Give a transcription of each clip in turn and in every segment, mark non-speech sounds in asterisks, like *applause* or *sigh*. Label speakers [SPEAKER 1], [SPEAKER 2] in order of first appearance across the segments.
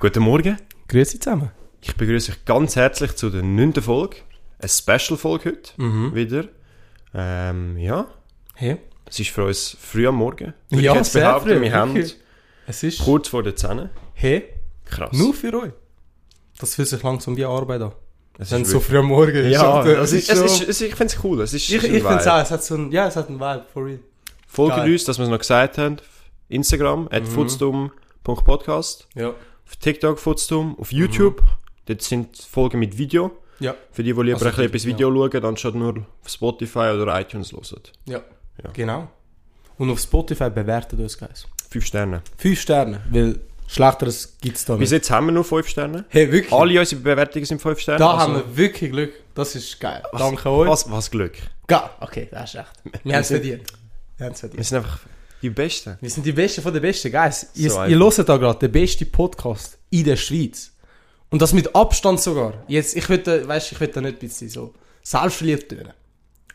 [SPEAKER 1] Guten Morgen.
[SPEAKER 2] Grüezi zusammen.
[SPEAKER 1] Ich begrüße euch ganz herzlich zu der neunten Folge. Eine Special-Folge heute
[SPEAKER 2] Mhm.
[SPEAKER 1] wieder. Ähm, ja,
[SPEAKER 2] Hey.
[SPEAKER 1] es ist für uns früh am Morgen. Würde
[SPEAKER 2] Ja,
[SPEAKER 1] ich jetzt
[SPEAKER 2] sehr
[SPEAKER 1] behaupten,
[SPEAKER 2] früh,
[SPEAKER 1] wir haben.
[SPEAKER 2] Es ist
[SPEAKER 1] kurz vor der Zähne.
[SPEAKER 2] hey,
[SPEAKER 1] Krass.
[SPEAKER 2] nur für euch. Das fühlt sich langsam wie Arbeit an.
[SPEAKER 1] Es
[SPEAKER 2] Wenn
[SPEAKER 1] ist
[SPEAKER 2] es so früh am Morgen ist.
[SPEAKER 1] Ja, es ist, es ist, es, ich finde es cool. Es ist,
[SPEAKER 2] ich
[SPEAKER 1] ist
[SPEAKER 2] ich finde es auch, es hat so ein, ja, es hat einen Vibe, for real.
[SPEAKER 1] Folgt uns, dass wir es noch gesagt haben. Instagram, at
[SPEAKER 2] Mhm.
[SPEAKER 1] footstum.podcast.
[SPEAKER 2] Ja.
[SPEAKER 1] Auf TikTok footstum. Auf YouTube. Dort sind Folgen mit Video.
[SPEAKER 2] Ja.
[SPEAKER 1] Für die, die lieber
[SPEAKER 2] Also,
[SPEAKER 1] ein bisschen etwas
[SPEAKER 2] ja.
[SPEAKER 1] Video schauen, anstatt nur auf Spotify oder iTunes hören.
[SPEAKER 2] Ja.
[SPEAKER 1] Ja.
[SPEAKER 2] Genau. Und auf Spotify bewertet uns, Guys.
[SPEAKER 1] Fünf Sterne.
[SPEAKER 2] Fünf Sterne, weil schlechteres gibt's da
[SPEAKER 1] Bis
[SPEAKER 2] nicht.
[SPEAKER 1] jetzt haben wir nur fünf Sterne.
[SPEAKER 2] Hey, wirklich?
[SPEAKER 1] Alle unsere Bewertungen sind fünf Sterne.
[SPEAKER 2] da
[SPEAKER 1] also-
[SPEAKER 2] haben wir wirklich Glück. Das ist geil.
[SPEAKER 1] was,
[SPEAKER 2] Danke euch.
[SPEAKER 1] Was, was Glück.
[SPEAKER 2] Geil. Okay, das ist echt. Wir haben es verdient. Wir haben es
[SPEAKER 1] Wir
[SPEAKER 2] verdient.
[SPEAKER 1] sind einfach die Besten.
[SPEAKER 2] Wir sind die Besten von den Besten, Guys. Ihr,
[SPEAKER 1] So
[SPEAKER 2] ihr hört da gerade den besten Podcast in der Schweiz. Und das mit Abstand sogar. Jetzt, ich da- weißt, ich will da nicht ein bisschen so selbstverliebt tönen.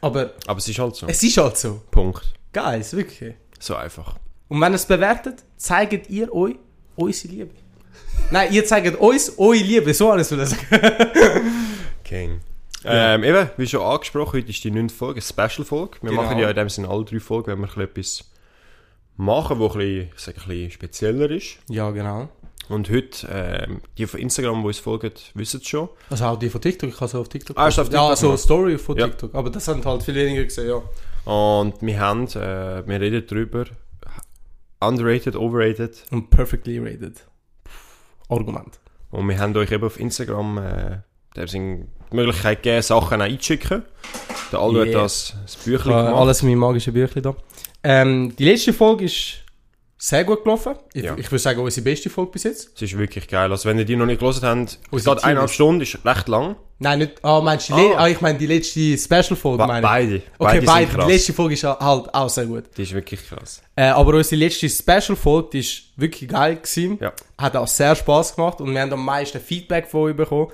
[SPEAKER 2] Aber
[SPEAKER 1] Aber es ist halt so.
[SPEAKER 2] es ist halt so.
[SPEAKER 1] Punkt.
[SPEAKER 2] Guys, wirklich.
[SPEAKER 1] So einfach.
[SPEAKER 2] Und wenn ihr es bewertet, zeigt ihr euch unsere Liebe. Nein, ihr zeigt uns eure Liebe. So alles will ich sagen. *laughs*
[SPEAKER 1] King.
[SPEAKER 2] Ja.
[SPEAKER 1] Ähm, eben, wie schon angesprochen, heute ist die neunte Folge, eine Special-Folge. Wir
[SPEAKER 2] Genau.
[SPEAKER 1] machen ja in dem Sinne alle drei Folgen, wenn wir ein bisschen etwas machen, wo ein bisschen, sage, ein bisschen spezieller ist.
[SPEAKER 2] Ja, genau.
[SPEAKER 1] Und heute, ähm, die von Instagram, die uns folgen, wissen es schon.
[SPEAKER 2] Also auch die von TikTok. Ich habe sie auf TikTok.
[SPEAKER 1] Ah, hast du auf
[SPEAKER 2] Ja,
[SPEAKER 1] TikTok
[SPEAKER 2] so
[SPEAKER 1] gemacht?
[SPEAKER 2] Story von
[SPEAKER 1] Ja.
[SPEAKER 2] TikTok. Aber das haben halt viel weniger gesehen, ja.
[SPEAKER 1] Und wir haben, äh, wir reden darüber, underrated, overrated.
[SPEAKER 2] Und perfectly rated. Argument.
[SPEAKER 1] Und wir haben euch eben auf Instagram äh, der sind die Möglichkeit gegeben, Sachen einzuschicken. Der Alu
[SPEAKER 2] Yeah.
[SPEAKER 1] hat das, das Büchlein gemacht.
[SPEAKER 2] alles in meinem magischen Büchlein da. Ähm, die letzte Folge ist sehr gut gelaufen. Ich,
[SPEAKER 1] Ja.
[SPEAKER 2] ich würde sagen, unsere beste Folge bis jetzt.
[SPEAKER 1] Es ist wirklich geil. Also wenn ihr die noch nicht gelesen habt, es geht eineinhalb. Stunden, ist recht lang.
[SPEAKER 2] Nein, nicht. Ah, meinst du
[SPEAKER 1] Ah.
[SPEAKER 2] ah. ich meine die letzte Special-Folge, meine
[SPEAKER 1] beide.
[SPEAKER 2] Okay,
[SPEAKER 1] beide,
[SPEAKER 2] beide. Die letzte Folge ist halt auch sehr gut.
[SPEAKER 1] Die ist wirklich krass.
[SPEAKER 2] Äh, aber unsere letzte Special-Folge, die ist wirklich geil gewesen.
[SPEAKER 1] Ja.
[SPEAKER 2] Hat auch sehr Spaß gemacht und wir haben am meisten Feedback von euch bekommen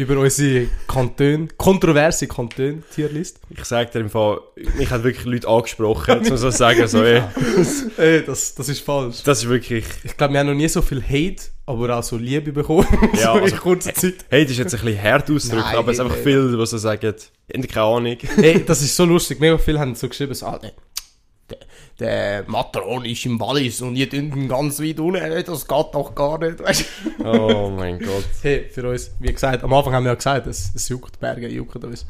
[SPEAKER 2] über unsere Kantone, kontroverse Kantone-Tierlist.
[SPEAKER 1] Ich sag dir im Fall, mich hat wirklich Leute angesprochen, um so sagen, so, ey,
[SPEAKER 2] Ey, das, das ist falsch.
[SPEAKER 1] das ist wirklich,
[SPEAKER 2] Ich glaube, wir haben noch nie so viel Hate, aber auch so Liebe bekommen. *laughs*
[SPEAKER 1] Ja,
[SPEAKER 2] so in
[SPEAKER 1] also-
[SPEAKER 2] kurzer Zeit.
[SPEAKER 1] das ist jetzt ein bisschen hart ausgedrückt, aber es ist einfach
[SPEAKER 2] hey.
[SPEAKER 1] viel, was sie sagen, ich keine Ahnung.
[SPEAKER 2] Ey, das ist so lustig. Mega viele haben so geschrieben, so, ah, der, der, Matron ist im Wallis und ihr unten ganz weit unten, das geht doch gar nicht. Weißt? *laughs*
[SPEAKER 1] Oh mein Gott.
[SPEAKER 2] Hey, für uns, wie gesagt, am Anfang haben wir ja gesagt, es, es juckt, die Berge jucken uns.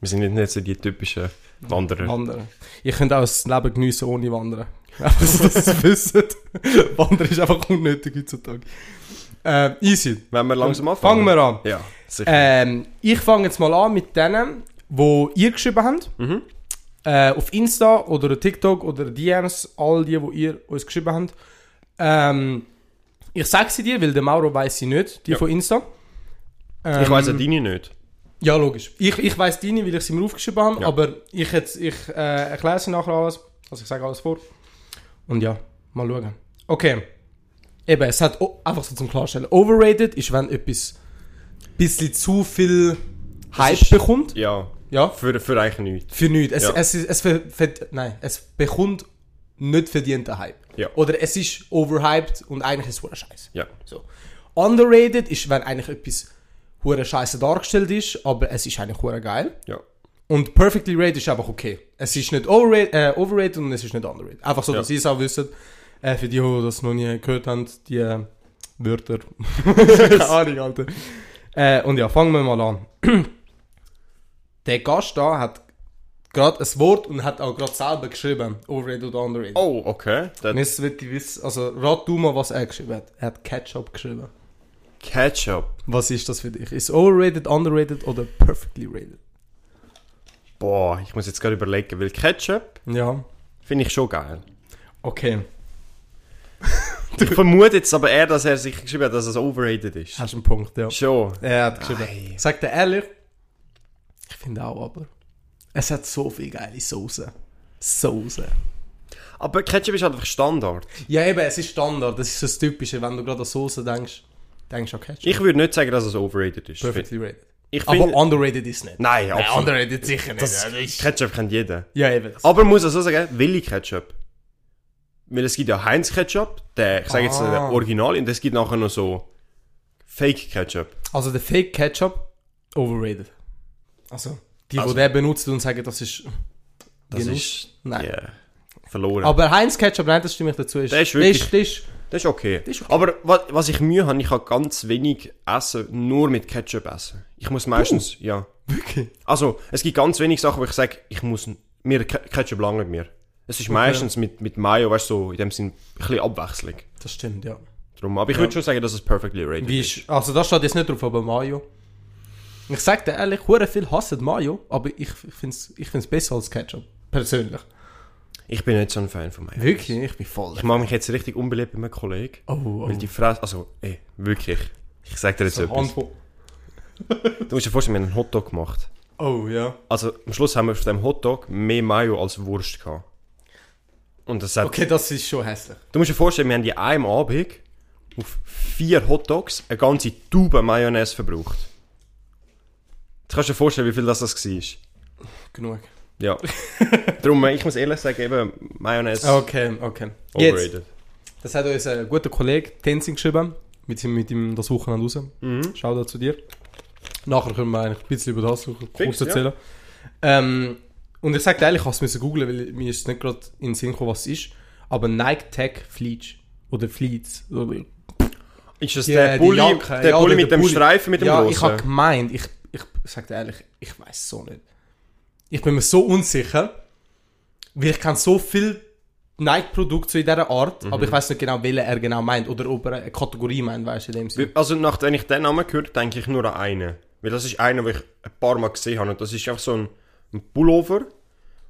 [SPEAKER 1] Wir sind nicht, nicht so die typischen Wanderer.
[SPEAKER 2] Wandern. Ich könnte auch das Leben geniessen ohne Wandern. Einfach, dass *laughs* ihr das wisst. *laughs* Wandern ist einfach unnötig heutzutage. Äh, easy.
[SPEAKER 1] Wenn wir langsam anfangen.
[SPEAKER 2] Fangen wir an.
[SPEAKER 1] Ja, sicher.
[SPEAKER 2] Ähm, ich fange jetzt mal an mit denen, wo ihr geschrieben habt.
[SPEAKER 1] Mhm.
[SPEAKER 2] Äh, auf Insta oder TikTok oder DMs, all die, wo ihr uns geschrieben habt. Ähm, ich sag sie dir, weil der Mauro weiß sie nicht, die
[SPEAKER 1] Ja.
[SPEAKER 2] von Insta. Ähm,
[SPEAKER 1] ich weiss ja deine nicht.
[SPEAKER 2] Ja, logisch. Ich, ich weiss deine, weil ich sie mir aufgeschrieben habe,
[SPEAKER 1] Ja.
[SPEAKER 2] aber ich, jetzt, ich äh, erkläre sie nachher alles. Also ich sage alles vor. Und ja, mal schauen. Okay. Eben, es hat o- einfach so zum Klarstellen. Overrated ist, wenn etwas ein bisschen zu viel Hype
[SPEAKER 1] ist-
[SPEAKER 2] bekommt.
[SPEAKER 1] Ja,
[SPEAKER 2] Ja.
[SPEAKER 1] für, für eigentlich nichts.
[SPEAKER 2] Für nichts. Es,
[SPEAKER 1] Ja.
[SPEAKER 2] es, es, es, ver, ver, nein, es bekommt nicht verdienten Hype.
[SPEAKER 1] Ja.
[SPEAKER 2] Oder es ist overhyped und eigentlich ist es scheiße.
[SPEAKER 1] Ja.
[SPEAKER 2] So. Underrated ist, wenn eigentlich etwas hure scheiße dargestellt ist, aber es ist eigentlich hure geil.
[SPEAKER 1] Ja.
[SPEAKER 2] Und perfectly rated ist einfach okay. Es ist nicht overrated, äh, overrated und es ist nicht underrated. Einfach so, dass ihr es auch wisst. Äh, für die, die das noch nie gehört haben, die äh, Wörter. *laughs* Keine Ahnung, Alter. Äh, und ja, fangen wir mal an. *clears throat* Der Gast da hat gerade ein Wort und hat auch gerade selber geschrieben, overrated oder underrated.
[SPEAKER 1] Oh, okay.
[SPEAKER 2] Und
[SPEAKER 1] Das
[SPEAKER 2] jetzt ich wissen, also rat du mal, was er geschrieben hat. Er hat Ketchup geschrieben.
[SPEAKER 1] Ketchup.
[SPEAKER 2] Was ist das für dich? Ist overrated, underrated oder perfectly rated?
[SPEAKER 1] Boah, ich muss jetzt gerade überlegen, weil Ketchup
[SPEAKER 2] Ja.
[SPEAKER 1] finde ich schon geil.
[SPEAKER 2] Okay. *laughs*
[SPEAKER 1] Ich vermute jetzt aber eher, dass er sich geschrieben hat, dass es overrated ist.
[SPEAKER 2] Hast einen Punkt, ja.
[SPEAKER 1] Schon.
[SPEAKER 2] Er hat geschrieben.
[SPEAKER 1] Ei.
[SPEAKER 2] Sagt er ehrlich? Ich finde auch, aber. Es hat so viel geile Soße. Soße.
[SPEAKER 1] Aber Ketchup ist halt einfach Standard.
[SPEAKER 2] Ja, eben, es ist Standard. Das ist das Typische, wenn du gerade an Soße denkst. Denkst du an Ketchup.
[SPEAKER 1] Ich würde nicht sagen, dass es overrated ist.
[SPEAKER 2] Perfectly rated.
[SPEAKER 1] Ich
[SPEAKER 2] Aber
[SPEAKER 1] finde...
[SPEAKER 2] underrated ist nicht.
[SPEAKER 1] Nein,
[SPEAKER 2] Nein, underrated sicher nicht.
[SPEAKER 1] Das,
[SPEAKER 2] das
[SPEAKER 1] Ketchup kennt jeder.
[SPEAKER 2] ja, eben.
[SPEAKER 1] Aber man muss auch so sagen, Willi Ketchup. Weil es gibt ja Heinz Ketchup, der, ich sage jetzt
[SPEAKER 2] Ah.
[SPEAKER 1] der Original, und es gibt nachher noch so Fake Ketchup.
[SPEAKER 2] Also der Fake Ketchup, overrated. Also, die,
[SPEAKER 1] Also-
[SPEAKER 2] die den benutzen und sagen, das ist
[SPEAKER 1] Das
[SPEAKER 2] Genuss?
[SPEAKER 1] ist
[SPEAKER 2] Nein.
[SPEAKER 1] yeah, verloren.
[SPEAKER 2] Aber Heinz Ketchup, nein, das stimme ich dazu. Ist,
[SPEAKER 1] Der ist wirklich-
[SPEAKER 2] Das ist, das ist,
[SPEAKER 1] das okay.
[SPEAKER 2] Das ist okay.
[SPEAKER 1] Aber was, was ich Mühe habe, ich kann ganz wenig essen, nur mit Ketchup essen. Ich muss meistens, ja.
[SPEAKER 2] wirklich?
[SPEAKER 1] Also, es gibt ganz wenig Sachen, wo ich sage, ich muss, mir Ke- Ketchup lange mir. Es ist meistens mit, mit Mayo, weißt du, so, in dem Sinn, ein bisschen Abwechslung.
[SPEAKER 2] Das stimmt, ja.
[SPEAKER 1] Drum. Aber ich würde schon sagen, dass es perfectly rated
[SPEAKER 2] Wie ist, also da steht jetzt nicht drauf, aber Mayo. Ich sag dir ehrlich, hure viel hassen Mayo, aber ich, finde es ich find's besser als Ketchup. Persönlich.
[SPEAKER 1] Ich bin nicht so ein Fan von Mayo.
[SPEAKER 2] Wirklich? Ich bin voll.
[SPEAKER 1] Ich mache mich jetzt richtig unbeliebt bei meinem Kollegen.
[SPEAKER 2] Oh, oh.
[SPEAKER 1] Weil die Fresse, also, ey, wirklich. Ich sag dir jetzt
[SPEAKER 2] So
[SPEAKER 1] etwas. Du musst dir vorstellen, wir haben einen Hotdog gemacht.
[SPEAKER 2] Oh, ja.
[SPEAKER 1] Also, am Schluss haben wir auf dem Hotdog mehr Mayo als Wurst gehabt. Und das hat,
[SPEAKER 2] Okay, das ist schon hässlich.
[SPEAKER 1] du musst dir vorstellen, wir haben in einem Abend auf vier Hotdogs eine ganze Tube Mayonnaise verbraucht. Jetzt kannst du dir vorstellen, wie viel das, das war.
[SPEAKER 2] Genug.
[SPEAKER 1] Ja. *laughs* Darum, ich muss ehrlich sagen, eben Mayonnaise
[SPEAKER 2] Okay, okay. Jetzt,
[SPEAKER 1] overrated.
[SPEAKER 2] das hat uns ein guter Kollege Tenzing geschrieben. Wir sind mit ihm das Wochenende raus.
[SPEAKER 1] Mhm.
[SPEAKER 2] Schau da zu dir. Nachher können wir eigentlich ein bisschen über das kurz
[SPEAKER 1] Fix, ja.
[SPEAKER 2] erzählen. Ähm, und ich sage dir ehrlich, ich musste googeln, weil mir ist nicht gerade in den Sinn gekommen, was es ist. Aber Nike Tech Fleece. Oder Fleets.
[SPEAKER 1] Ist das
[SPEAKER 2] Die-
[SPEAKER 1] der Bulli,
[SPEAKER 2] Jacke,
[SPEAKER 1] der
[SPEAKER 2] ja,
[SPEAKER 1] Bulli mit dem
[SPEAKER 2] Bulli.
[SPEAKER 1] Streifen mit dem
[SPEAKER 2] ja,
[SPEAKER 1] großen?
[SPEAKER 2] ich habe gemeint, ich, ich sag dir ehrlich, ich weiß so nicht. Ich bin mir so unsicher, weil ich kenne so viel Nike-Produkte so in dieser Art,
[SPEAKER 1] Mhm.
[SPEAKER 2] aber ich weiß nicht genau, welche er genau meint oder ob er eine Kategorie meint, weißt du, in dem Sinne.
[SPEAKER 1] Also, nachdem ich den Namen gehört denke ich nur an einen. Weil das ist einer, den ich ein paar Mal gesehen habe. Und das ist einfach so ein, ein Pullover,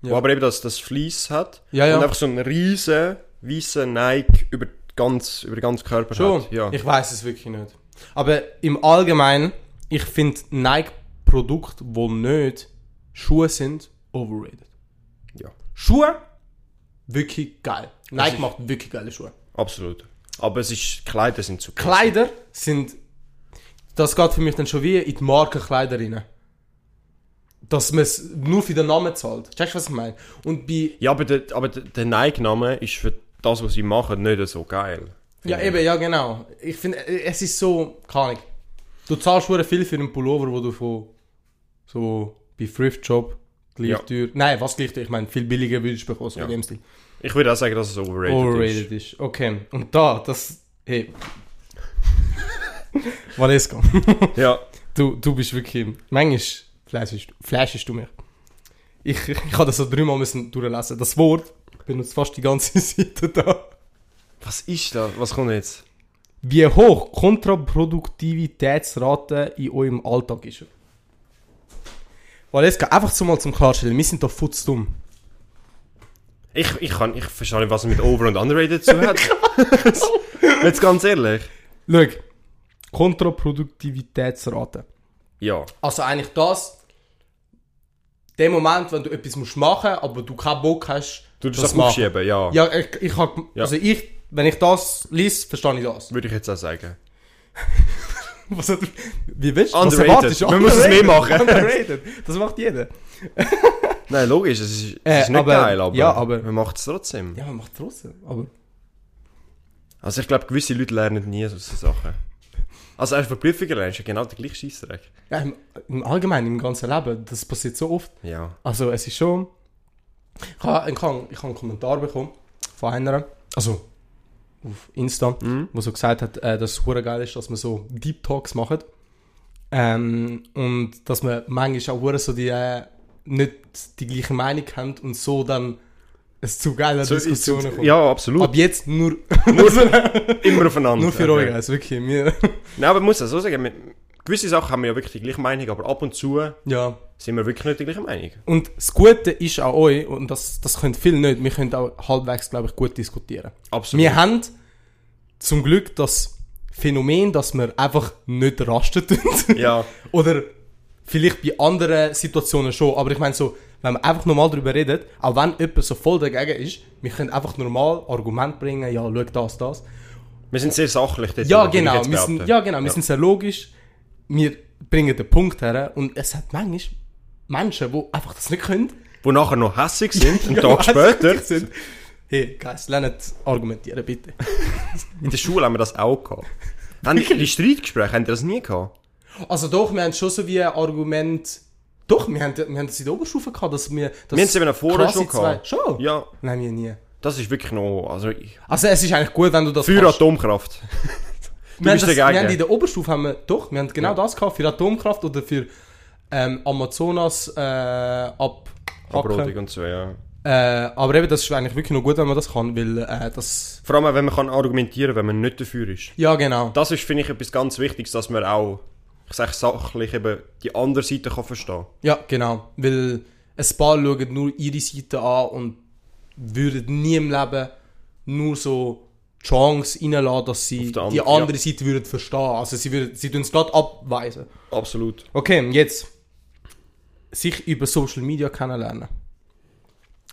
[SPEAKER 2] Ja.
[SPEAKER 1] wo aber eben das, das Fleece hat.
[SPEAKER 2] Ja, ja.
[SPEAKER 1] Und einfach so ein riesen, weißer Nike über, ganz, über den ganzen Körper
[SPEAKER 2] Schon?
[SPEAKER 1] hat. Ja.
[SPEAKER 2] Ich weiß es wirklich nicht. Aber im Allgemeinen, ich finde Nike-Produkte, die nicht Schuhe sind, overrated.
[SPEAKER 1] ja,
[SPEAKER 2] Schuhe, wirklich geil. Nike macht wirklich geile Schuhe.
[SPEAKER 1] absolut. Aber es ist, Kleider sind zu
[SPEAKER 2] Kleider sind. Das geht für mich dann schon wie in die Markenkleider rein. Dass man es nur für den Namen zahlt. Checkst du, was ich meine? Und bei.
[SPEAKER 1] Ja, aber der, aber der, der Nike-Name ist für das, was sie machen, nicht so geil.
[SPEAKER 2] Ja, eben, ja, genau. Ich finde, äh, es ist so. Keine Ahnung. Du zahlst schon viel für einen Pullover, wo du von. So. bei Thrift Shop gleich
[SPEAKER 1] Ja.
[SPEAKER 2] teuer. Nein, was gleich teuer? Ich meine, viel billiger würdest du bekommen, so
[SPEAKER 1] Ja.
[SPEAKER 2] dem Stil.
[SPEAKER 1] Ich würde auch sagen, dass es overrated,
[SPEAKER 2] Overrated
[SPEAKER 1] ist.
[SPEAKER 2] ist. Okay. Und da, das. Hey. *laughs* Valeska. *laughs*
[SPEAKER 1] Ja,
[SPEAKER 2] Du, du bist wirklich. Manchmal flashest, flashest du mich. Ich, ich habe das so dreimal müssen durchlesen. Das Wort benutzt fast die ganze *laughs* Seite da.
[SPEAKER 1] was ist das? Was kommt jetzt?
[SPEAKER 2] Wie hoch Kontraproduktivitätsrate in eurem Alltag ist? Weil jetzt einfach so mal zum Klarstellen, wir sind da futzdumm.
[SPEAKER 1] Ich, ich, kann, ich verstehe nicht, was es mit over- und underrated zu hat. *laughs* Jetzt ganz ehrlich.
[SPEAKER 2] Schau, Kontraproduktivitätsrate.
[SPEAKER 1] Ja.
[SPEAKER 2] Also eigentlich das, der Moment, wenn du etwas musst machen musst, aber du keinen Bock hast,
[SPEAKER 1] Du das,
[SPEAKER 2] das
[SPEAKER 1] aufschieben, ja.
[SPEAKER 2] Ja, ich, ich hab,
[SPEAKER 1] Ja.
[SPEAKER 2] also ich, wenn ich das lese, verstehe ich das.
[SPEAKER 1] Würde ich jetzt auch sagen. *laughs*
[SPEAKER 2] Was hat, wie willst du?
[SPEAKER 1] Underrated.
[SPEAKER 2] Erwartest du?
[SPEAKER 1] Man muss es mehr machen.
[SPEAKER 2] Underrated. Das macht jeder. *laughs*
[SPEAKER 1] Nein, logisch, es ist, es
[SPEAKER 2] Äh,
[SPEAKER 1] ist nicht
[SPEAKER 2] aber-
[SPEAKER 1] geil, aber,
[SPEAKER 2] ja, aber-
[SPEAKER 1] man macht es trotzdem.
[SPEAKER 2] Ja, man macht trotzdem. Aber
[SPEAKER 1] Also ich glaube, gewisse Leute lernen nie so Sachen. Also einfach Prüfungen lernst du genau den gleichen Scheissdreck.
[SPEAKER 2] ja, im, im Allgemeinen, im ganzen Leben, das passiert so oft.
[SPEAKER 1] Ja.
[SPEAKER 2] Also es ist schon... Ich habe ich hab, ich hab einen Kommentar bekommen von einer, also auf Insta,
[SPEAKER 1] Mhm.
[SPEAKER 2] wo so gesagt hat, äh, dass es geil ist, dass man so Deep Talks macht. Ähm, und dass man manchmal auch so die äh, nicht die gleiche Meinung haben und so dann es zu geilen
[SPEAKER 1] So,
[SPEAKER 2] Diskussionen kommt.
[SPEAKER 1] ja, absolut.
[SPEAKER 2] Ab jetzt nur, *laughs*
[SPEAKER 1] Immer aufeinander.
[SPEAKER 2] nur für
[SPEAKER 1] Okay.
[SPEAKER 2] euch, also wirklich. Wir,
[SPEAKER 1] Nein, aber man muss das so sagen, mit, gewisse Sachen haben wir ja wirklich die gleiche Meinung, aber ab und zu
[SPEAKER 2] ja.
[SPEAKER 1] Sind wir wirklich nicht die gleiche Meinung.
[SPEAKER 2] Und das Gute ist an euch, und das, das können viele nicht, wir können auch halbwegs, glaube ich, gut diskutieren.
[SPEAKER 1] Absolut.
[SPEAKER 2] Wir haben zum Glück das Phänomen, dass wir einfach nicht rasten tun. *laughs*
[SPEAKER 1] Ja,
[SPEAKER 2] Oder vielleicht bei anderen Situationen schon. Aber ich meine so, wenn man einfach normal darüber redet, auch wenn jemand so voll dagegen ist, wir können einfach normal Argument bringen, ja, schau das, das.
[SPEAKER 1] wir sind sehr sachlich. dort,
[SPEAKER 2] Ja, genau, wir sind, ja, genau, wir sind sehr logisch. Wir bringen den Punkt her und es hat manchmal Menschen, die einfach das nicht können.
[SPEAKER 1] Wo nachher noch hässig *laughs* sind, einen Tag später.
[SPEAKER 2] sind. Hey, Guys, lernt argumentieren, bitte. *laughs*
[SPEAKER 1] In der Schule haben wir das auch gehabt. Haben die, die Streitgespräche, haben die das nie gehabt?
[SPEAKER 2] Also doch, wir haben schon so wie ein Argument... Doch, wir haben, wir haben das in der Oberstufe gehabt, dass wir... Dass
[SPEAKER 1] Wir haben es eben vorher schon gehabt.
[SPEAKER 2] zwei- Schon?
[SPEAKER 1] Ja,
[SPEAKER 2] Nein, wir nie.
[SPEAKER 1] das ist wirklich noch... Also, ich-
[SPEAKER 2] Also es ist eigentlich gut, wenn du das
[SPEAKER 1] für
[SPEAKER 2] kannst.
[SPEAKER 1] Atomkraft. *laughs*
[SPEAKER 2] wir, haben
[SPEAKER 1] bist
[SPEAKER 2] das, wir
[SPEAKER 1] dagegen.
[SPEAKER 2] haben in der Oberstufe haben wir, doch, wir haben genau
[SPEAKER 1] Ja.
[SPEAKER 2] das gehabt, für Atomkraft oder für ähm, Amazonas äh, ab...
[SPEAKER 1] Abrodung und so, ja.
[SPEAKER 2] Äh, aber eben, das ist eigentlich wirklich noch gut, wenn man das kann, weil äh, das...
[SPEAKER 1] Vor allem, wenn man kann argumentieren wenn man nicht dafür ist.
[SPEAKER 2] Ja, genau.
[SPEAKER 1] Das ist, finde ich, etwas ganz Wichtiges, dass man auch, ich sage sachlich, eben die andere Seite kann verstehen
[SPEAKER 2] Ja, genau. Weil ein paar schauen nur ihre Seite an und würden nie im Leben nur so Chance reinlassen, dass sie
[SPEAKER 1] Auf der
[SPEAKER 2] die andere Seite würden verstehen. Also sie würden, sie tun es gerade abweisen.
[SPEAKER 1] Absolut.
[SPEAKER 2] Okay, jetzt sich über Social Media kennenlernen.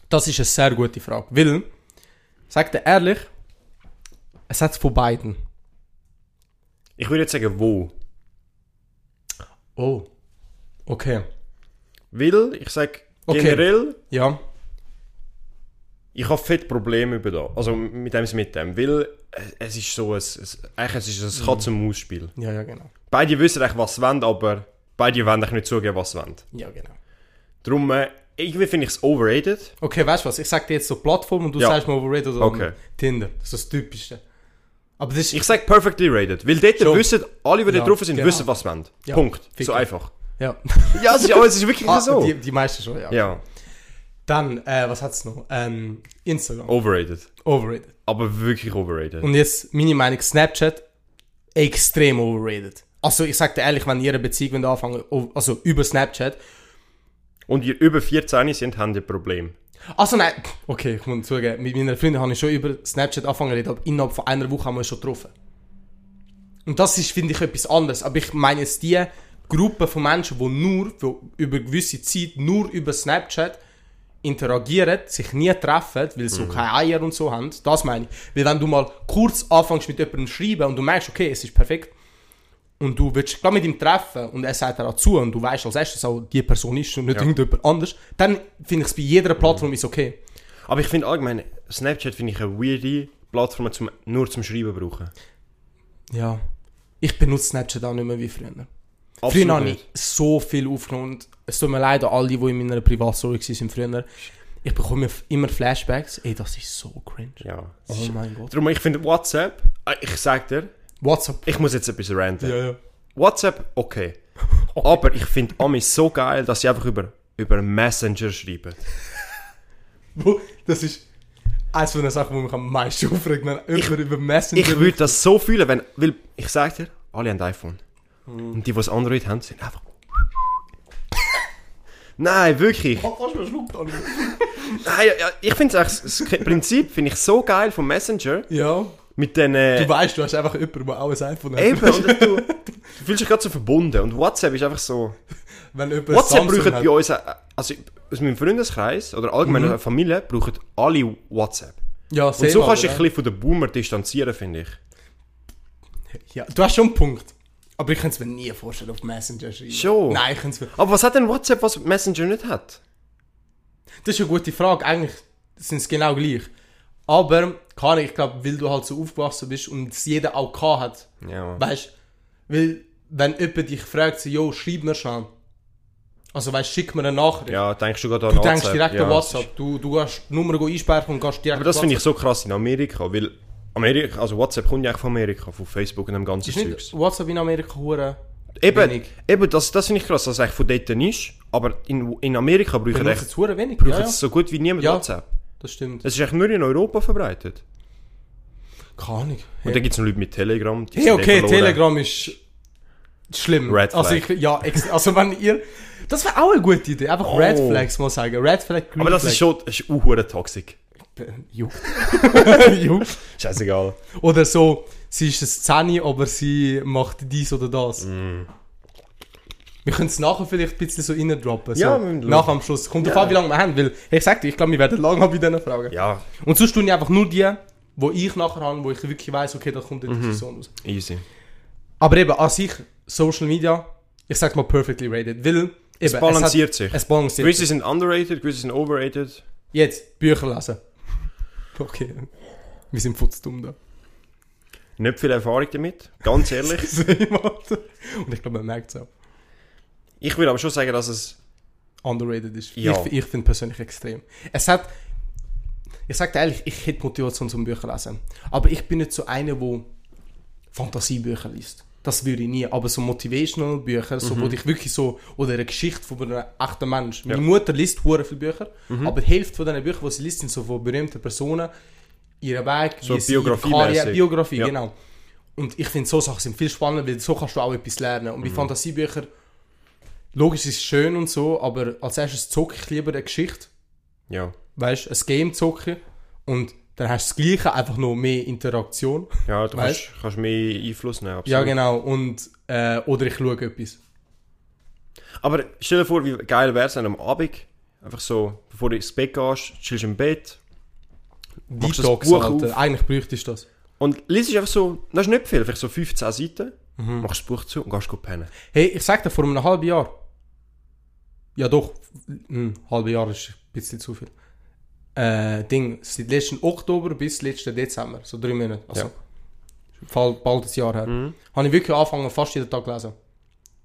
[SPEAKER 2] Das ist eine sehr gute Frage. Weil, sag dir ehrlich, es hat von beiden.
[SPEAKER 1] Ich würde jetzt sagen, wo.
[SPEAKER 2] Oh. Okay.
[SPEAKER 1] Weil, ich sage,
[SPEAKER 2] Okay.
[SPEAKER 1] generell,
[SPEAKER 2] Ja.
[SPEAKER 1] ich habe fett Probleme über da. Also mit dem, mit dem. Weil es- es ist so ein, es, eigentlich es ist ein Katz-und-Maus-Spiel.
[SPEAKER 2] Ja, ja, genau.
[SPEAKER 1] Beide wissen eigentlich, was sie wollen, aber beide wollen nicht zugeben, was sie wollen.
[SPEAKER 2] Ja, genau.
[SPEAKER 1] Darum, äh, irgendwie finde ich es overrated.
[SPEAKER 2] Okay, weißt du was? Ich sag dir jetzt so Plattform und du
[SPEAKER 1] Ja.
[SPEAKER 2] sagst mal overrated oder
[SPEAKER 1] Okay.
[SPEAKER 2] Tinder. Das ist das Typischste. Aber das ist...
[SPEAKER 1] Ich sage perfectly rated. Weil dort
[SPEAKER 2] Schon.
[SPEAKER 1] wissen, alle, die
[SPEAKER 2] Ja,
[SPEAKER 1] da drauf sind,
[SPEAKER 2] genau.
[SPEAKER 1] wissen, was sie wollen.
[SPEAKER 2] Ja,
[SPEAKER 1] Punkt.
[SPEAKER 2] ficken.
[SPEAKER 1] So einfach.
[SPEAKER 2] ja. *laughs*
[SPEAKER 1] Ja, es ist, aber es ist wirklich
[SPEAKER 2] Ah,
[SPEAKER 1] so.
[SPEAKER 2] die, die meisten schon, ja.
[SPEAKER 1] Ja,
[SPEAKER 2] Dann, äh, was hat's noch? Ähm, Instagram.
[SPEAKER 1] overrated.
[SPEAKER 2] Overrated.
[SPEAKER 1] Aber wirklich overrated.
[SPEAKER 2] Und jetzt meine Meinung, Snapchat, extrem overrated. Also ich sag dir ehrlich, wenn ihr eine Beziehung anfangen, also über Snapchat.
[SPEAKER 1] Und ihr über 14 sind, haben ihr ein Problem.
[SPEAKER 2] Also nein, okay, ich muss zugeben, mit meiner Freundin habe ich schon über Snapchat angefangen reden, aber innerhalb von einer Woche haben wir uns schon getroffen. Und das ist, finde ich, etwas anderes. Aber ich meine jetzt die Gruppe von Menschen, die nur für, über gewisse Zeit nur über Snapchat interagieren, sich nie treffen, weil sie so keine Eier und so haben. Das meine ich. Weil wenn du mal kurz anfängst mit jemandem zu schreiben und du merkst, okay, es ist perfekt, und du willst gleich mit ihm treffen und er sagt dir zu und du weißt als erstes auch, die Person ist und nicht
[SPEAKER 1] Ja.
[SPEAKER 2] irgendjemand anders, dann finde ich es bei jeder Plattform ist okay.
[SPEAKER 1] Aber ich finde allgemein, Snapchat finde ich eine weirde Plattform zum, nur zum Schreiben brauchen.
[SPEAKER 2] Ja. Ich benutze Snapchat auch nicht mehr wie früher.
[SPEAKER 1] Absolut
[SPEAKER 2] früher habe ich so viel aufgenommen und es tut mir leid an alle, die in meiner Privatstory waren früher. Ich bekomme immer Flashbacks. Ey, das ist so cringe.
[SPEAKER 1] Ja.
[SPEAKER 2] Oh mein Gott.
[SPEAKER 1] Darum, ich finde WhatsApp, äh, ich sag dir,
[SPEAKER 2] WhatsApp.
[SPEAKER 1] ich muss jetzt etwas ranten.
[SPEAKER 2] ja.
[SPEAKER 1] WhatsApp, *laughs* okay. Aber ich finde Amis so geil, dass sie einfach über, über Messenger schreiben.
[SPEAKER 2] Das ist eines von den Sachen, die mich am meisten aufregt, wenn jemand über Messenger...
[SPEAKER 1] Ich würde das so fühlen, wenn, weil ich sag dir, alle haben iPhone. Und die, die das Android haben, sind einfach... Nein, wirklich.
[SPEAKER 2] Oh, fast verschluckt, Alter.
[SPEAKER 1] Nein, ja, ich finde das Prinzip finde ich so geil vom Messenger
[SPEAKER 2] Ja.
[SPEAKER 1] Mit den äh,
[SPEAKER 2] Du weißt, du hast einfach jemanden, der ein iPhone hat.
[SPEAKER 1] eben und du, *laughs* du fühlst dich gerade so verbunden und WhatsApp ist einfach so
[SPEAKER 2] Wenn
[SPEAKER 1] WhatsApp
[SPEAKER 2] hat.
[SPEAKER 1] bei uns äh, also aus meinem Freundeskreis oder allgemein
[SPEAKER 2] Mhm.
[SPEAKER 1] Familie brauchen alle WhatsApp
[SPEAKER 2] Ja,
[SPEAKER 1] und
[SPEAKER 2] same
[SPEAKER 1] so kannst du dich ein bisschen von den Boomer distanzieren finde ich
[SPEAKER 2] Ja, du hast schon einen Punkt. Aber ich kann es mir nie vorstellen, auf Messenger schreiben.
[SPEAKER 1] Schon.
[SPEAKER 2] Nein, ich kann es mir...
[SPEAKER 1] aber was hat denn WhatsApp was Messenger nicht hat
[SPEAKER 2] Das ist eine gute Frage. Eigentlich sind es genau gleich. Aber, kann ich, glaube, weil du halt so aufgewachsen bist und es jeder auch gehabt hat.
[SPEAKER 1] ja
[SPEAKER 2] Weißt du? Weil, wenn jemand dich fragt, so, jo, schreib mir schon. Also, weißt du, schick mir eine Nachricht.
[SPEAKER 1] ja denkst du gerade an
[SPEAKER 2] du denkst
[SPEAKER 1] WhatsApp?
[SPEAKER 2] direkt
[SPEAKER 1] ja,
[SPEAKER 2] an WhatsApp. Du, du gehst die Nummer einspeichern und gehst direkt
[SPEAKER 1] Aber das finde ich so krass in Amerika, weil Amerika, also WhatsApp kommt ja eigentlich von Amerika, von Facebook und dem ganzen Zeugs.
[SPEAKER 2] WhatsApp in Amerika hure
[SPEAKER 1] Eben,
[SPEAKER 2] wenig?
[SPEAKER 1] eben das, das finde ich krass, dass es eigentlich von dort ist, aber in, in Amerika brauchen
[SPEAKER 2] es Ja,
[SPEAKER 1] so gut wie niemand
[SPEAKER 2] Ja.
[SPEAKER 1] WhatsApp.
[SPEAKER 2] Das stimmt.
[SPEAKER 1] Es ist eigentlich nur in Europa verbreitet.
[SPEAKER 2] Keine Ahnung.
[SPEAKER 1] Und
[SPEAKER 2] Hey,
[SPEAKER 1] dann gibt es noch Leute mit Telegram. die
[SPEAKER 2] hey okay. Telegram ist schlimm.
[SPEAKER 1] Red
[SPEAKER 2] Also,
[SPEAKER 1] Flag.
[SPEAKER 2] ich, ja, also wenn ihr... Das wäre auch eine gute Idee. Einfach
[SPEAKER 1] Oh.
[SPEAKER 2] Red Flags mal sagen. Red Flag, Green
[SPEAKER 1] Aber das
[SPEAKER 2] Flag.
[SPEAKER 1] ist schon, das ist auch toxisch.
[SPEAKER 2] Juckt. *laughs* Juckt.
[SPEAKER 1] Scheißegal.
[SPEAKER 2] Oder so, sie ist eine 10, aber sie macht dies oder das.
[SPEAKER 1] Mm.
[SPEAKER 2] Wir können es nachher vielleicht ein bisschen so reindroppen. So,
[SPEAKER 1] Ja,
[SPEAKER 2] nach am Schluss. Kommt drauf an, wie lange wir haben, weil ich sag dir, ich glaube, wir werden lange haben bei diesen Fragen.
[SPEAKER 1] Ja,
[SPEAKER 2] Und sonst tun ich einfach nur die, wo ich nachher habe, wo ich wirklich weiß, okay, da kommt eine
[SPEAKER 1] Mhm.
[SPEAKER 2] Diskussion raus.
[SPEAKER 1] easy.
[SPEAKER 2] Aber eben, an sich, Social Media, ich sag mal perfectly rated, weil eben,
[SPEAKER 1] Es balanciert sich.
[SPEAKER 2] hat, es balanciert
[SPEAKER 1] Gewisse
[SPEAKER 2] sich.
[SPEAKER 1] sind underrated, gewisse sind overrated.
[SPEAKER 2] Jetzt, Bücher lesen. *laughs* Okay. Wir sind futzdumm da.
[SPEAKER 1] Nicht viel Erfahrung damit, ganz ehrlich. *laughs*
[SPEAKER 2] Und ich glaube, man merkt es auch.
[SPEAKER 1] Ich würde aber schon sagen, dass es...
[SPEAKER 2] Underrated ist.
[SPEAKER 1] Ja.
[SPEAKER 2] Ich, ich finde persönlich extrem. Es hat... Ich sage ehrlich, ich hätte Motivation zum Bücher lesen. Aber ich bin nicht so einer, der Fantasiebücher liest. Das würde ich nie. Aber so Motivational Bücher, so, wo dich wirklich so, oder eine Geschichte von einem echten Mensch.
[SPEAKER 1] Mhm. Ja. Mhm.
[SPEAKER 2] Meine Mutter liest hure viele Bücher, aber die Hälfte von diesen Büchern, die sie liest, sind so von berühmten Personen, ihren Weg,
[SPEAKER 1] So
[SPEAKER 2] wie sie ihre
[SPEAKER 1] biografiemäßig.
[SPEAKER 2] Karriere- Biografie,
[SPEAKER 1] Ja.
[SPEAKER 2] genau. Und ich finde, so Sachen sind viel spannender, weil so kannst du auch etwas lernen.
[SPEAKER 1] Mhm.
[SPEAKER 2] Und bei Fantasiebüchern, logisch ist es schön und so, aber als erstes zocke ich lieber eine Geschichte,
[SPEAKER 1] Ja.
[SPEAKER 2] weißt du, ein Game zocke und dann hast du das Gleiche, einfach noch mehr Interaktion.
[SPEAKER 1] Ja, du
[SPEAKER 2] Weißt?
[SPEAKER 1] kannst, kannst mehr Einfluss nehmen, absolut.
[SPEAKER 2] Ja, genau. Und, äh, oder ich schaue etwas.
[SPEAKER 1] Aber stell dir vor, wie geil wäre es am Abend, einfach so, bevor du ins Bett gehst, chillst im Bett
[SPEAKER 2] Detox,
[SPEAKER 1] Buch
[SPEAKER 2] Alter.
[SPEAKER 1] auf.
[SPEAKER 2] Eigentlich bräuchtest du das.
[SPEAKER 1] und liest einfach so, das ist nicht viel, vielleicht so 15 Seiten,
[SPEAKER 2] Mhm.
[SPEAKER 1] machst das Buch zu und gehst gut pennen.
[SPEAKER 2] Hey, ich sag dir, vor einem halben Jahr. Ja, doch. Ein halbes Jahr ist ein bisschen zu viel. Äh, Ding, seit letzten Oktober bis letzten Dezember, so drei Monate. Also,
[SPEAKER 1] Ja.
[SPEAKER 2] bald, bald ein Jahr her.
[SPEAKER 1] Mhm.
[SPEAKER 2] Habe ich wirklich angefangen, fast jeden Tag zu lesen.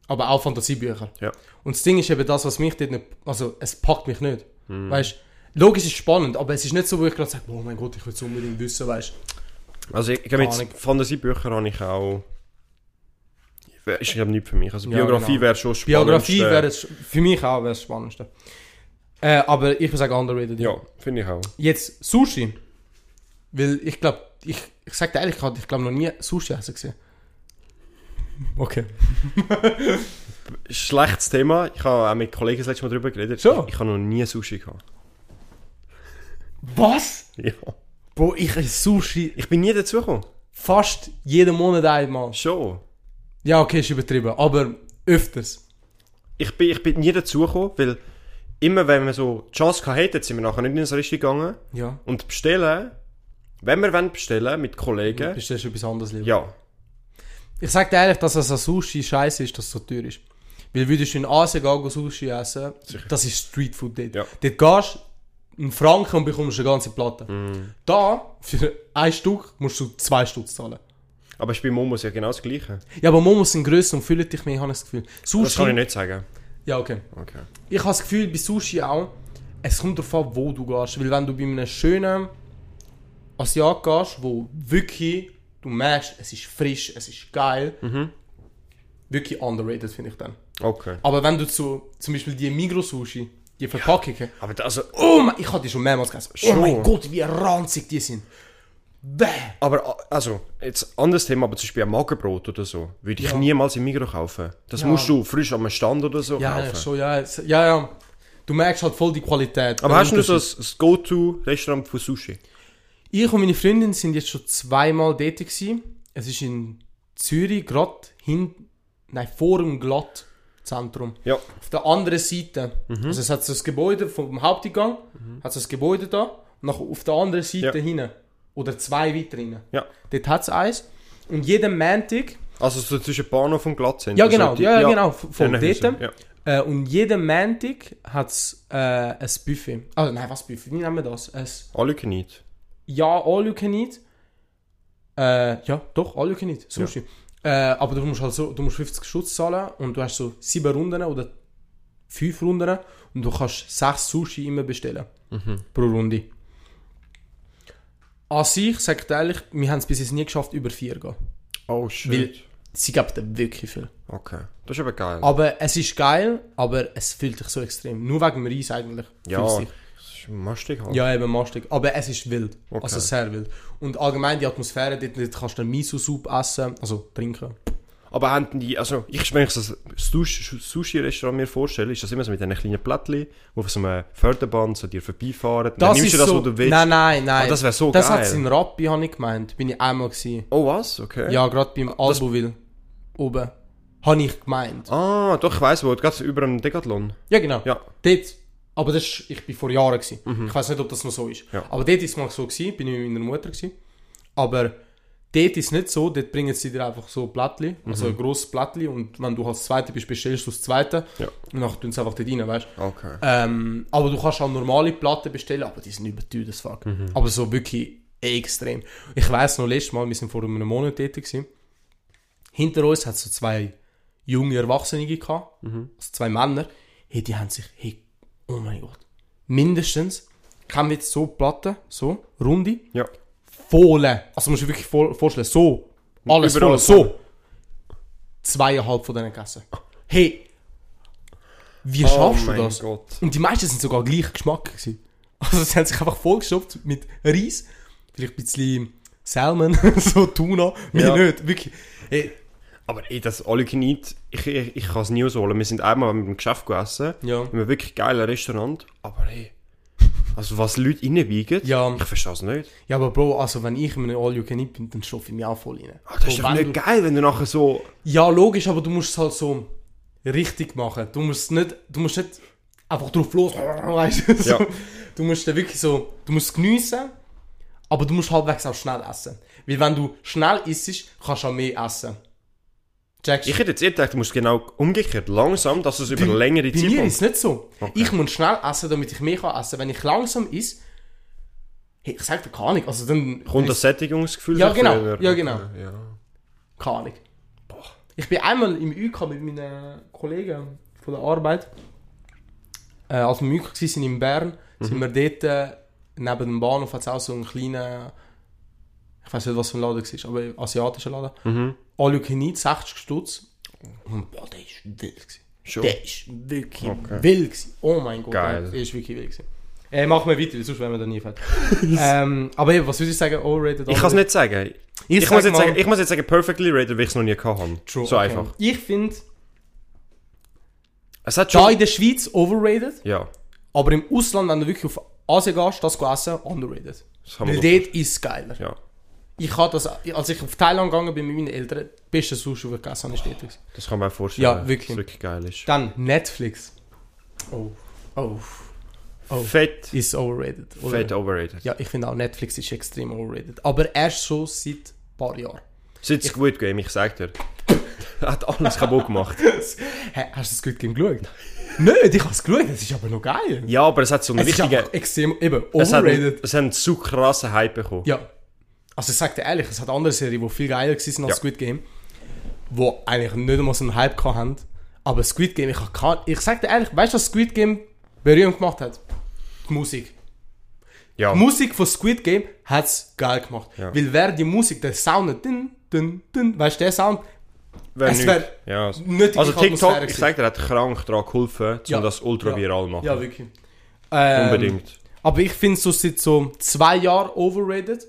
[SPEAKER 2] Aber auch Fantasiebücher.
[SPEAKER 1] Ja.
[SPEAKER 2] Und das Ding ist eben das, was mich dort nicht. Also, es packt mich nicht.
[SPEAKER 1] Mhm.
[SPEAKER 2] Weißt logisch ist es spannend, aber es ist nicht so, wo ich gerade sage, oh mein Gott, ich will es unbedingt wissen, weißt
[SPEAKER 1] Also ich, ich
[SPEAKER 2] Ahnung.
[SPEAKER 1] jetzt Fantasiebücher habe ich auch... Ist glaube nicht für mich. Also
[SPEAKER 2] Ja,
[SPEAKER 1] Biografie
[SPEAKER 2] genau.
[SPEAKER 1] wäre schon spannend.
[SPEAKER 2] Biografie wäre es, für mich auch wäre das Spannendste. Äh, aber ich würde sagen, underrated.
[SPEAKER 1] Ja, finde ich auch.
[SPEAKER 2] Jetzt Sushi. Weil ich glaube, ich, ich sag dir ehrlich, ich glaube noch nie Sushi essen gesehen. *laughs* Okay.
[SPEAKER 1] Schlechtes Thema. Ich habe auch mit Kollegen das letzte Mal darüber geredet.
[SPEAKER 2] Schon?
[SPEAKER 1] Ich, ich habe noch nie Sushi gehabt.
[SPEAKER 2] Was?
[SPEAKER 1] Ja.
[SPEAKER 2] Bro, ich esse Sushi
[SPEAKER 1] Ich bin nie dazu gekommen.
[SPEAKER 2] fast jeden Monat einmal.
[SPEAKER 1] Schon.
[SPEAKER 2] Ja, okay, ist übertrieben, aber öfters.
[SPEAKER 1] Ich bin, ich bin nie dazu gekommen, weil immer wenn wir so die Chance hatten, sind wir nachher nicht ins Restaurant gegangen.
[SPEAKER 2] Ja.
[SPEAKER 1] Und bestellen, wenn wir wollen bestellen mit Kollegen,
[SPEAKER 2] Bestellst du etwas anderes lieber?
[SPEAKER 1] ja.
[SPEAKER 2] Ich sag dir ehrlich, dass es an Sushi scheiße ist, dass es so teuer ist. Weil würdest du in Asien gehen, Sushi essen, das ist Streetfood dort.
[SPEAKER 1] Ja.
[SPEAKER 2] Dort gehst du in Franken und bekommst eine ganze Platte.
[SPEAKER 1] Mhm.
[SPEAKER 2] Da, für ein Stück, musst du zwei Stutz zahlen.
[SPEAKER 1] Aber ist bei Momos ja genau das Gleiche.
[SPEAKER 2] Ja, aber Momos sind grösser und füllen dich mehr, habe ich das Gefühl. Sushi,
[SPEAKER 1] Das kann ich nicht sagen.
[SPEAKER 2] ja okay.
[SPEAKER 1] Okay.
[SPEAKER 2] Ich habe das Gefühl, bei Sushi auch, es kommt darauf an, wo du gehst. Weil wenn du bei einem schönen Asiat gehst, wo wirklich, du merkst, es ist frisch, es ist geil,
[SPEAKER 1] Mhm.
[SPEAKER 2] wirklich underrated, finde ich dann.
[SPEAKER 1] Okay.
[SPEAKER 2] Aber wenn du zu, zum Beispiel die Migros-Sushi, die Verpackungen,
[SPEAKER 1] Aber da- also,
[SPEAKER 2] oh mein, ich hatte die schon mehrmals gegessen. Oh
[SPEAKER 1] Schon.
[SPEAKER 2] mein Gott, wie ranzig die sind. Bäh.
[SPEAKER 1] aber also, jetzt anderes Thema, aber zum Beispiel ein Magerbrot oder so, würde ich
[SPEAKER 2] Ja.
[SPEAKER 1] niemals im Migros kaufen. Das
[SPEAKER 2] Ja.
[SPEAKER 1] musst du frisch am Stand oder so
[SPEAKER 2] Ja,
[SPEAKER 1] kaufen.
[SPEAKER 2] ja, es- ja, ja. Du merkst halt voll die Qualität.
[SPEAKER 1] Aber hast du so ein Go-To-Restaurant für Sushi?
[SPEAKER 2] Ich und meine Freundin sind jetzt schon zweimal dort gewesen. Es ist in Zürich, gerade hin, nein, vor dem Glattzentrum.
[SPEAKER 1] Ja.
[SPEAKER 2] Auf der anderen Seite. Also es hat so das Gebäude vom Haupteingang, hat so das Gebäude da, und nach, auf der anderen Seite
[SPEAKER 1] Ja.
[SPEAKER 2] hinten. Oder zwei weiter.
[SPEAKER 1] Ja.
[SPEAKER 2] Dort hat es eins. Und jeden Montag,
[SPEAKER 1] Also so zwischen Bahnhof und Glattzentrum.
[SPEAKER 2] ja genau,
[SPEAKER 1] so die-
[SPEAKER 2] ja, ja, genau, von dort.
[SPEAKER 1] Ja.
[SPEAKER 2] Äh, und jeden Montag hat es äh, ein Buffet. Also nein, was Buffet? Wie nennen wir das? Ein
[SPEAKER 1] All you can eat.
[SPEAKER 2] ja, all you can eat. Äh, ja, doch, all you can eat. Sushi. Äh, aber du musst halt so, du musst 50 Schutz zahlen und du hast so sieben Runden oder fünf Runden und du kannst sechs Sushi immer bestellen. Pro Runde. An sich, sag ich dir ehrlich, wir haben es bis jetzt nie geschafft, über vier zu gehen.
[SPEAKER 1] Oh shit.
[SPEAKER 2] Weil sie geben dir wirklich viel.
[SPEAKER 1] Okay. Das ist aber geil.
[SPEAKER 2] Aber es ist geil, aber es fühlt dich so extrem. Nur wegen dem Reis eigentlich.
[SPEAKER 1] ja, das
[SPEAKER 2] dich.
[SPEAKER 1] ist mastig halt.
[SPEAKER 2] Ja, eben mastig. Aber es ist wild.
[SPEAKER 1] Okay.
[SPEAKER 2] Also sehr wild. Und allgemein die Atmosphäre, dort, dort kannst du Miso-Soup essen, also trinken.
[SPEAKER 1] Aber haben die, also ich, wenn ich das Sushi- Sushi-Restaurant mir vorstelle, ist das immer so mit diesen kleinen Plättchen, die auf so einem Förderband so dir vorbeifahren. Dann
[SPEAKER 2] Das
[SPEAKER 1] nimmst
[SPEAKER 2] ist
[SPEAKER 1] du das,
[SPEAKER 2] so,
[SPEAKER 1] was du willst.
[SPEAKER 2] Nein, nein, nein.
[SPEAKER 1] Ah, das wär so
[SPEAKER 2] Das
[SPEAKER 1] geil.
[SPEAKER 2] hat es in Rappi, habe ich gemeint. Bin ich einmal gewesen.
[SPEAKER 1] Oh was? Okay.
[SPEAKER 2] Ja, gerade beim Alboville. Oben. Habe ich gemeint.
[SPEAKER 1] Ah, doch, ich weiss wo. Gerade über einen Decathlon.
[SPEAKER 2] Ja, genau.
[SPEAKER 1] Ja.
[SPEAKER 2] Dort. Aber das ist, ich bin vor Jahren gewesen. Ich weiß nicht, ob das noch so ist.
[SPEAKER 1] Ja.
[SPEAKER 2] Aber dort ist es mal so gewesen, bin ich mit meiner Mutter gewesen. Aber dort ist es nicht so, dort bringen sie dir einfach so Blättchen, also ein grosses Blättchen und wenn du als Zweite bist, bestellst du das Zweite
[SPEAKER 1] Ja.
[SPEAKER 2] und dann tun sie einfach dort rein, weißt
[SPEAKER 1] Okay.
[SPEAKER 2] ähm, Aber du kannst auch normale Platten bestellen, aber die sind überteuert as fuck. Aber so wirklich extrem. Ich weiss noch, letztes Mal, wir sind vor einem Monat tätig gewesen. Hinter uns hat es so zwei junge Erwachsene gehabt, also zwei Männer. Hey, die haben sich, hey, oh mein Gott, mindestens, wir jetzt so Platten, so, runde,
[SPEAKER 1] Ja.
[SPEAKER 2] Volle, also musst du dir wirklich vor, vorstellen, so, alles
[SPEAKER 1] Überall
[SPEAKER 2] so, zweieinhalb von denen gegessen. Hey, wie
[SPEAKER 1] Oh
[SPEAKER 2] schaffst du
[SPEAKER 1] mein
[SPEAKER 2] das?
[SPEAKER 1] Gott.
[SPEAKER 2] Und die meisten sind sogar gleich Geschmack gewesen. *laughs* Also sie haben sich einfach vollgestopft mit Reis, vielleicht ein bisschen Salmon, *laughs* so Tuna, mir
[SPEAKER 1] Ja.
[SPEAKER 2] nicht, wirklich. Hey,
[SPEAKER 1] Aber ey, das All You Can Eat, ich, ich, ich kann es nie ausholen. Wir sind einmal mit dem Geschäft gegessen,
[SPEAKER 2] Ja.
[SPEAKER 1] in einem wirklich geilen Restaurant, aber ey, also was Leute reinbiegen,
[SPEAKER 2] Ja.
[SPEAKER 1] ich verstehe es nicht.
[SPEAKER 2] Ja, aber Bro, also wenn ich in einem All You Can Eat bin, dann stopfe ich mich auch voll rein.
[SPEAKER 1] Ah, das ist
[SPEAKER 2] Bro,
[SPEAKER 1] doch nicht
[SPEAKER 2] du-
[SPEAKER 1] geil, wenn du nachher so...
[SPEAKER 2] Ja, logisch, aber du musst es halt so richtig machen. Du musst nicht, du musst nicht einfach drauf los, *laughs* weißt du.
[SPEAKER 1] Ja.
[SPEAKER 2] Du musst dann wirklich so, du musst geniessen, aber du musst halbwegs auch schnell essen. Weil wenn du schnell isst, kannst du auch mehr essen. Checkst?
[SPEAKER 1] Ich hätte jetzt eher gedacht, du musst genau umgekehrt, langsam, dass es über längere
[SPEAKER 2] Bei
[SPEAKER 1] Zeit
[SPEAKER 2] mir
[SPEAKER 1] kommt.
[SPEAKER 2] ist es nicht so. Ich muss schnell essen, damit ich mehr kann essen. Wenn ich langsam isse, hey, ich sag dir keine Ahnung, also dann...
[SPEAKER 1] Kommt das Sättigungsgefühl
[SPEAKER 2] Ja, genau.
[SPEAKER 1] früher?
[SPEAKER 2] Ja, genau.
[SPEAKER 1] Ja.
[SPEAKER 2] Keine Ahnung. Ich bin einmal im UK mit meinen Kollegen von der Arbeit. Äh, als wir im UK waren in Bern, sind wir dort äh, neben dem Bahnhof hat es auch so einen kleinen, ich weiß nicht was für ein Laden es war, aber asiatischer Laden.
[SPEAKER 1] Mhm.
[SPEAKER 2] All you can eat, 60 Stutz. Und boah, der ist wild gewesen.
[SPEAKER 1] Schon.
[SPEAKER 2] Der ist wirklich
[SPEAKER 1] Okay.
[SPEAKER 2] wild gewesen. Oh mein Gott,
[SPEAKER 1] Geil.
[SPEAKER 2] der ist wirklich wild gewesen. Äh, machen wir weiter, sonst wären wir da nie fertig. *laughs* ähm, aber eben, was würde ich sagen, overrated?
[SPEAKER 1] Ich kann es nicht sagen.
[SPEAKER 2] Ich,
[SPEAKER 1] Ich, muss jetzt
[SPEAKER 2] mal-
[SPEAKER 1] sagen, ich muss jetzt sagen, perfectly rated, weil ich es noch nie gehabt habe.
[SPEAKER 2] True,
[SPEAKER 1] so
[SPEAKER 2] okay.
[SPEAKER 1] einfach.
[SPEAKER 2] Ich finde,
[SPEAKER 1] Es hat
[SPEAKER 2] da
[SPEAKER 1] schon...
[SPEAKER 2] in der Schweiz overrated,
[SPEAKER 1] Ja,
[SPEAKER 2] aber im Ausland, wenn du wirklich auf Asien gehst, das essen, underrated.
[SPEAKER 1] das
[SPEAKER 2] Weil dort ist es geiler.
[SPEAKER 1] Ja,
[SPEAKER 2] Ich habe das, als ich auf Thailand gegangen bin mit meinen Eltern, beste Sushi, das ich gegessen habe, ist dort. gewesen.
[SPEAKER 1] das kann man auch vorstellen.
[SPEAKER 2] Ja, wirklich.
[SPEAKER 1] Dass es wirklich geil ist.
[SPEAKER 2] Dann Netflix. Oh. Oh. Oh.
[SPEAKER 1] Fett,
[SPEAKER 2] Ist overrated. oder?
[SPEAKER 1] fett overrated.
[SPEAKER 2] Ja, ich finde auch Netflix ist extrem overrated. Aber erst schon seit ein paar Jahren.
[SPEAKER 1] Seit Squid Game, ich sag dir. *laughs* hat alles kaputt gemacht. *laughs*
[SPEAKER 2] Hä, hast du das Squid Game geschaut? Nicht, ich habe es geschaut, es ist aber noch geil.
[SPEAKER 1] Ja, aber es hat so einen
[SPEAKER 2] es ist
[SPEAKER 1] richtigen...
[SPEAKER 2] einfach extrem, eben,
[SPEAKER 1] Es hat,
[SPEAKER 2] overrated.
[SPEAKER 1] es hat einen zu krassen Hype bekommen.
[SPEAKER 2] Ja. Also ich sag dir ehrlich, es hat andere Serien, die viel geiler waren als
[SPEAKER 1] Ja.
[SPEAKER 2] Squid Game, die eigentlich nicht einmal so einen Hype gehabt haben. Aber Squid Game, ich, kann, ich sag dir ehrlich, weißt du, was Squid Game berühmt gemacht hat? Die Musik.
[SPEAKER 1] Ja.
[SPEAKER 2] Die Musik von Squid Game hat es geil gemacht.
[SPEAKER 1] Ja.
[SPEAKER 2] Weil wer die Musik, der Sound, dün, dün, dün, weißt du, der Sound,
[SPEAKER 1] Wär
[SPEAKER 2] es
[SPEAKER 1] nicht-
[SPEAKER 2] wär
[SPEAKER 1] ja.
[SPEAKER 2] nicht
[SPEAKER 1] Also TikTok, ich sag dir, hat krank daran geholfen, um das ultra viral zu machen.
[SPEAKER 2] Ja, wirklich. Ähm,
[SPEAKER 1] Unbedingt.
[SPEAKER 2] Aber ich finde so seit so zwei Jahren overrated.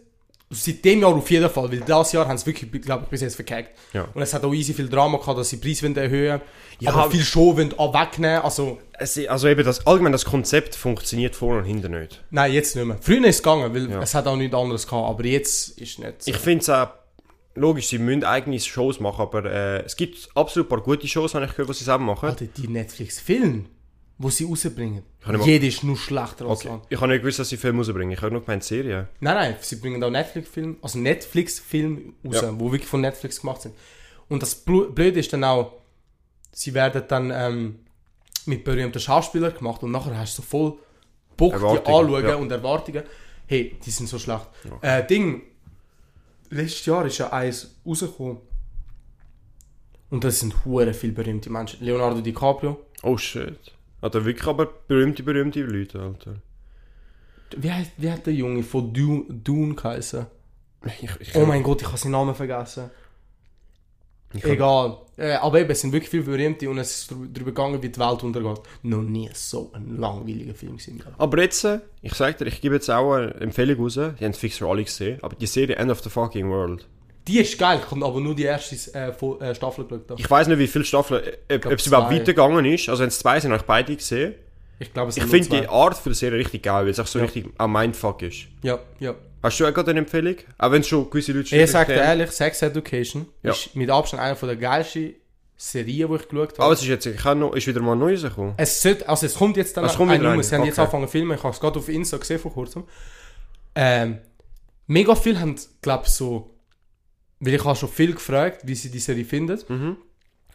[SPEAKER 2] Seit dem Jahr auf jeden Fall, weil das Jahr haben sie wirklich, glaube ich, bis jetzt verkackt.
[SPEAKER 1] Ja.
[SPEAKER 2] Und es hat auch easy viel Drama gehabt, dass sie die Preise wollen erhöhen
[SPEAKER 1] Ja,
[SPEAKER 2] aber viel Show wollen auch wegnehmen. Also,
[SPEAKER 1] Es, also eben, das, allgemein das Konzept funktioniert vorne und hinten nicht.
[SPEAKER 2] nein, jetzt nicht mehr. Früher ist es gegangen, weil
[SPEAKER 1] Ja.
[SPEAKER 2] es hat auch nichts anderes gehabt, aber jetzt ist nicht so.
[SPEAKER 1] Ich finde es auch, logisch, sie müssen eigene Shows machen, aber äh, es gibt absolut ein paar gute Shows, habe ich gehört, die sie selber machen.
[SPEAKER 2] Alter, die Netflix-Filme, die sie rausbringen, Jeder ist nur schlechter als
[SPEAKER 1] Okay. Ich habe nicht gewusst, dass sie Filme rausbringen. Ich habe nur gemeint Serien.
[SPEAKER 2] Nein, nein, sie bringen auch Netflix-Filme, also Netflix-Filme raus,
[SPEAKER 1] Ja.
[SPEAKER 2] wo wirklich von Netflix gemacht sind. Und das Blöde ist dann auch, sie werden dann ähm, mit berühmten Schauspielern gemacht und nachher hast du so voll Bock, die
[SPEAKER 1] Erwartungen,
[SPEAKER 2] anschauen
[SPEAKER 1] ja.
[SPEAKER 2] und Erwartungen. Hey, die sind so schlecht. Äh, Ding, letztes Jahr ist ja eins rausgekommen. Und das sind hure viele berühmte Menschen. Leonardo DiCaprio.
[SPEAKER 1] Oh shit. Alter, wirklich aber berühmte, berühmte Leute, Alter.
[SPEAKER 2] Wie hat, wie hat der Junge von Dune, Dune geheißen?
[SPEAKER 1] Ich, ich,
[SPEAKER 2] Oh mein Gott, ich habe seinen Namen vergessen.
[SPEAKER 1] ich
[SPEAKER 2] Egal. Äh, aber eben, es sind wirklich viele Berühmte und es ist darüber gegangen, wie die Welt untergeht. Noch nie so ein langweiliger Film gewesen.
[SPEAKER 1] Aber jetzt, äh, ich sag dir, ich gebe jetzt auch eine Empfehlung raus. Die haben es fix für alle gesehen. Aber die Serie End of the Fucking World.
[SPEAKER 2] Die ist geil, ich habe aber nur die erste äh, äh, Staffel geschaut.
[SPEAKER 1] Ich weiß nicht, wie viele Staffeln, äh, ob, ob es überhaupt weitergegangen ist. Also wenn es zwei sind, habe ich beide gesehen.
[SPEAKER 2] Ich glaube, es
[SPEAKER 1] Ich finde die. Art für die Serie richtig geil, weil es auch so
[SPEAKER 2] Ja.
[SPEAKER 1] richtig ein Mindfuck ist.
[SPEAKER 2] Ja, ja.
[SPEAKER 1] Hast du auch gerade eine Empfehlung? Auch wenn es schon gewisse Leute
[SPEAKER 2] Ich sag dir ehrlich, Sex Education
[SPEAKER 1] Ja.
[SPEAKER 2] ist mit Abstand eine der geilsten Serien, die ich geschaut habe.
[SPEAKER 1] Aber es ist jetzt ich noch, ist wieder mal neues gekommen.
[SPEAKER 2] Es, sollte, also es kommt jetzt dann
[SPEAKER 1] Es kommt
[SPEAKER 2] ein Nummer. Sie haben jetzt
[SPEAKER 1] okay.
[SPEAKER 2] angefangen zu filmen. Ich habe es gerade auf Insta gesehen vor kurzem. Ähm, mega viel haben, glaube ich, so... Weil ich habe schon viel gefragt, wie sie die Serie finden.
[SPEAKER 1] Mhm.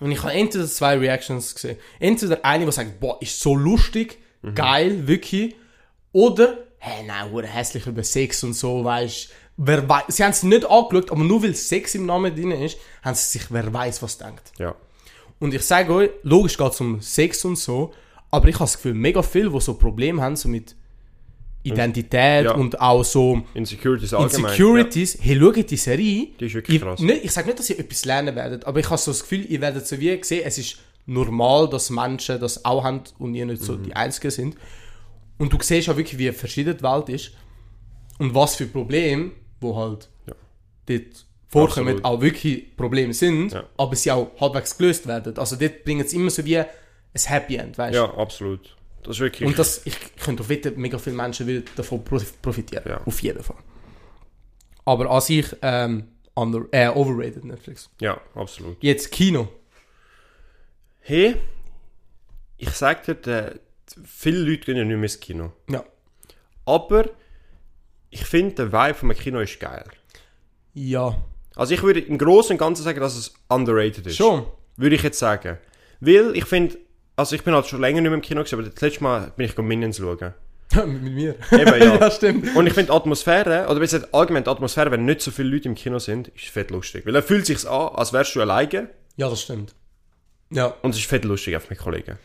[SPEAKER 2] Und ich habe entweder zwei Reactions gesehen. Entweder eine, die sagt, boah, ist so lustig,
[SPEAKER 1] Mhm.
[SPEAKER 2] geil, wirklich. Oder, hä, nein, hure hässlich über Sex und so, weißt wer wei- sie haben es nicht angeschaut, aber nur weil Sex im Namen drin ist, haben sie sich, wer weiß was denkt.
[SPEAKER 1] Ja.
[SPEAKER 2] Und ich sage euch, logisch geht es um Sex und so, aber ich habe das Gefühl, mega viele, die so Probleme haben, so mit Identität
[SPEAKER 1] Ja.
[SPEAKER 2] und auch so
[SPEAKER 1] Insecurities allgemein.
[SPEAKER 2] Insecurities, hey, schaut die Serie.
[SPEAKER 1] Die ist wirklich
[SPEAKER 2] ich,
[SPEAKER 1] krass.
[SPEAKER 2] Nicht, ich sage nicht, dass ihr etwas lernen werdet, aber ich habe so das Gefühl, ihr werdet so wie sehen, es ist normal, dass Menschen das auch haben und ihr nicht so
[SPEAKER 1] Mhm.
[SPEAKER 2] die Einzigen sind. Und du siehst auch wirklich, wie verschieden die Welt ist und was für Probleme, wo halt
[SPEAKER 1] Ja.
[SPEAKER 2] dort vorkommen,
[SPEAKER 1] Absolut.
[SPEAKER 2] auch wirklich Probleme sind,
[SPEAKER 1] Ja.
[SPEAKER 2] aber sie auch halbwegs gelöst werden. Also dort bringen sie immer so wie ein Happy End, weißt du?
[SPEAKER 1] Ja, absolut. Das ist wirklich.
[SPEAKER 2] Und das, ich könnte auf wetten, mega viele Menschen davon prof- profitieren.
[SPEAKER 1] Ja.
[SPEAKER 2] Auf jeden Fall. Aber an sich, ähm, under, äh, overrated Netflix.
[SPEAKER 1] ja, absolut.
[SPEAKER 2] Jetzt Kino.
[SPEAKER 1] Hey, ich sag dir, der, viele Leute gehen ja nicht mehr ins Kino.
[SPEAKER 2] Ja.
[SPEAKER 1] Aber ich finde, der Vibe vom Kino ist geil.
[SPEAKER 2] Ja.
[SPEAKER 1] Also ich würde im Großen und Ganzen sagen, dass es underrated ist.
[SPEAKER 2] Schon.
[SPEAKER 1] Würde ich jetzt sagen. Weil ich finde, also ich bin halt schon länger nicht mehr im Kino gewesen, aber das letzte Mal bin ich Minions schauen. *laughs*
[SPEAKER 2] mit, mir.
[SPEAKER 1] Eben, ja. *laughs*
[SPEAKER 2] ja, stimmt.
[SPEAKER 1] Und ich finde die Atmosphäre, oder besser allgemein die Atmosphäre, wenn nicht so viele Leute im Kino sind, ist fett lustig. Weil er fühlt sich an, als wärst du alleine
[SPEAKER 2] Ja, das stimmt. Ja.
[SPEAKER 1] und es ist fett lustig einfach mit Kollegen.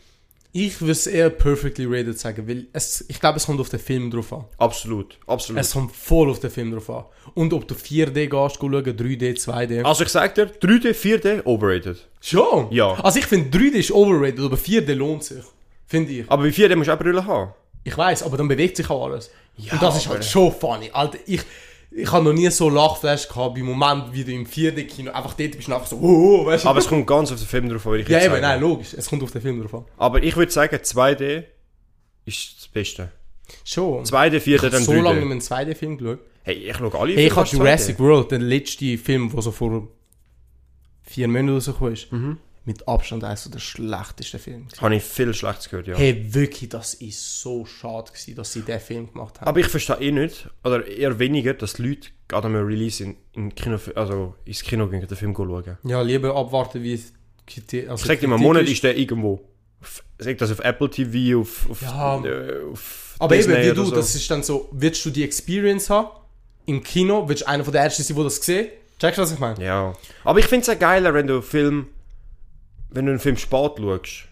[SPEAKER 2] Ich würde es eher perfectly rated sagen, weil es, ich glaube, es kommt auf den Film drauf an.
[SPEAKER 1] Absolut, absolut.
[SPEAKER 2] Es kommt voll auf den Film drauf an. Und ob du 4D gehst, schauen, 3D, 2D.
[SPEAKER 1] also ich sag dir, 3D, 4D, overrated.
[SPEAKER 2] Schon?
[SPEAKER 1] Ja.
[SPEAKER 2] Also ich finde 3D ist overrated, aber 4D lohnt sich. Finde ich.
[SPEAKER 1] Aber wie 4D musst du auch Brille haben.
[SPEAKER 2] Ich weiß, aber dann bewegt sich auch alles.
[SPEAKER 1] Ja,
[SPEAKER 2] und das ist halt schon funny. Alter, ich, ich habe noch nie so Lachflash gehabt beim Moment, wie du im 4D-Kino einfach dort bist und einfach so, oh, oh, weißt du?
[SPEAKER 1] Aber es kommt ganz auf den Film drauf an, würde ich
[SPEAKER 2] ja, eben,
[SPEAKER 1] sagen.
[SPEAKER 2] nein, logisch. Es kommt auf den Film drauf an.
[SPEAKER 1] Aber ich würde sagen, 2D ist das Beste.
[SPEAKER 2] Schon.
[SPEAKER 1] 2D, 4D,
[SPEAKER 2] ich habe
[SPEAKER 1] dann
[SPEAKER 2] so lange
[SPEAKER 1] 3D.
[SPEAKER 2] mehr einen 2D-Film geschaut.
[SPEAKER 1] Hey, ich schaue alle
[SPEAKER 2] Hey, ich habe Jurassic
[SPEAKER 1] 2D.
[SPEAKER 2] World, den letzten Film, der so vor vier Monaten rausgekommen ist,
[SPEAKER 1] Mhm.
[SPEAKER 2] Mit Abstand eines der schlechtesten Filme.
[SPEAKER 1] Habe ich viel Schlechtes gehört, ja.
[SPEAKER 2] Hey, wirklich, das ist so schade gewesen, dass sie diesen Film gemacht haben.
[SPEAKER 1] Aber ich verstehe eh nicht, oder eher weniger, dass die Leute gerade am Release in, in Kino, also ins Kino gehen, den Film schauen.
[SPEAKER 2] ja, lieber abwarten, wie es Kriter- also
[SPEAKER 1] Ich sag dir mal,
[SPEAKER 2] Kritik
[SPEAKER 1] Monat ist der irgendwo. Auf- Sag das auf Apple TV, auf, auf,
[SPEAKER 2] Ja.
[SPEAKER 1] äh, auf
[SPEAKER 2] Aber
[SPEAKER 1] Disney
[SPEAKER 2] eben, wie du,
[SPEAKER 1] so.
[SPEAKER 2] das ist dann so, willst du die Experience haben, im Kino, willst du einer von der Ersten sein, der das sieht? Checkst du, was ich meine?
[SPEAKER 1] Ja. Aber ich finde es auch geiler, wenn du Film, wenn du einen Film spät schaust.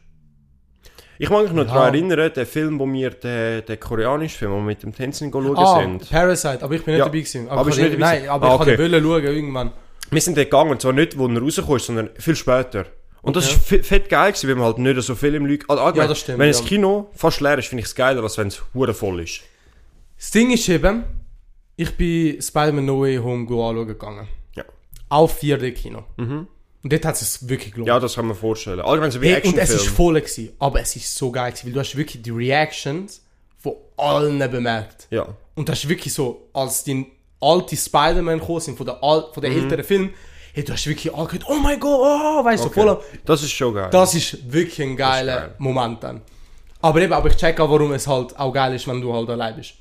[SPEAKER 1] Ich mag mich noch
[SPEAKER 2] Ja.
[SPEAKER 1] daran erinnern, der Film, wo wir, der, der koreanische Film, wo wir mit dem Tänzen schauen
[SPEAKER 2] Ah,
[SPEAKER 1] sind.
[SPEAKER 2] Parasite, aber ich bin nicht
[SPEAKER 1] Ja.
[SPEAKER 2] dabei gewesen.
[SPEAKER 1] Aber
[SPEAKER 2] Aber, ich
[SPEAKER 1] nicht dabei
[SPEAKER 2] nein, aber
[SPEAKER 1] Ah,
[SPEAKER 2] ich kann
[SPEAKER 1] okay.
[SPEAKER 2] wollen schauen irgendwann.
[SPEAKER 1] Wir sind dort gegangen, und zwar nicht, wo er rausgekommen ist, sondern viel später. Und das
[SPEAKER 2] Okay.
[SPEAKER 1] ist fe- fett geil gewesen, weil man halt nicht so viel im Leute... Also
[SPEAKER 2] Ja, das stimmt,
[SPEAKER 1] Wenn
[SPEAKER 2] ja.
[SPEAKER 1] das Kino fast leer ist, finde ich es geiler, als wenn es hure voll ist.
[SPEAKER 2] Das Ding ist eben, ich bin Spider-Man No Way Home anschauen gegangen.
[SPEAKER 1] Ja.
[SPEAKER 2] Auf 4D-Kino. Und dort hat es sich wirklich gelohnt.
[SPEAKER 1] Ja, das kann man vorstellen. Allgemein so wie
[SPEAKER 2] Hey, und es ist
[SPEAKER 1] Actionfilm.
[SPEAKER 2] voll gewesen, aber es ist so geil gewesen, weil du hast wirklich die Reactions von allen bemerkt.
[SPEAKER 1] Ja.
[SPEAKER 2] Und das ist wirklich so, als die alte Spider-Man gekommen sind, von der, Al von der älteren Film, hey, du hast wirklich alle gehört, oh mein Gott, oh, weißt du,
[SPEAKER 1] Okay.
[SPEAKER 2] voll
[SPEAKER 1] Das ist schon geil.
[SPEAKER 2] Das ist wirklich ein geiler
[SPEAKER 1] geil.
[SPEAKER 2] Moment dann. Aber eben, aber ich check auch, warum es halt auch geil ist, wenn du halt allein bist.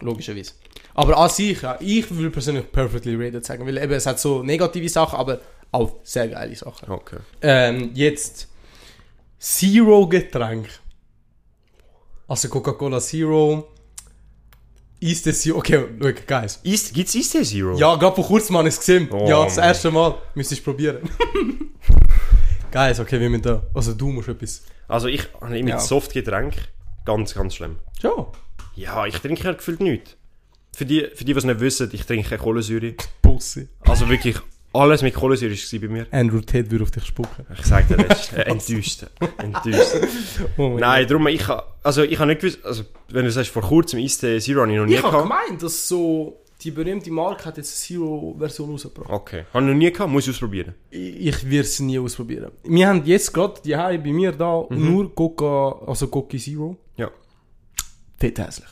[SPEAKER 2] Logischerweise. Aber an sich, ja, ich würde persönlich perfectly rated sagen, weil eben, es hat so negative Sachen, aber auch sehr geile Sachen.
[SPEAKER 1] Okay.
[SPEAKER 2] Ähm, jetzt Zero Getränk. Also Coca-Cola Zero. Ist das Zero? Okay, look, guys.
[SPEAKER 1] Ist, gibt's Easter Zero?
[SPEAKER 2] Ja, gerade vor kurzem habe ich es gesehen.
[SPEAKER 1] Oh,
[SPEAKER 2] ja, das
[SPEAKER 1] Mann.
[SPEAKER 2] erste Mal. Müsstest du probieren. *laughs* guys, okay, wir müssen da. Also du musst etwas.
[SPEAKER 1] Also ich mit
[SPEAKER 2] Ja.
[SPEAKER 1] Softgetränk ganz, ganz schlimm.
[SPEAKER 2] Ja.
[SPEAKER 1] Ja, ich trinke ja gefühlt nichts. Für die, für die, die es nicht wissen, ich trinke keine Kohlensäure.
[SPEAKER 2] Pussy.
[SPEAKER 1] Also wirklich, alles mit Kohlensäure war bei mir.
[SPEAKER 2] Andrew Tate würde auf dich spucken.
[SPEAKER 1] Ich sag dir das, äh, *laughs* enttäuscht. enttäuscht.
[SPEAKER 2] Oh
[SPEAKER 1] Nein, darum, ich ha- also ich habe nicht gewusst, also wenn du sagst, vor kurzem Eistee Zero habe ich noch nie
[SPEAKER 2] Ich habe
[SPEAKER 1] gehabt.
[SPEAKER 2] gemeint, dass so die berühmte Marke hat jetzt eine Zero-Version rausgebracht.
[SPEAKER 1] Okay, habe ich noch nie gehabt, muss ich ausprobieren.
[SPEAKER 2] Ich, ich werde es nie ausprobieren. Wir haben jetzt gerade die bei mir da nur Coca, also Coca Zero.
[SPEAKER 1] Ja.
[SPEAKER 2] Fett hässlich.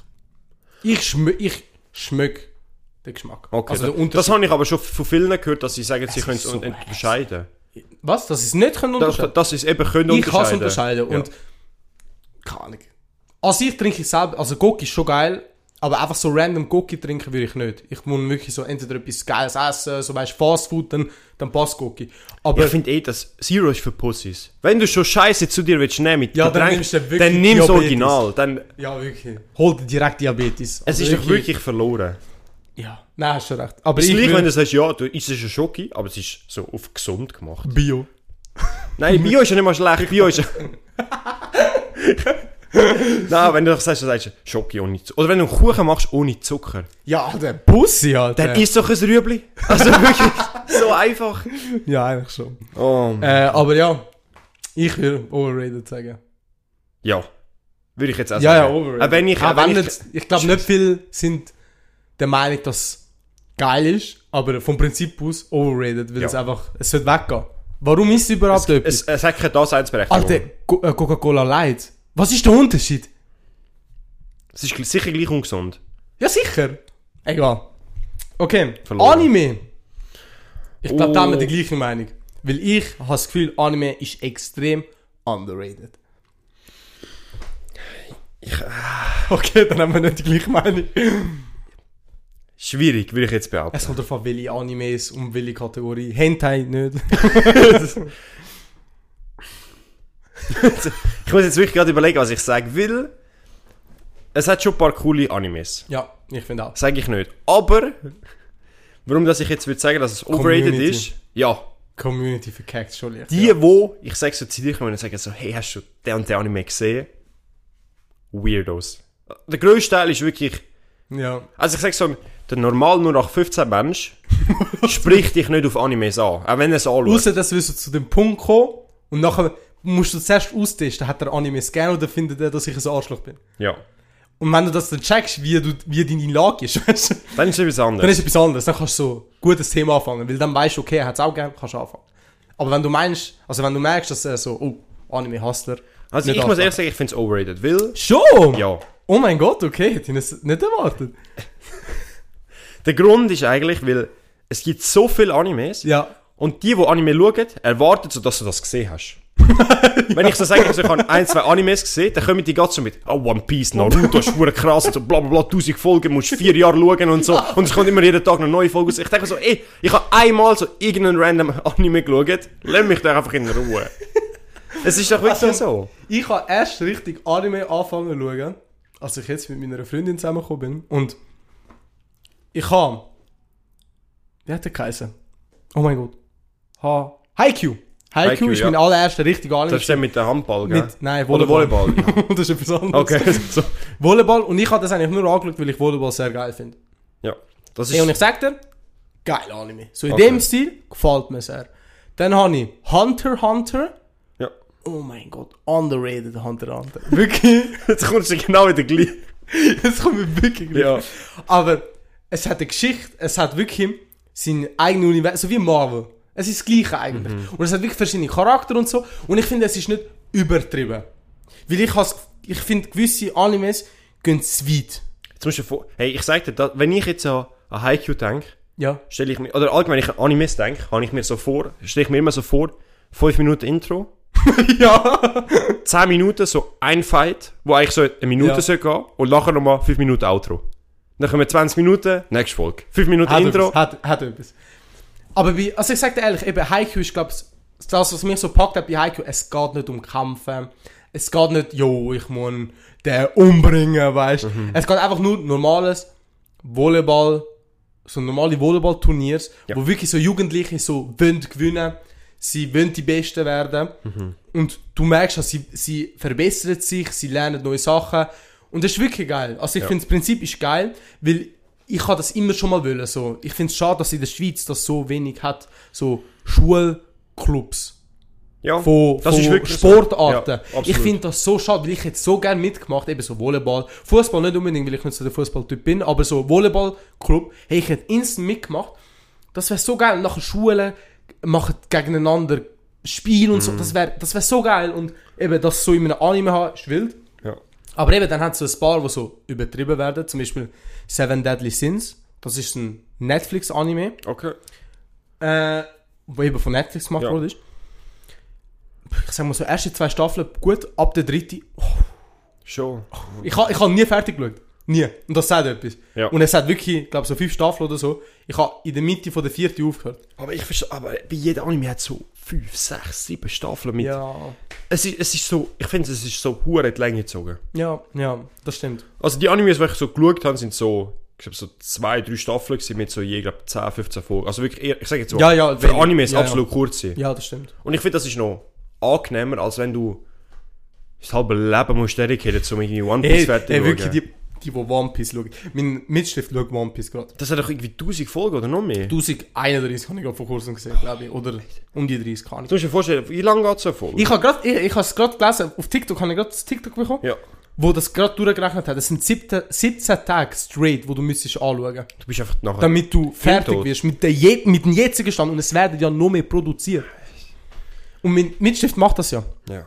[SPEAKER 2] Ich, schmö ich schmecke den Geschmack.
[SPEAKER 1] Okay,
[SPEAKER 2] Also der
[SPEAKER 1] das, habe ich aber schon von vielen gehört, dass sie sagen, sie
[SPEAKER 2] Es
[SPEAKER 1] können es
[SPEAKER 2] so
[SPEAKER 1] un- unterscheiden.
[SPEAKER 2] Was? Dass sie es nicht können unterscheiden
[SPEAKER 1] das ist eben können
[SPEAKER 2] Ich kann es unterscheiden.
[SPEAKER 1] Ja.
[SPEAKER 2] Und keine Ahnung. Also ich trinke es selber, also Coca ist schon geil, aber einfach so random Coca trinken würde ich nicht. Ich muss wirklich so entweder etwas Geiles essen, so weißt Fast Food, dann, dann passt Coca. Aber
[SPEAKER 1] Ich finde eh, dass Zero ist für Pussys. Wenn du schon Scheiße zu dir willst nehmen mit
[SPEAKER 2] Ja, dann nimmst du wirklich
[SPEAKER 1] dann nimm das
[SPEAKER 2] Diabetes.
[SPEAKER 1] Original. Dann,
[SPEAKER 2] ja, wirklich. Hol dir direkt Diabetes.
[SPEAKER 1] es
[SPEAKER 2] Also
[SPEAKER 1] ist doch wirklich verloren.
[SPEAKER 2] Ja, nein, hast schon recht. Aber
[SPEAKER 1] ist
[SPEAKER 2] ich
[SPEAKER 1] gleich, wenn du sagst, ja, du isst ein Schoki, aber es ist so auf gesund gemacht.
[SPEAKER 2] Bio.
[SPEAKER 1] Nein, Bio ist ja nicht mal schlecht. Bio ist ja... *laughs* Nein, wenn du doch sagst, du sagst Schoki ohne Zucker. Oder wenn du einen Kuchen machst ohne Zucker.
[SPEAKER 2] Ja, der Bussi halt.
[SPEAKER 1] Dann isst doch ein Rüebli. Also wirklich so einfach.
[SPEAKER 2] Ja, eigentlich schon.
[SPEAKER 1] Oh,
[SPEAKER 2] Äh, aber ja, ich würde overrated sagen.
[SPEAKER 1] ja. Würde ich jetzt auch
[SPEAKER 2] Ja, ja,
[SPEAKER 1] sagen.
[SPEAKER 2] overrated.
[SPEAKER 1] Auch wenn ich...
[SPEAKER 2] Auch
[SPEAKER 1] wenn
[SPEAKER 2] wenn
[SPEAKER 1] ich
[SPEAKER 2] ich glaube, nicht viele sind der Meinung, dass es geil ist, aber vom Prinzip aus overrated, weil
[SPEAKER 1] Ja.
[SPEAKER 2] es einfach, es sollte weggehen. Warum ist es überhaupt etwas?
[SPEAKER 1] es, es hat keine Daseinsberechtigung.
[SPEAKER 2] Alter, Co- äh, Coca-Cola Light. Was ist der Unterschied?
[SPEAKER 1] Es ist sicher gleich ungesund.
[SPEAKER 2] Ja, sicher. Egal. Okay,
[SPEAKER 1] Verloren.
[SPEAKER 2] Anime. Ich glaube, da haben wir
[SPEAKER 1] Oh.
[SPEAKER 2] die gleiche Meinung. Weil ich habe das Gefühl, Anime ist extrem underrated. Okay, dann haben wir nicht die gleiche Meinung.
[SPEAKER 1] Schwierig, würde ich jetzt behaupten.
[SPEAKER 2] Es kommt an, welche Animes und welche Kategorie. Hentai nicht. *laughs*
[SPEAKER 1] Ich muss jetzt wirklich gerade überlegen, was ich sagen will. Es hat schon ein paar coole Animes.
[SPEAKER 2] ja, ich finde auch.
[SPEAKER 1] Sage ich nicht. Aber, warum dass ich jetzt würde sagen, dass es overrated
[SPEAKER 2] Community.
[SPEAKER 1] ist, ja.
[SPEAKER 2] Community verkackt schon leicht.
[SPEAKER 1] Die,
[SPEAKER 2] ja.
[SPEAKER 1] wo, ich sage so zu dir, kommen und sagen so, hey, hast du den und den Anime gesehen? Weirdos. Der grösste Teil ist wirklich,
[SPEAKER 2] ja.
[SPEAKER 1] also ich sage so, der normal nur nach 15 Mensch *laughs* spricht dich nicht auf Animes an, auch wenn er es anschaut.
[SPEAKER 2] Außer, dass wir so zu dem Punkt kommen und nachher musst du zuerst austesten, hat er Animes gerne oder findet er, dass ich ein Arschloch bin.
[SPEAKER 1] Ja.
[SPEAKER 2] Und wenn du das dann checkst, wie, du, wie deine Lage ist, *laughs* weißt du,
[SPEAKER 1] Dann ist es etwas
[SPEAKER 2] dann
[SPEAKER 1] anderes.
[SPEAKER 2] ist etwas anderes. Dann kannst du so gutes Thema anfangen, weil dann weißt du, okay, er hat es auch gerne, kannst du anfangen. Aber wenn du meinst, also wenn du merkst, dass er so, oh, Anime-Hustler.
[SPEAKER 1] Also ich muss ehrlich sagen, ich finde es overrated, weil,
[SPEAKER 2] Schon?
[SPEAKER 1] ja.
[SPEAKER 2] Oh mein Gott, okay, hätte ich das nicht erwartet. *laughs*
[SPEAKER 1] Der Grund ist eigentlich, weil es gibt so viele Animes
[SPEAKER 2] Ja.
[SPEAKER 1] und die, die Anime schauen, erwarten so, dass du das gesehen hast. *laughs* Wenn ich so sage, also ich habe ein, zwei Animes gesehen, dann kommen die ganz so mit, oh, One Piece, Naruto, ist verdammt krass und so, bla bla bla, tausend Folgen, musst vier Jahre schauen und so. Und es kommt immer jeden Tag eine neue Folge raus. Ich denke so, ey, ich habe einmal so irgendeinen random Anime geschaut, lass mich da einfach in Ruhe. Es ist doch wirklich
[SPEAKER 2] Also-
[SPEAKER 1] so.
[SPEAKER 2] Ich habe erst richtig Anime angefangen zu schauen, als ich jetzt mit meiner Freundin zusammengekommen bin. Und ich habe. Wie hat der geheißen? Oh mein Gott. Ha. Haikyuu Haikyuu, ist
[SPEAKER 1] ja.
[SPEAKER 2] mein allererster richtiger Anime.
[SPEAKER 1] Das ist der mit dem Handball, gell?
[SPEAKER 2] mit, nein,
[SPEAKER 1] Oder
[SPEAKER 2] Volleyball.
[SPEAKER 1] Volleyball. Ja. *laughs*
[SPEAKER 2] das ist etwas anderes.
[SPEAKER 1] Okay, *laughs* so.
[SPEAKER 2] Volleyball. Und ich habe das eigentlich nur angeschaut, weil ich Volleyball sehr geil finde.
[SPEAKER 1] Ja. Das
[SPEAKER 2] Hey, und
[SPEAKER 1] ist,
[SPEAKER 2] ich sag dir, geil Anime. So in
[SPEAKER 1] Okay.
[SPEAKER 2] dem Stil gefällt mir sehr. Dann habe ich Hunter Hunter. Oh mein Gott, underrated Hunter Hunter. Wirklich? *laughs*
[SPEAKER 1] Jetzt kommst du genau wieder gleich.
[SPEAKER 2] Das kommt mir wirklich gleich.
[SPEAKER 1] Ja.
[SPEAKER 2] Aber es hat eine Geschichte, es hat wirklich sein eigenes Universum, so wie Marvel. Es ist das Gleiche eigentlich.
[SPEAKER 1] Mhm.
[SPEAKER 2] Und es hat wirklich verschiedene Charakter und so. Und ich finde, es ist nicht übertrieben. Weil ich, has, ich finde, gewisse Animes gehen zu weit.
[SPEAKER 1] Jetzt musst du dir vor... Hey, ich sag dir, da, wenn ich jetzt an, an Haikyuu denke,
[SPEAKER 2] Ja.
[SPEAKER 1] stelle ich mir, oder allgemein, wenn ich an Animes denke, habe ich mir so vor, stelle ich mir immer so vor, 5 Minuten Intro, *laughs*
[SPEAKER 2] ja.
[SPEAKER 1] 10 Minuten so ein Fight, wo eigentlich so eine Minute
[SPEAKER 2] Ja.
[SPEAKER 1] soll gehen, und nachher nochmal 5 Minuten Outro. Dann kommen 20 Minuten, nächste Folge. 5 Minuten
[SPEAKER 2] Hat
[SPEAKER 1] Intro.
[SPEAKER 2] etwas, hat, hat etwas. Aber bei, also ich sag dir ehrlich, eben Haikyuu ist, glaube ich, das, was mich so packt hat bei Haikyuu, es geht nicht um Kämpfen. Es geht nicht, jo, ich muss den umbringen, weißt du.
[SPEAKER 1] Mhm.
[SPEAKER 2] Es geht einfach nur normales Volleyball, so normale Volleyballturniers,
[SPEAKER 1] Ja.
[SPEAKER 2] wo wirklich so Jugendliche so wollen gewinnen, sie wollen die Besten werden.
[SPEAKER 1] Mhm.
[SPEAKER 2] Und du merkst, dass sie, sie verbessern sich, sie lernen neue Sachen. Und das ist wirklich geil. Also ich
[SPEAKER 1] Ja.
[SPEAKER 2] finde, das Prinzip ist geil, weil ich habe das immer schon mal wollen. So. Ich finde es schade, dass in der Schweiz das so wenig hat. So Schulclubs
[SPEAKER 1] Ja,
[SPEAKER 2] von,
[SPEAKER 1] das
[SPEAKER 2] von
[SPEAKER 1] ist wirklich so.
[SPEAKER 2] Sportarten.
[SPEAKER 1] Ja, absolut.
[SPEAKER 2] ich finde das so schade, weil ich hätte so gerne mitgemacht, eben so Volleyball. Fußball nicht unbedingt, weil ich nicht so der Fußballtyp bin, aber so Volleyballclub, hey, ich hätte instant mitgemacht. Das wäre so geil. Und nachher Schulen machen gegeneinander Spiel und so.
[SPEAKER 1] Mhm.
[SPEAKER 2] Das wäre das wär so geil. Und eben das so in einem Anime haben, ist wild.
[SPEAKER 1] Ja.
[SPEAKER 2] Aber eben, dann hat es so ein paar, die so übertrieben werden. Zum Beispiel Seven Deadly Sins. Das ist ein Netflix-Anime,
[SPEAKER 1] Okay.
[SPEAKER 2] äh, wo eben von Netflix gemacht
[SPEAKER 1] Ja.
[SPEAKER 2] wurde. Ich sag mal so, erste zwei Staffeln gut, ab der dritte. Oh,
[SPEAKER 1] Schon.
[SPEAKER 2] ich habe ich ha nie fertig geschaut. Nie. Und das sagt etwas.
[SPEAKER 1] Ja.
[SPEAKER 2] Und es hat wirklich, ich glaube so fünf Staffeln oder so. Ich habe in der Mitte von der vierten aufgehört.
[SPEAKER 1] Aber ich verstehe, aber bei jedem Anime hat so 5, 6, 7 Staffeln mit.
[SPEAKER 2] Ja.
[SPEAKER 1] Es, ist, es ist so, ich finde, es ist so hure die Länge gezogen.
[SPEAKER 2] Ja, ja, das stimmt.
[SPEAKER 1] Also die Animes, die ich so geschaut habe, sind so ich glaube, so zwei, drei Staffeln mit so je, glaube 10, 15 Folgen. Also wirklich, eher, ich sage jetzt so,
[SPEAKER 2] Ja, ja,
[SPEAKER 1] für. Animes
[SPEAKER 2] Ja, ja.
[SPEAKER 1] absolut kurz sind.
[SPEAKER 2] Ja, das stimmt.
[SPEAKER 1] Und ich finde, das ist noch angenehmer, als wenn du das halbe Leben musst dedicated, um irgendwie One Piece fertig zu
[SPEAKER 2] wirklich,
[SPEAKER 1] schauen.
[SPEAKER 2] die, die, die One Piece schauen. Mein Mitstift schaut One Piece gerade.
[SPEAKER 1] Das hat doch irgendwie 1000 Folgen oder noch mehr.
[SPEAKER 2] 1031 habe ich gerade vor kurzem gesehen, glaube ich. Oder um die 30, keine Ahnung.
[SPEAKER 1] Du musst dir vorstellen, wie lange geht so eine Folge?
[SPEAKER 2] Ich habe gerade, ich, ich es gerade gelesen, auf TikTok habe ich gerade das TikTok bekommen,
[SPEAKER 1] ja.
[SPEAKER 2] wo das gerade durchgerechnet hat. Das sind 17, 17 Tage straight, wo du müsstest anschauen.
[SPEAKER 1] Du bist einfach nachher...
[SPEAKER 2] Damit du fertig
[SPEAKER 1] tot.
[SPEAKER 2] wirst mit, der je, mit dem jetzigen Stand und es werden ja noch mehr produziert. Und mein Mitstift macht das ja.
[SPEAKER 1] ja.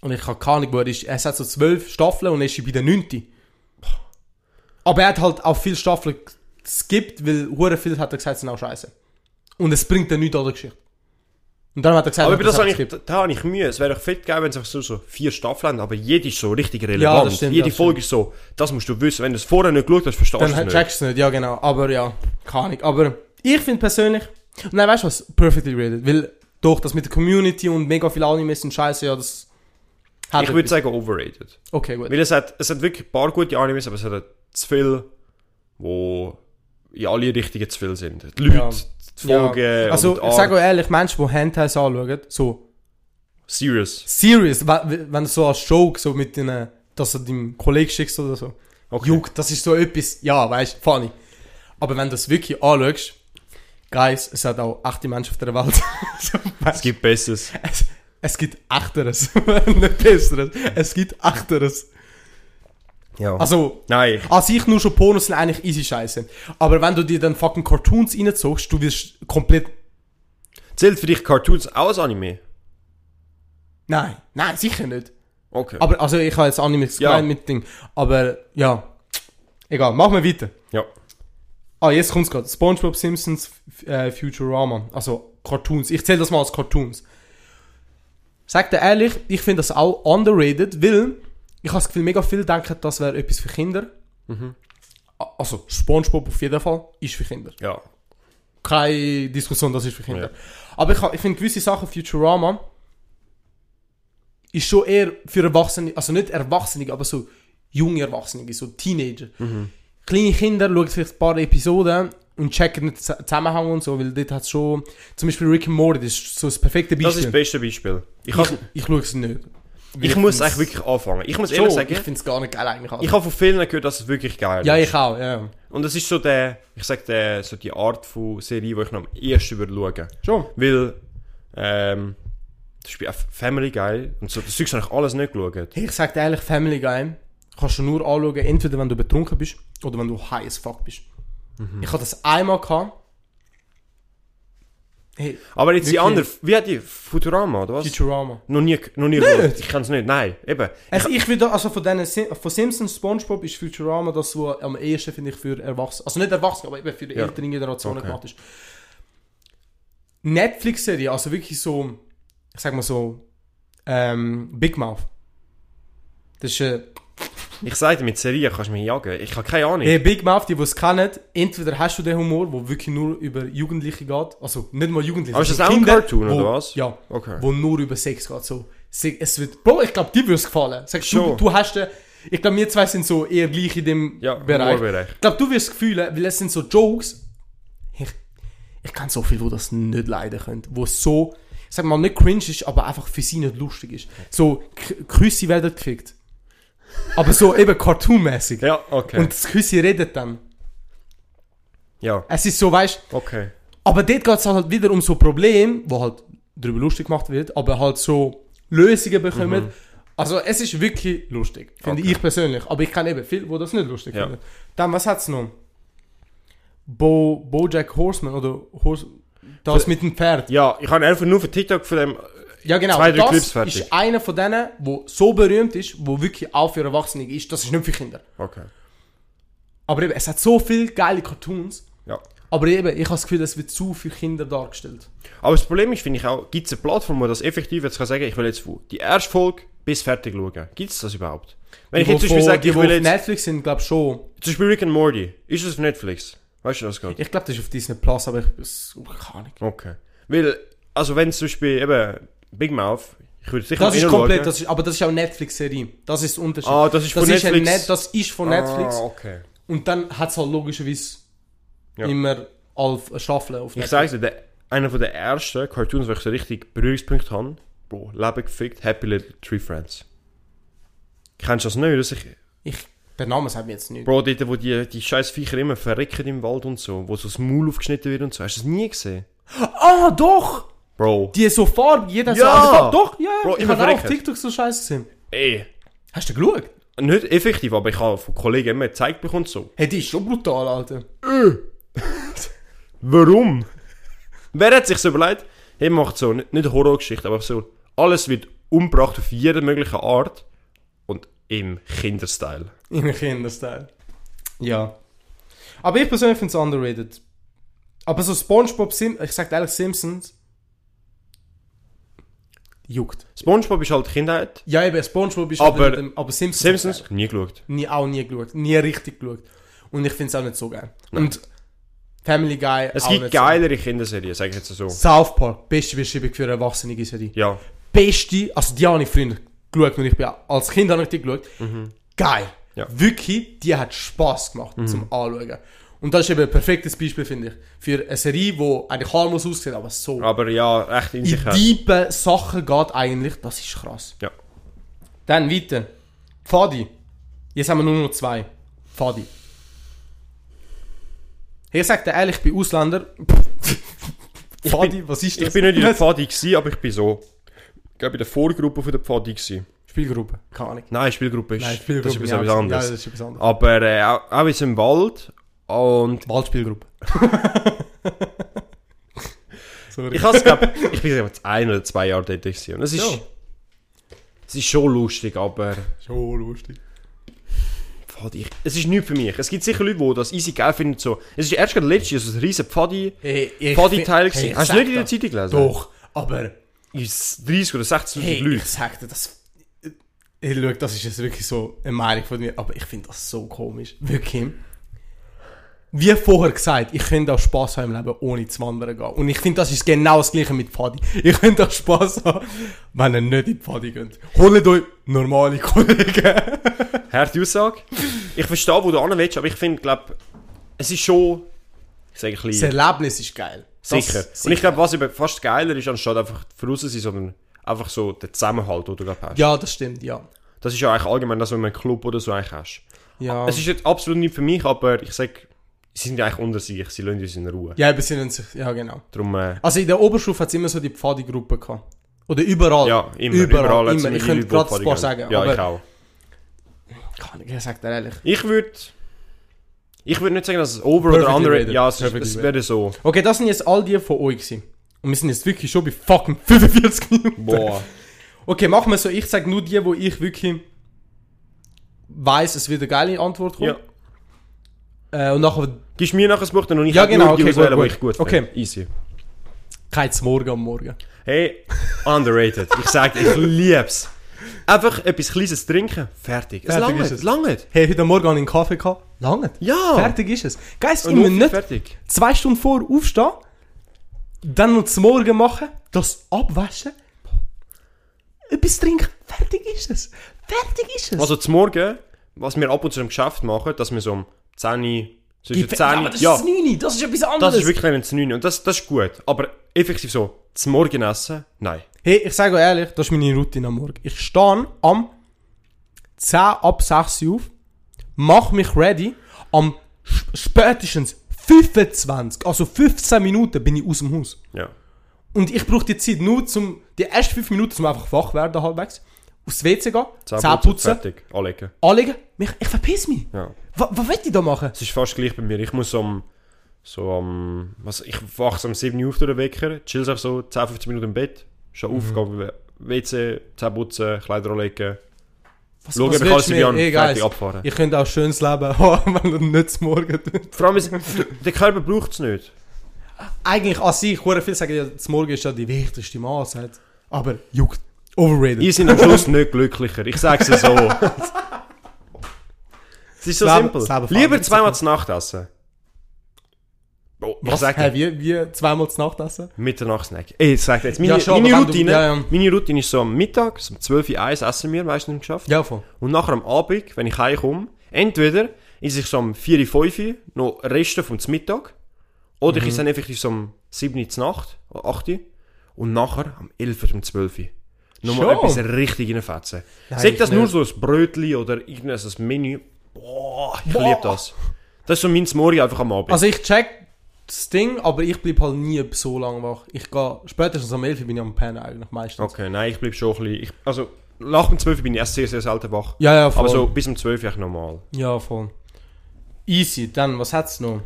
[SPEAKER 2] Und ich habe keine Ahnung, wo er ist. Er hat so zwölf Staffeln und er ist bei der neunten. Aber er hat halt auch viele Staffeln geskippt, weil hure viel hat er gesagt, sind auch scheiße. Und es bringt dann nichts an der Geschichte. Und dann hat er gesagt,
[SPEAKER 1] Aber
[SPEAKER 2] er hat
[SPEAKER 1] das habe ich, da, habe ich Mühe. Es wäre doch fett geil, wenn es einfach so, so vier Staffeln haben, aber jede ist so richtig
[SPEAKER 2] Ja,
[SPEAKER 1] relevant.
[SPEAKER 2] das stimmt,
[SPEAKER 1] jede
[SPEAKER 2] das
[SPEAKER 1] Folge ist so, das musst du wissen. Wenn du es vorher nicht geschaut hast, verstehst du
[SPEAKER 2] Dann
[SPEAKER 1] es nicht.
[SPEAKER 2] checkst du nicht, ja genau. Aber ja, keine Ahnung. Aber ich finde persönlich, nein, weißt du was, perfectly rated. Weil doch, das mit der Community und mega viele Animes und Scheiße, ja, das hat
[SPEAKER 1] Ich würde sagen overrated.
[SPEAKER 2] Okay, gut.
[SPEAKER 1] Weil es hat, es hat wirklich ein paar gute Animes, aber es hat zu viel, wo in alle Richtungen zu viel sind. Die Leute,
[SPEAKER 2] Ja.
[SPEAKER 1] die Folgen
[SPEAKER 2] Ja. Also, ich sage ehrlich, Menschen, die Handhelds anschauen, so
[SPEAKER 1] Serious.
[SPEAKER 2] serious, wenn du so als Joke, so mit den, dass du deinem Kollegen schickst oder so,
[SPEAKER 1] Okay.
[SPEAKER 2] juckt, das ist so etwas, ja, weißt du, funny. Aber wenn du das wirklich anschaust, Guys, es hat auch echte Menschen auf der Welt. *laughs* so,
[SPEAKER 1] Es gibt Besseres.
[SPEAKER 2] es, es gibt Echteres, *laughs* nicht Besseres. Es gibt Echteres.
[SPEAKER 1] Ja.
[SPEAKER 2] Also,
[SPEAKER 1] Nein.
[SPEAKER 2] an sich nur schon Pornos sind eigentlich easy Scheiße. Aber wenn du dir dann fucking Cartoons reinzogst, du wirst komplett,
[SPEAKER 1] Zählt für dich Cartoons auch als Anime?
[SPEAKER 2] nein, nein, sicher nicht.
[SPEAKER 1] Okay.
[SPEAKER 2] Aber, also ich habe jetzt Animes
[SPEAKER 1] Ja.
[SPEAKER 2] gemeint mit Ding. Aber, ja. Egal, machen wir weiter.
[SPEAKER 1] ja.
[SPEAKER 2] Ah, jetzt kommt's gerade. SpongeBob Simpsons F- äh, Futurama. Also Cartoons. Ich zähle das mal als Cartoons. Sag dir ehrlich, ich finde das auch underrated, weil ich habe das Gefühl, mega viele denken, das wäre etwas für Kinder. A- Also SpongeBob auf jeden Fall ist für Kinder.
[SPEAKER 1] Ja.
[SPEAKER 2] Keine Diskussion, das ist für Kinder.
[SPEAKER 1] Ja.
[SPEAKER 2] Aber ich, ich finde gewisse Sachen Futurama ist schon eher für Erwachsene, also nicht Erwachsene, aber so junge Erwachsene, so Teenager. Kleine Kinder schauen vielleicht ein paar Episoden und checken nicht den Zusammenhang und so, weil dort hat es schon, zum Beispiel Rick and Morty, das ist so das perfekte
[SPEAKER 1] Das ist
[SPEAKER 2] Beispiel.
[SPEAKER 1] das beste Beispiel. Ich,
[SPEAKER 2] ich, ich schaue es nicht.
[SPEAKER 1] Ich muss eigentlich wirklich anfangen. Ich muss ehrlich sagen,
[SPEAKER 2] ich finde es gar nicht geil eigentlich.
[SPEAKER 1] ich habe von vielen gehört, dass es wirklich geil
[SPEAKER 2] ja,
[SPEAKER 1] ist.
[SPEAKER 2] ich auch, ja.
[SPEAKER 1] Und es ist so der, ich sag der, so die Art von Serie, die ich noch am ersten würde schauen.
[SPEAKER 2] Schon.
[SPEAKER 1] Weil, ähm, das Spiel Family Guy und so, das Zeug habe ich alles nicht geschaut.
[SPEAKER 2] Ich sag dir ehrlich, Family Guy kannst du nur anschauen, entweder wenn du betrunken bist oder wenn du high as fuck bist.
[SPEAKER 1] Mhm.
[SPEAKER 2] Ich hatte das einmal gehabt. Hey,
[SPEAKER 1] Aber jetzt die
[SPEAKER 2] Wirklich?
[SPEAKER 1] andere, wie hat die? Futurama, oder was?
[SPEAKER 2] Futurama.
[SPEAKER 1] Noch nie, noch nie geschaut. Ich kann es nicht, nein, eben.
[SPEAKER 2] Also ich würde, also von denen, von Simpsons, Spongebob ist Futurama das, was am ehesten, finde ich, für Erwachsene, also nicht Erwachsene, aber eben für die
[SPEAKER 1] Ja.
[SPEAKER 2] älteren Generationen
[SPEAKER 1] Okay.
[SPEAKER 2] gemacht ist. Netflix-Serie, also wirklich so, ich sag mal so, ähm, Big Mouth. Das ist, äh,
[SPEAKER 1] Ich sage dir, mit Serien kannst du mich jagen. Ich habe keine Ahnung.
[SPEAKER 2] Hey, Big Mouth, die, die es kennen, entweder hast du den Humor, wo wirklich nur über Jugendliche geht, also nicht mal Jugendliche.
[SPEAKER 1] Aber ist das auch ein
[SPEAKER 2] Kinder,
[SPEAKER 1] Cartoon,
[SPEAKER 2] wo,
[SPEAKER 1] oder was?
[SPEAKER 2] Ja,
[SPEAKER 1] Okay.
[SPEAKER 2] wo nur über Sex geht, so. Es wird, Bro, ich glaube, dir würde es gefallen. Sagst du, du hast den, ich glaube, wir zwei sind so eher gleich in dem
[SPEAKER 1] Ja,
[SPEAKER 2] Bereich.
[SPEAKER 1] Humorbereich.
[SPEAKER 2] Ich glaube, du wirst es fühlen, weil es sind so Jokes, ich, ich kenne so viele, wo das nicht leiden können, wo es so, ich sag mal, nicht cringe ist, aber einfach für sie nicht lustig ist. So, K- Küsse werden gefickt. Aber so eben cartoonmäßig.
[SPEAKER 1] Ja, okay.
[SPEAKER 2] Und das Küsse redet dann.
[SPEAKER 1] ja,
[SPEAKER 2] Es ist so, weißt
[SPEAKER 1] okay.
[SPEAKER 2] aber dort geht es halt wieder um so Probleme, wo halt darüber lustig gemacht wird, aber halt so Lösungen bekommen. Also es ist wirklich lustig, finde
[SPEAKER 1] Mhm. Okay.
[SPEAKER 2] ich persönlich. Aber ich kenne eben viele, die das nicht lustig
[SPEAKER 1] Ja.
[SPEAKER 2] finden. Dann, was hat's noch? Bo, Bojack Horseman oder Horse, das mit dem Pferd.
[SPEAKER 1] Ja, ich habe einfach nur für TikTok von dem...
[SPEAKER 2] Ja genau,
[SPEAKER 1] Zwei, drei
[SPEAKER 2] das
[SPEAKER 1] Clips fertig.
[SPEAKER 2] ist einer von denen, wo so berühmt ist, wo wirklich auch für Erwachsene ist. Das ist nicht für Kinder.
[SPEAKER 1] Okay.
[SPEAKER 2] Aber eben, es hat so viele geile Cartoons.
[SPEAKER 1] Ja.
[SPEAKER 2] Aber eben, ich habe das Gefühl, es wird zu für Kinder dargestellt.
[SPEAKER 1] Aber das Problem ist, finde ich auch, gibt es eine Plattform, wo das effektiv jetzt kann sagen, ich will jetzt die erste Folge bis fertig schauen. Gibt es das überhaupt? Wenn ich jetzt zum Beispiel sage, ich will jetzt...
[SPEAKER 2] Netflix sind, glaube ich schon.
[SPEAKER 1] Zum Beispiel Rick and Morty. Ist das auf Netflix? Weißt du das gerade?
[SPEAKER 2] Ich glaube, das ist auf Disney Plus, aber ich das, keine Ahnung.
[SPEAKER 1] Okay. Weil, also wenn zum Beispiel eben Big Mouth, ich würde sicher
[SPEAKER 2] Das ist komplett, das ist, aber das ist auch Netflix-Serie. Das ist der Unterschied.
[SPEAKER 1] Ah, das ist
[SPEAKER 2] das
[SPEAKER 1] von
[SPEAKER 2] ist
[SPEAKER 1] Netflix.
[SPEAKER 2] Net, das ist von Netflix.
[SPEAKER 1] Ah, okay.
[SPEAKER 2] Und dann hat es halt logischerweise
[SPEAKER 1] Ja.
[SPEAKER 2] immer alle Staffeln auf
[SPEAKER 1] Ich sag's dir, der, einer von der ersten Cartoons, wo ich so richtig Berührungspunkte habe, Bro, Leben gefickt, Happy Little Tree Friends. Kennst du das nicht? Dass ich,
[SPEAKER 2] Ich, der Name sagt mir jetzt nicht.
[SPEAKER 1] Bro, dort, wo die, die scheiß Viecher immer verrecken im Wald und so, wo so das Maul aufgeschnitten wird und so. Hast du das nie gesehen?
[SPEAKER 2] Ah, doch!
[SPEAKER 1] Bro.
[SPEAKER 2] Die so Farbe, jeder
[SPEAKER 1] Ja!
[SPEAKER 2] so. Ah, Doch, ja.
[SPEAKER 1] Bro,
[SPEAKER 2] ich
[SPEAKER 1] immer
[SPEAKER 2] habe auch auf. TikTok so Scheiß gesehen.
[SPEAKER 1] Ey.
[SPEAKER 2] Hast du geschaut?
[SPEAKER 1] Nicht effektiv, aber ich habe von Kollegen immer gezeigt bekommen so.
[SPEAKER 2] Hey, die ist schon brutal, Alter.
[SPEAKER 1] Warum? Wer hat sich so überlegt, hey, macht so, nicht, nicht Horrorgeschichte, aber so, alles wird umgebracht auf jede mögliche Art und im Kinderstyle.
[SPEAKER 2] In Kinderstyle. Ja. Aber ich persönlich finde es underrated. Aber so Spongebob, Sim ich sag dir ehrlich, Simpsons. Juckt.
[SPEAKER 1] Spongebob ist halt Kindheit.
[SPEAKER 2] Ja, eben, Spongebob ist
[SPEAKER 1] Aber
[SPEAKER 2] halt dem, aber Simpsons.
[SPEAKER 1] Simpsons? Nie geschaut.
[SPEAKER 2] Nie, auch nie geschaut. Nie richtig geschaut. Und ich finde es auch nicht so geil. Und Family Guy.
[SPEAKER 1] Es gibt geilere Kinderserien, sag ich jetzt so.
[SPEAKER 2] So. South Park, beste Beschreibung für eine erwachsene Serie.
[SPEAKER 1] Ja.
[SPEAKER 2] Beste, also die habe ich früher geschaut und ich bin als Kind habe ich die geschaut. Geil.
[SPEAKER 1] Mhm. Ja. Mhm.
[SPEAKER 2] Wirklich, die hat Spaß gemacht zum Anschauen. Und das ist eben ein perfektes Beispiel, finde ich. Für eine Serie, die eigentlich harmlos aussieht, aber so
[SPEAKER 1] Aber ja, echt in
[SPEAKER 2] in
[SPEAKER 1] sich
[SPEAKER 2] tiefe Sachen geht eigentlich, das ist krass.
[SPEAKER 1] Ja.
[SPEAKER 2] Dann weiter. Pfadi. Jetzt haben wir nur noch zwei. Pfadi. Ich sag dir ehrlich, ich bin Ausländer. *laughs* Pfadi, was ist das?
[SPEAKER 1] Ich bin nicht in der Pfadi gewesen, aber ich bin so. Ich glaube in der Vorgruppe von der Pfadi gewesen.
[SPEAKER 2] Spielgruppe, keine Ahnung.
[SPEAKER 1] Nein, Spielgruppe ist,
[SPEAKER 2] Nein, Spielgruppe.
[SPEAKER 1] das ist etwas
[SPEAKER 2] ja,
[SPEAKER 1] etwas anderes.
[SPEAKER 2] Ja, das ist etwas anderes.
[SPEAKER 1] Aber äh, auch, auch jetzt im Wald und
[SPEAKER 2] Waldspielgruppe. *laughs* Sorry.
[SPEAKER 1] ich has, glaub, ich bin jetzt ein oder zwei Jahre dort gewesen. und es ist,
[SPEAKER 2] Ja.
[SPEAKER 1] es ist schon lustig, aber
[SPEAKER 2] Schon lustig.
[SPEAKER 1] Pfadi, ich, es ist nichts für mich. Es gibt sicher Leute, die das easy geil finden. So. Es ist erst gerade letztes Jahr so ein riesen Pfadi,
[SPEAKER 2] Hey, ich
[SPEAKER 1] Pfadi-Teil
[SPEAKER 2] hey,
[SPEAKER 1] gewesen.
[SPEAKER 2] ich
[SPEAKER 1] Hast du
[SPEAKER 2] sag
[SPEAKER 1] nicht in der
[SPEAKER 2] das.
[SPEAKER 1] Zeitung gelesen?
[SPEAKER 2] Doch, aber
[SPEAKER 1] Ist 30 oder 60
[SPEAKER 2] hey,
[SPEAKER 1] Leute.
[SPEAKER 2] ich sag dir, das... Hey, schau, das ist jetzt wirklich so eine Meinung von mir, aber ich finde das so komisch. Wirklich. Wie vorher gesagt, ich könnte auch Spass haben im Leben, ohne zu wandern gehen. Und ich finde, das ist genau das gleiche mit Pfadi. Ich könnte auch Spass haben, wenn ihr nicht in die Pfadi geht. Holt euch normale *laughs* Kollegen.
[SPEAKER 1] Harte Aussage. Ich verstehe, wo du hin willst, aber ich finde, glaube es ist schon, ich sage ein
[SPEAKER 2] Das
[SPEAKER 1] bisschen,
[SPEAKER 2] Erlebnis ist geil. Das-
[SPEAKER 1] sicher. Und ich glaube, was fast geiler ist, anstatt einfach voraus zu sein, sondern einfach so der Zusammenhalt, den du gerade hast.
[SPEAKER 2] Ja, das stimmt, ja.
[SPEAKER 1] Das ist ja eigentlich allgemein das, was du in einem Club oder so eigentlich hast.
[SPEAKER 2] Ja,
[SPEAKER 1] Es ist jetzt absolut nicht für mich, aber ich sage, sie sind ja eigentlich unter sich, sie lassen uns in Ruhe.
[SPEAKER 2] ja, besinnen sich, ja genau.
[SPEAKER 1] Darum, äh,
[SPEAKER 2] Also in der Oberstufe hat es immer so die Pfadi-Gruppe gehabt. Oder überall.
[SPEAKER 1] ja, immer,
[SPEAKER 2] Überall,
[SPEAKER 1] überall,
[SPEAKER 2] immer. Ich könnte gerade ein paar sagen,
[SPEAKER 1] Ja,
[SPEAKER 2] aber-
[SPEAKER 1] ich auch.
[SPEAKER 2] Kann ich, ich sag dir ehrlich.
[SPEAKER 1] Ich würde, ich würde nicht sagen, dass es over oder
[SPEAKER 2] Perfectly
[SPEAKER 1] under,
[SPEAKER 2] rated.
[SPEAKER 1] ja, es, es wäre so.
[SPEAKER 2] Okay, das sind jetzt all die von euch gewesen. Und wir sind jetzt wirklich schon bei fucking *laughs* 45 Minuten.
[SPEAKER 1] Boah.
[SPEAKER 2] Okay, machen wir so. Ich sag nur die, wo ich wirklich weiß, es wird eine geile Antwort kommen.
[SPEAKER 1] Ja.
[SPEAKER 2] Äh, und nachher
[SPEAKER 1] Gibst mir nachher das Buch dann und ich
[SPEAKER 2] Ja,
[SPEAKER 1] hab
[SPEAKER 2] genau,
[SPEAKER 1] nur die
[SPEAKER 2] okay,
[SPEAKER 1] auswählen,
[SPEAKER 2] gut, gut.
[SPEAKER 1] ich gut
[SPEAKER 2] Okay.
[SPEAKER 1] Easy.
[SPEAKER 2] kein Morgen am Morgen.
[SPEAKER 1] Hey, underrated. Ich sag, ich lieb's. Einfach etwas Kleines trinken, fertig. Es
[SPEAKER 2] Fertig
[SPEAKER 1] langt,
[SPEAKER 2] ist es.
[SPEAKER 1] langt.
[SPEAKER 2] Hey, heute Morgen habe ich einen Kaffee gehabt. Lange.
[SPEAKER 1] Ja.
[SPEAKER 2] Fertig ist es. Geist, ich muss nicht
[SPEAKER 1] fertig.
[SPEAKER 2] zwei Stunden vor aufstehen, dann noch zum Morgen machen, das abwaschen, etwas trinken, fertig ist es. Fertig ist es.
[SPEAKER 1] Also zum Morgen, was wir ab und zu im Geschäft machen, dass wir so um 10 Uhr, zwischen
[SPEAKER 2] Die-
[SPEAKER 1] 10
[SPEAKER 2] ja,
[SPEAKER 1] Uhr,
[SPEAKER 2] aber das
[SPEAKER 1] ja,
[SPEAKER 2] ist das 9, das ist etwas anderes.
[SPEAKER 1] das ist wirklich ein 9 und das, das ist gut. Aber effektiv so, zum Morgen essen, nein.
[SPEAKER 2] Hey, ich sage euch ehrlich, das ist meine Routine am Morgen. Ich stehe am 10 ab 6 Uhr auf, mache mich ready, am sp- spätestens 25, also 15 Minuten bin ich aus dem Haus.
[SPEAKER 1] Ja.
[SPEAKER 2] Und ich brauche die Zeit nur zum, die ersten 5 Minuten, zum einfach wach werden halbwegs, aufs WC gehen, Zähne putzen,
[SPEAKER 1] fertig, anlegen.
[SPEAKER 2] anlegen, mich, ich verpiss mich.
[SPEAKER 1] Ja.
[SPEAKER 2] Was, was will ich da machen?
[SPEAKER 1] Es ist fast gleich bei mir. Ich muss um, so am, was, ich wache um 7 Uhr auf durch den Wecker, chill einfach so 10, 15 Minuten im Bett, schau
[SPEAKER 2] Mhm.
[SPEAKER 1] auf, gehe WC, Zähne putzen, Kleider anlegen,
[SPEAKER 2] Was,
[SPEAKER 1] schau, ob
[SPEAKER 2] was
[SPEAKER 1] ich alles dabei
[SPEAKER 2] Hey,
[SPEAKER 1] fertig, abfahren.
[SPEAKER 2] Ich könnte auch ein schönes Leben *laughs* haben, wenn du nicht zum Morgen tust.
[SPEAKER 1] Vor allem, es- der Körper braucht es nicht.
[SPEAKER 2] Eigentlich an sich, hure viel sagen ja, das Morgen ist ja die wichtigste Mahlzeit. Aber juckt. Overrated.
[SPEAKER 1] Ihr sind am Schluss nicht glücklicher. Ich sag's dir so. *laughs* es ist so
[SPEAKER 2] Leben-
[SPEAKER 1] simpel.
[SPEAKER 2] Leben
[SPEAKER 1] Lieber zweimal zu Nacht essen. Ich
[SPEAKER 2] Was?
[SPEAKER 1] sag
[SPEAKER 2] Hey, wie, wie zweimal zu Nacht essen?
[SPEAKER 1] Mitternachtssnack. Ey, sag jetzt, meine,
[SPEAKER 2] Ja, schon,
[SPEAKER 1] meine,
[SPEAKER 2] wenn du-
[SPEAKER 1] Routine,
[SPEAKER 2] ja, ja.
[SPEAKER 1] meine Routine ist so am Mittag, um 12 Uhr eins essen wir, meistens im Geschäft.
[SPEAKER 2] Ja, voll.
[SPEAKER 1] Und nachher am Abend, wenn ich heimkomme, entweder ist ich so um 4, 5 noch Reste vom Mittag. Oder
[SPEAKER 2] Mhm.
[SPEAKER 1] ich esse dann effektiv so um 7 Uhr Nacht, 8 Uhr. Und nachher am 11 Uhr, um 12 Uhr. Nochmal etwas richtig reinfetzen.
[SPEAKER 2] Nein,
[SPEAKER 1] Sag
[SPEAKER 2] ich
[SPEAKER 1] das nur
[SPEAKER 2] nicht.
[SPEAKER 1] so ein Brötchen oder irgendein Menü. Boah, ich
[SPEAKER 2] Boah.
[SPEAKER 1] liebe das. Das ist so mein Morgen einfach am Abend.
[SPEAKER 2] Also ich check das Ding, aber ich bleib halt nie so lange wach. Ich gehe spätestens am 11 Uhr bin ich am Pennen eigentlich meistens.
[SPEAKER 1] okay, nein, ich bleibe schon ein bisschen... Ich, also, nach dem 12 Uhr bin ich erst sehr, sehr selten wach.
[SPEAKER 2] Ja, ja, voll.
[SPEAKER 1] Aber so bis um 12 Uhr normal.
[SPEAKER 2] Ja, voll. Easy, dann, was hat's noch?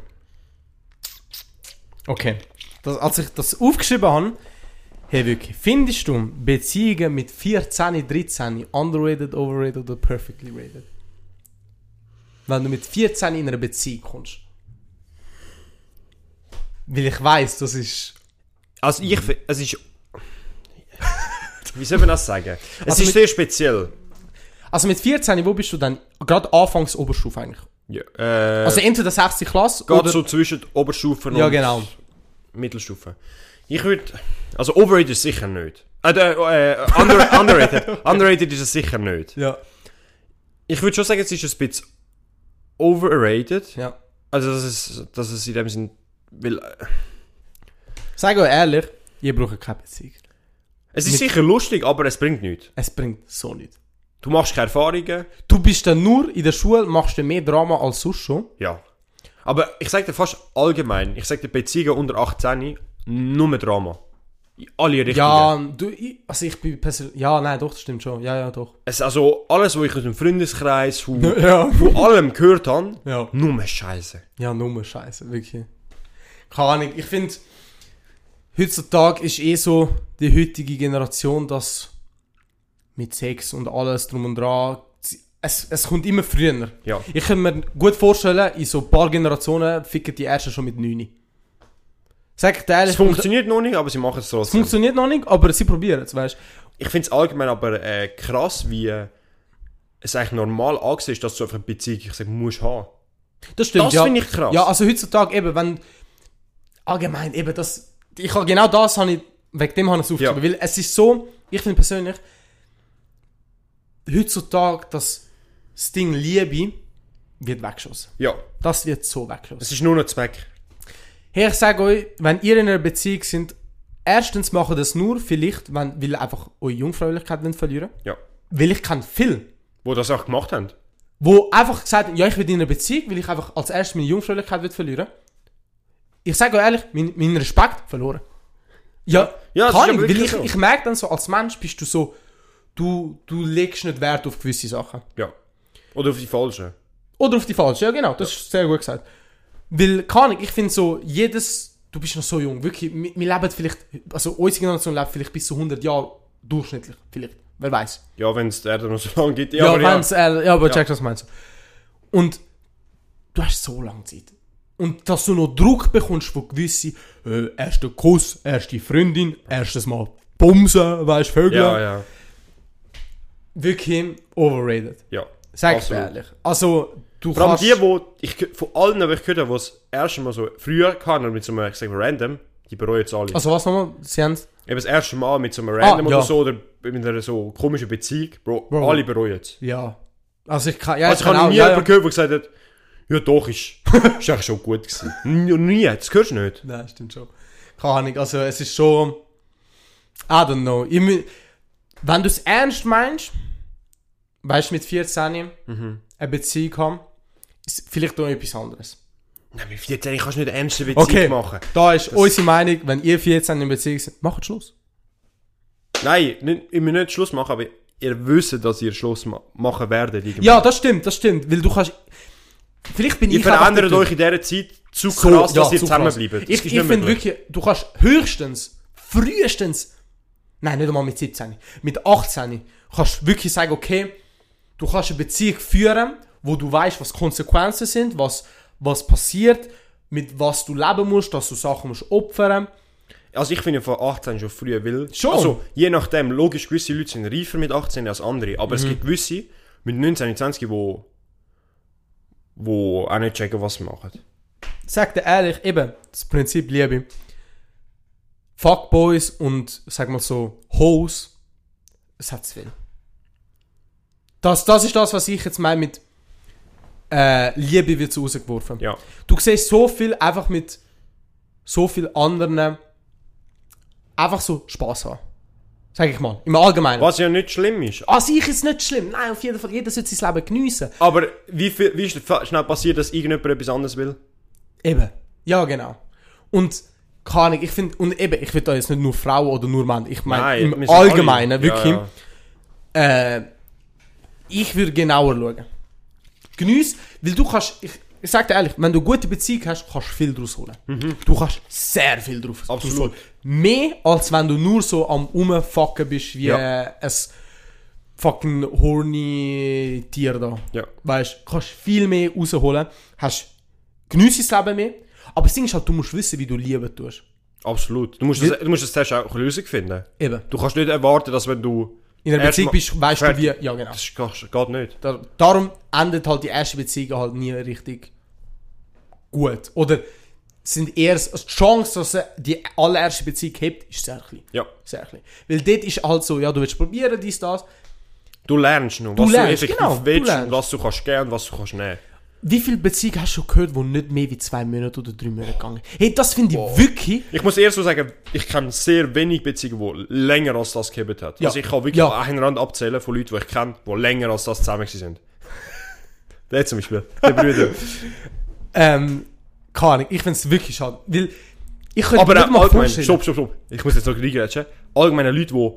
[SPEAKER 2] Okay. Das, als ich das aufgeschrieben habe, hey wirklich, findest du Beziehungen mit 14, 13 underrated, overrated oder perfectly rated? Wenn du mit 14 in einer Beziehung kommst. Weil ich weiß, das ist.
[SPEAKER 1] Also ich... Es ist... *laughs* Wie soll man das sagen? Es
[SPEAKER 2] Also
[SPEAKER 1] ist
[SPEAKER 2] mit-
[SPEAKER 1] sehr speziell.
[SPEAKER 2] Also mit 14, wo bist du dann? Gerade anfangs Oberstufe eigentlich.
[SPEAKER 1] Ja, äh,
[SPEAKER 2] Also entweder 6. Klasse
[SPEAKER 1] geht
[SPEAKER 2] oder.
[SPEAKER 1] so zwischen Oberstufen
[SPEAKER 2] Ja,
[SPEAKER 1] und
[SPEAKER 2] genau.
[SPEAKER 1] Mittelstufe. Ich würde... Also overrated ist sicher nicht. Äh, äh, under, *laughs* underrated. underrated ist es sicher nicht.
[SPEAKER 2] Ja.
[SPEAKER 1] Ich würde schon sagen, es ist ein bisschen overrated.
[SPEAKER 2] ja.
[SPEAKER 1] Also, dass es, dass es in dem Sinn. Weil, äh,
[SPEAKER 2] Sag euch ehrlich, ihr braucht keine Beziehung.
[SPEAKER 1] es ist
[SPEAKER 2] Mit-
[SPEAKER 1] sicher lustig, aber es bringt nichts.
[SPEAKER 2] Es bringt so nichts.
[SPEAKER 1] Du machst keine Erfahrungen.
[SPEAKER 2] Du bist dann nur in der Schule, machst du mehr Drama als sonst schon.
[SPEAKER 1] Ja. Aber ich sage dir fast allgemein, ich sage dir Beziehungen unter 18 nur mehr Drama. Alle Richtungen.
[SPEAKER 2] Ja, du, ich, also ich bin persönlich, ja, nein, doch, das stimmt schon. Ja, ja, doch.
[SPEAKER 1] Es, also alles, was ich aus dem Freundeskreis von, *laughs*
[SPEAKER 2] Ja.
[SPEAKER 1] von allem gehört habe,
[SPEAKER 2] Ja.
[SPEAKER 1] nur Scheiße.
[SPEAKER 2] Ja, nur Scheiße, wirklich. Keine Ahnung, ich finde, heutzutage ist eh so die heutige Generation, dass mit Sex und alles drum und dran, es, es kommt immer früher.
[SPEAKER 1] Ja.
[SPEAKER 2] Ich kann mir gut vorstellen, in so ein paar Generationen ficken die ersten schon mit 9. Sag ehrlich,
[SPEAKER 1] Es funktioniert noch nicht, aber sie machen es
[SPEAKER 2] es
[SPEAKER 1] trotzdem.
[SPEAKER 2] funktioniert noch nicht, aber sie probieren es, weißt
[SPEAKER 1] Ich finde es allgemein aber äh, krass, wie es eigentlich normal angesehen ist, dass du einfach eine Beziehung ich sag, musst haben.
[SPEAKER 2] Das stimmt,
[SPEAKER 1] Das
[SPEAKER 2] ja.
[SPEAKER 1] finde ich krass.
[SPEAKER 2] Ja, also heutzutage eben, wenn allgemein eben das, ich habe genau das habe ich wegen dem habe ich es aufgeschrieben, weil es ist so, ich finde persönlich heutzutage das, das Ding Liebe wird weggeschossen.
[SPEAKER 1] Ja.
[SPEAKER 2] Das wird so weggeschossen.
[SPEAKER 1] Es ist nur noch Zweck.
[SPEAKER 2] Hey, ich sage euch, wenn ihr in einer Beziehung sind, erstens machen das nur vielleicht, wenn, weil ihr einfach eure Jungfräulichkeit wollt verlieren.
[SPEAKER 1] Ja.
[SPEAKER 2] Weil ich kenne viel,
[SPEAKER 1] Wo das auch gemacht haben.
[SPEAKER 2] wo einfach gesagt haben, ja, ich will in einer Beziehung, weil ich einfach als erstes meine Jungfräulichkeit verlieren. Ich sage euch ehrlich, mein, mein Respekt verloren. Ja,
[SPEAKER 1] Ja,
[SPEAKER 2] kann ich, weil ich,
[SPEAKER 1] so.
[SPEAKER 2] ich merke dann so, als Mensch bist du so, du, du legst nicht Wert auf gewisse Sachen.
[SPEAKER 1] Ja. Oder auf die falschen.
[SPEAKER 2] Oder auf die falsche, ja genau, das ist sehr gut gesagt. Weil, kann ich, ich finde so, jedes, du bist noch so jung, wirklich, wir, wir leben vielleicht, also unsere Generation lebt vielleicht bis zu 100 Jahre durchschnittlich, vielleicht, wer weiß.
[SPEAKER 1] Ja, wenn es der Erde noch so *laughs* lange gibt.
[SPEAKER 2] Ja,
[SPEAKER 1] aber ja.
[SPEAKER 2] äh, ja aber
[SPEAKER 1] Ja.
[SPEAKER 2] check, was meinst du. Und du hast so lange Zeit. Und dass du noch Druck bekommst von gewissen, äh, erster Kuss, erste Freundin, erstes Mal Bumsen, weißt du, Vögel.
[SPEAKER 1] Ja, ja.
[SPEAKER 2] Wirklich overrated.
[SPEAKER 1] Ja.
[SPEAKER 2] Sag ich ehrlich. Also, du
[SPEAKER 1] Vor allem
[SPEAKER 2] kannst...
[SPEAKER 1] die, wo ich von allen, die ich gehört habe, die es erste Mal so früher hatten, mit so einem, ich sag mal, random, die bereuen jetzt alle.
[SPEAKER 2] also was nochmal? Sie haben...
[SPEAKER 1] Eben das erste Mal mit so einem random
[SPEAKER 2] Ah, ja.
[SPEAKER 1] oder so, oder mit einer so komischen Beziehung, Bro,
[SPEAKER 2] Bro.
[SPEAKER 1] alle bereuen es.
[SPEAKER 2] Ja. Also ich kann... Ja,
[SPEAKER 1] Also ich
[SPEAKER 2] kann
[SPEAKER 1] habe
[SPEAKER 2] auch-
[SPEAKER 1] nie
[SPEAKER 2] ja,
[SPEAKER 1] jemanden gehört, der gesagt hat, ja doch, ist, *laughs* ist eigentlich schon gut gewesen. Nie, das hörst du nicht.
[SPEAKER 2] Nein, stimmt schon. Keine Ahnung, also es ist schon... I don't know. Ich, wenn du es ernst meinst, weißt du, mit 14
[SPEAKER 1] Mhm.
[SPEAKER 2] eine Beziehung haben, vielleicht noch etwas anderes.
[SPEAKER 1] Nein, mit 14 kannst du nicht eine ernste Beziehung
[SPEAKER 2] Okay,
[SPEAKER 1] machen.
[SPEAKER 2] da ist unsere Meinung, wenn ihr 14 in Beziehung seid, macht Schluss.
[SPEAKER 1] Nein, nicht, ich will nicht Schluss machen, aber ihr wisst, dass ihr Schluss ma machen werdet. irgendwann.
[SPEAKER 2] Ja, das stimmt, das stimmt, weil du kannst... Vielleicht bin
[SPEAKER 1] Ihr
[SPEAKER 2] ich einfach
[SPEAKER 1] verändert
[SPEAKER 2] der
[SPEAKER 1] euch in dieser Zeit zu
[SPEAKER 2] So,
[SPEAKER 1] krass,
[SPEAKER 2] ja,
[SPEAKER 1] dass ihr
[SPEAKER 2] zu krass.
[SPEAKER 1] zusammenbleibt. Das
[SPEAKER 2] Ich, ich finde wirklich, du kannst höchstens, frühestens, nein, nicht einmal mit 17, mit 18, kannst du wirklich sagen, okay, du kannst eine Beziehung führen, wo du weißt, was Konsequenzen sind, was, was passiert, mit was du leben musst, dass du Sachen musst opfern.
[SPEAKER 1] Also ich finde von 18 schon früh, weil...
[SPEAKER 2] Schon?
[SPEAKER 1] Also, je nachdem, logisch, gewisse Leute sind reifer mit 18 als andere, aber
[SPEAKER 2] Mhm.
[SPEAKER 1] es gibt gewisse mit 19, 20, wo... wo auch nicht checken, was sie machen.
[SPEAKER 2] Sag dir ehrlich, eben, das Prinzip Liebe. Fuckboys und, sag mal so, Hoes, es hat zu viel. Das, das ist das, was ich jetzt meine mit, äh, Liebe wird so rausgeworfen.
[SPEAKER 1] Ja.
[SPEAKER 2] Du siehst so viel einfach mit so viel anderen einfach so Spaß haben. Sag ich mal. Im Allgemeinen.
[SPEAKER 1] Was ja nicht schlimm ist.
[SPEAKER 2] An sich ist es nicht schlimm. Nein, auf jeden Fall. Jeder sollte sein Leben geniessen.
[SPEAKER 1] Aber wie, viel, wie schnell passiert, dass irgendjemand etwas anderes will?
[SPEAKER 2] Eben. Ja, genau. Und keine Ahnung, ich finde, und eben, ich will da jetzt nicht nur Frauen oder nur Männer. Ich meine, im Allgemeinen,
[SPEAKER 1] alle-
[SPEAKER 2] wirklich.
[SPEAKER 1] Ja,
[SPEAKER 2] Äh, ich würde genauer schauen. Geniess, weil du kannst, ich, ich sag dir ehrlich, wenn du eine gute Beziehung hast, kannst du viel daraus holen. Du kannst sehr viel drauf
[SPEAKER 1] Mhm. Absolut.
[SPEAKER 2] draus holen. Mehr, als wenn du nur so am Umfucken bist, wie
[SPEAKER 1] Ja.
[SPEAKER 2] äh, ein fucking horny Tier da.
[SPEAKER 1] Ja.
[SPEAKER 2] Weißt du, kannst viel mehr rausholen, hast geniesst das Leben mehr, aber das Ding ist halt, du musst wissen, wie du lieben tust.
[SPEAKER 1] Absolut. Du musst, das, du musst das zuerst auch eine Lösung finden.
[SPEAKER 2] Eben.
[SPEAKER 1] Du kannst nicht erwarten, dass wenn du...
[SPEAKER 2] In einer Beziehung bist, weißt du wie, ja genau.
[SPEAKER 1] Das geht, geht nicht.
[SPEAKER 2] Da, darum endet halt die erste Beziehung halt nie richtig gut. Oder sind eher, die Chance, dass er die allererste Beziehung hebt, ist sehr klein.
[SPEAKER 1] Ja.
[SPEAKER 2] Sehr klein. Weil dort ist halt so, ja, du willst probieren, dies, das.
[SPEAKER 1] Du lernst noch,
[SPEAKER 2] Du
[SPEAKER 1] was
[SPEAKER 2] lernst,
[SPEAKER 1] du effektiv
[SPEAKER 2] genau, du
[SPEAKER 1] willst und was du kannst und was du kannst nehmen.
[SPEAKER 2] Wie viele Beziehungen hast du schon gehört, die nicht mehr wie zwei Monate oder drei Monate gegangen Hey, das finde ich wirklich...
[SPEAKER 1] Ich muss eher so sagen, ich kenne sehr wenig Beziehungen, die länger als das gehabt hat.
[SPEAKER 2] Ja.
[SPEAKER 1] Also ich kann wirklich
[SPEAKER 2] Ja.
[SPEAKER 1] einen Rand abzählen von Leuten, die ich kenne, die länger als das zusammen sind. *laughs* Der zum Beispiel, der *laughs* Brüder.
[SPEAKER 2] Ähm, keine Ahnung, ich finde es wirklich schade. Weil ich könnte
[SPEAKER 1] Aber
[SPEAKER 2] mir mal
[SPEAKER 1] allgemein,
[SPEAKER 2] vorstellen...
[SPEAKER 1] stopp, stopp, stopp. Ich muss jetzt noch reingrätschen. Allgemeine Leute, die,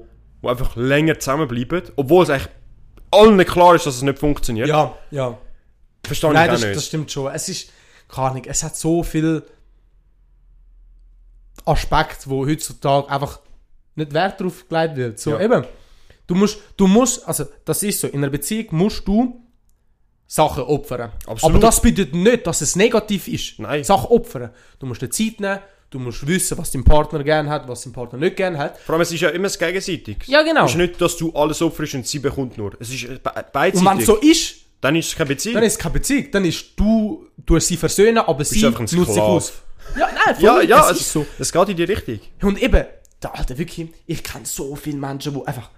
[SPEAKER 1] die einfach länger zusammenbleiben, obwohl es eigentlich allen klar ist, dass es nicht funktioniert.
[SPEAKER 2] Ja, ja.
[SPEAKER 1] Verstehe
[SPEAKER 2] Nein,
[SPEAKER 1] ich
[SPEAKER 2] das,
[SPEAKER 1] nicht.
[SPEAKER 2] das stimmt schon. Es ist, keine Ahnung, es hat so viel Aspekte, wo heutzutage einfach nicht Wert drauf gelegt wird. So
[SPEAKER 1] Ja.
[SPEAKER 2] eben, du musst, du musst, also das ist so, in einer Beziehung musst du Sachen opfern.
[SPEAKER 1] Absolut.
[SPEAKER 2] Aber das bedeutet nicht, dass es negativ ist.
[SPEAKER 1] Nein.
[SPEAKER 2] Sachen opfern. Du musst dir Zeit nehmen, du musst wissen, was dein Partner gern hat, was dein Partner nicht gern hat.
[SPEAKER 1] Vor allem, es ist ja immer das Gegenseitige.
[SPEAKER 2] Ja, genau.
[SPEAKER 1] Es ist nicht, dass du alles opferst und sie bekommt nur. Es ist be beidseitig.
[SPEAKER 2] Und wenn es so ist,
[SPEAKER 1] Dann ist es keine Beziehung.
[SPEAKER 2] dann ist es keine Beziehung. Dann ist du, du sie versöhnen, aber sie nutzt sich aus. Ja, nein, voll,
[SPEAKER 1] ja, ja,
[SPEAKER 2] es
[SPEAKER 1] es,
[SPEAKER 2] ist so.
[SPEAKER 1] es geht in die Richtung.
[SPEAKER 2] Und eben, der Alter, wirklich, ich kenne so viele Menschen, die einfach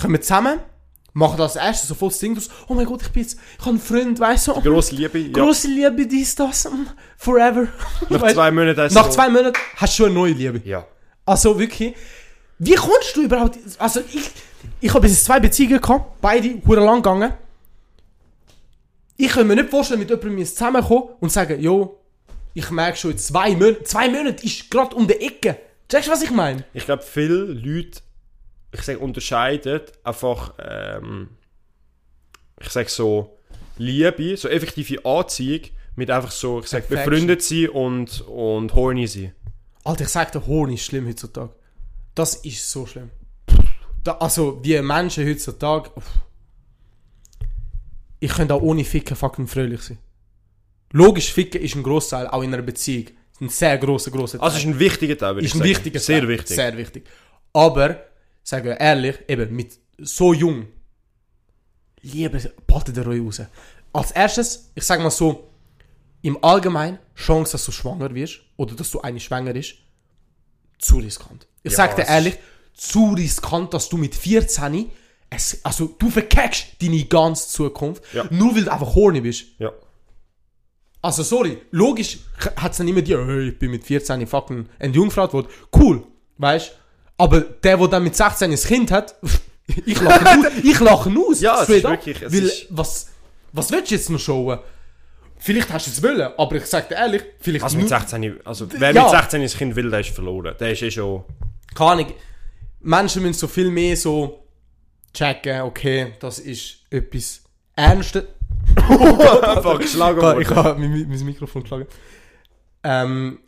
[SPEAKER 2] kommen zusammen, machen das erste so voll das Ding draus, oh mein Gott, ich bin jetzt, ich habe einen Freund, weißt du, oh,
[SPEAKER 1] Grosse Liebe. Ja.
[SPEAKER 2] grosse Liebe, dies, das, forever.
[SPEAKER 1] Nach *laughs*
[SPEAKER 2] Weißt-
[SPEAKER 1] zwei Monaten hast du
[SPEAKER 2] nach
[SPEAKER 1] so-
[SPEAKER 2] zwei Monaten hast du schon eine neue Liebe.
[SPEAKER 1] Ja.
[SPEAKER 2] Also wirklich, wie kommst du überhaupt, also ich, ich habe bis zwei Beziehungen gehabt, beide lang gegangen. Ich kann mir nicht vorstellen, mit jemandem zusammenkommen und sagen, jo, ich merke schon, zwei Monate, zwei Monate ist gerade um die Ecke. Checkst du, was ich meine?
[SPEAKER 1] Ich glaube, viele Leute, ich sage, unterscheiden einfach, ähm, ich sage so, Liebe, so effektive Anziehung mit einfach so, ich sage, befreundet sein und, und horny sein.
[SPEAKER 2] Alter, ich sag dir, Hohn ist schlimm heutzutage. Das ist so schlimm. Da, also, wie Menschen heutzutage. uff. Ich könnte auch ohne Ficken fucking fröhlich sein. Logisch, Ficken ist ein Großteil, auch in einer Beziehung. Ein sehr grosser, grosser Teil.
[SPEAKER 1] Also es ist ein wichtiger Teil, würde
[SPEAKER 2] ist
[SPEAKER 1] ich
[SPEAKER 2] ein
[SPEAKER 1] sagen.
[SPEAKER 2] wichtiger
[SPEAKER 1] Sehr
[SPEAKER 2] Teil.
[SPEAKER 1] wichtig.
[SPEAKER 2] Sehr wichtig. Aber, sagen wir ehrlich, eben mit so jung, Liebe, behaltet ihr euch raus. Als erstes, ich sag mal so, im Allgemeinen, Chance, dass du schwanger wirst, oder dass du eine schwanger ist, zu riskant. Ich
[SPEAKER 1] Ja,
[SPEAKER 2] sag dir ehrlich, zu riskant, dass du mit 14 es, also du verkackst deine ganze Zukunft,
[SPEAKER 1] Ja.
[SPEAKER 2] nur weil du einfach horny bist.
[SPEAKER 1] Ja.
[SPEAKER 2] Also sorry, logisch hat es dann immer die, hey, ich bin mit 14 fucking entjungfraut worden. Cool, weißt Aber der, der dann mit 16 ein Kind hat, *laughs* ich lache ihn aus. *laughs* Ich lache aus.
[SPEAKER 1] Ja, es ist wirklich- es
[SPEAKER 2] Weil,
[SPEAKER 1] ist-
[SPEAKER 2] was, was willst du jetzt noch schauen? Vielleicht hast du es wollen, aber ich sag dir ehrlich, vielleicht
[SPEAKER 1] Also mit
[SPEAKER 2] nur-
[SPEAKER 1] 16, also wer
[SPEAKER 2] Ja.
[SPEAKER 1] mit 16 ein Kind will, der ist verloren. Der ist eh schon...
[SPEAKER 2] keine Ahnung, Menschen müssen so viel mehr so checken, okay, das ist etwas Ernstes. *laughs*
[SPEAKER 1] Einfach geschlagen
[SPEAKER 2] ich habe mein, mein Mikrofon geschlagen. Ähm,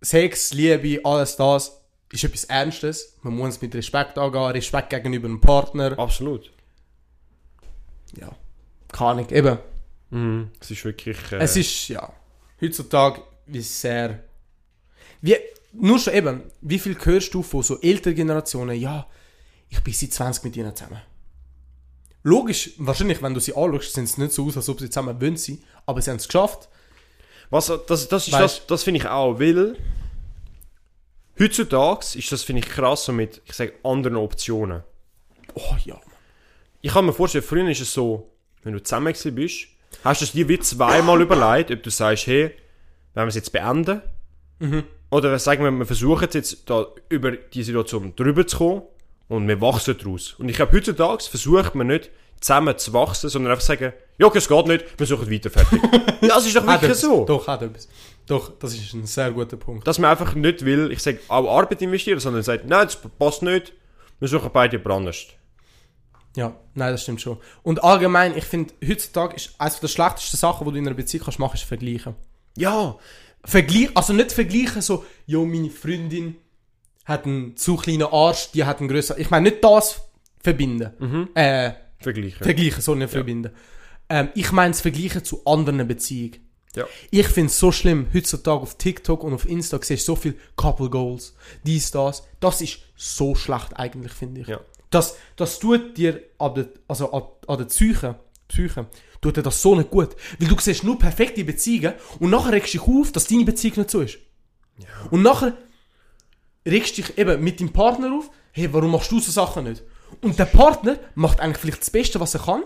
[SPEAKER 2] Sex, Liebe, alles das ist etwas Ernstes. Man muss es mit Respekt angehen, Respekt gegenüber dem Partner.
[SPEAKER 1] Absolut.
[SPEAKER 2] Ja, keine Ahnung, eben.
[SPEAKER 1] Mhm. Es ist wirklich... Äh,
[SPEAKER 2] Es ist, ja, heutzutage wie sehr... Wie, nur schon eben, wie viel hörst du von so älteren Generationen, ja, ich bin seit 20 mit ihnen zusammen. Logisch, wahrscheinlich, wenn du sie anschaust, sehen sie nicht so aus, als ob sie zusammen wollen sein, aber sie haben es geschafft.
[SPEAKER 1] Was, das, das, das, das finde ich auch, weil heutzutage ist das, finde ich, krass so mit, ich sage, anderen Optionen.
[SPEAKER 2] Oh ja.
[SPEAKER 1] Ich kann mir vorstellen, früher ist es so, wenn du zusammen bist, Hast du es dir wie zweimal überlegt, ob du sagst, hey, wenn wir es jetzt beenden,
[SPEAKER 2] Mhm.
[SPEAKER 1] oder sagen wir, wir versuchen jetzt da über die Situation drüber zu kommen und wir wachsen daraus. Und ich glaube, heutzutage versucht man nicht zusammen zu wachsen, sondern einfach sagen, ja, es geht nicht, wir suchen weiter fertig. *laughs* das ist doch wirklich so.
[SPEAKER 2] Doch, hat etwas. Doch, das ist ein sehr guter Punkt.
[SPEAKER 1] Dass man einfach nicht will, ich sage, auch Arbeit investieren, sondern sagt, nein, das passt nicht, wir suchen beide anders.
[SPEAKER 2] Ja, nein, das stimmt schon. Und allgemein, ich finde, heutzutage ist eines der schlechtesten Sachen, die du in einer Beziehung kannst machen, ist vergleichen.
[SPEAKER 1] Ja,
[SPEAKER 2] Vergleich, also nicht vergleichen so, jo, meine Freundin hat einen zu kleinen Arsch, die hat einen größeren. Ich meine, nicht das verbinden. Äh,
[SPEAKER 1] vergleichen.
[SPEAKER 2] vergleichen, so nicht verbinden. Ähm, ich meine das Vergleichen zu anderen Beziehungen.
[SPEAKER 1] ja.
[SPEAKER 2] Ich finde es so schlimm, heutzutage auf TikTok und auf Insta siehst du so viel Couple Goals, dies, das. Das ist so schlecht eigentlich, finde ich.
[SPEAKER 1] Ja.
[SPEAKER 2] Das, das tut dir an der, also an, an der Psyche, Psyche, tut dir das so nicht gut. Weil du siehst nur perfekte Beziehungen und nachher regst du dich auf, dass deine Beziehung nicht so ist. Und nachher regst dich eben mit deinem Partner auf, hey, warum machst du so Sachen nicht? Und der Partner macht eigentlich vielleicht das Beste, was er kann.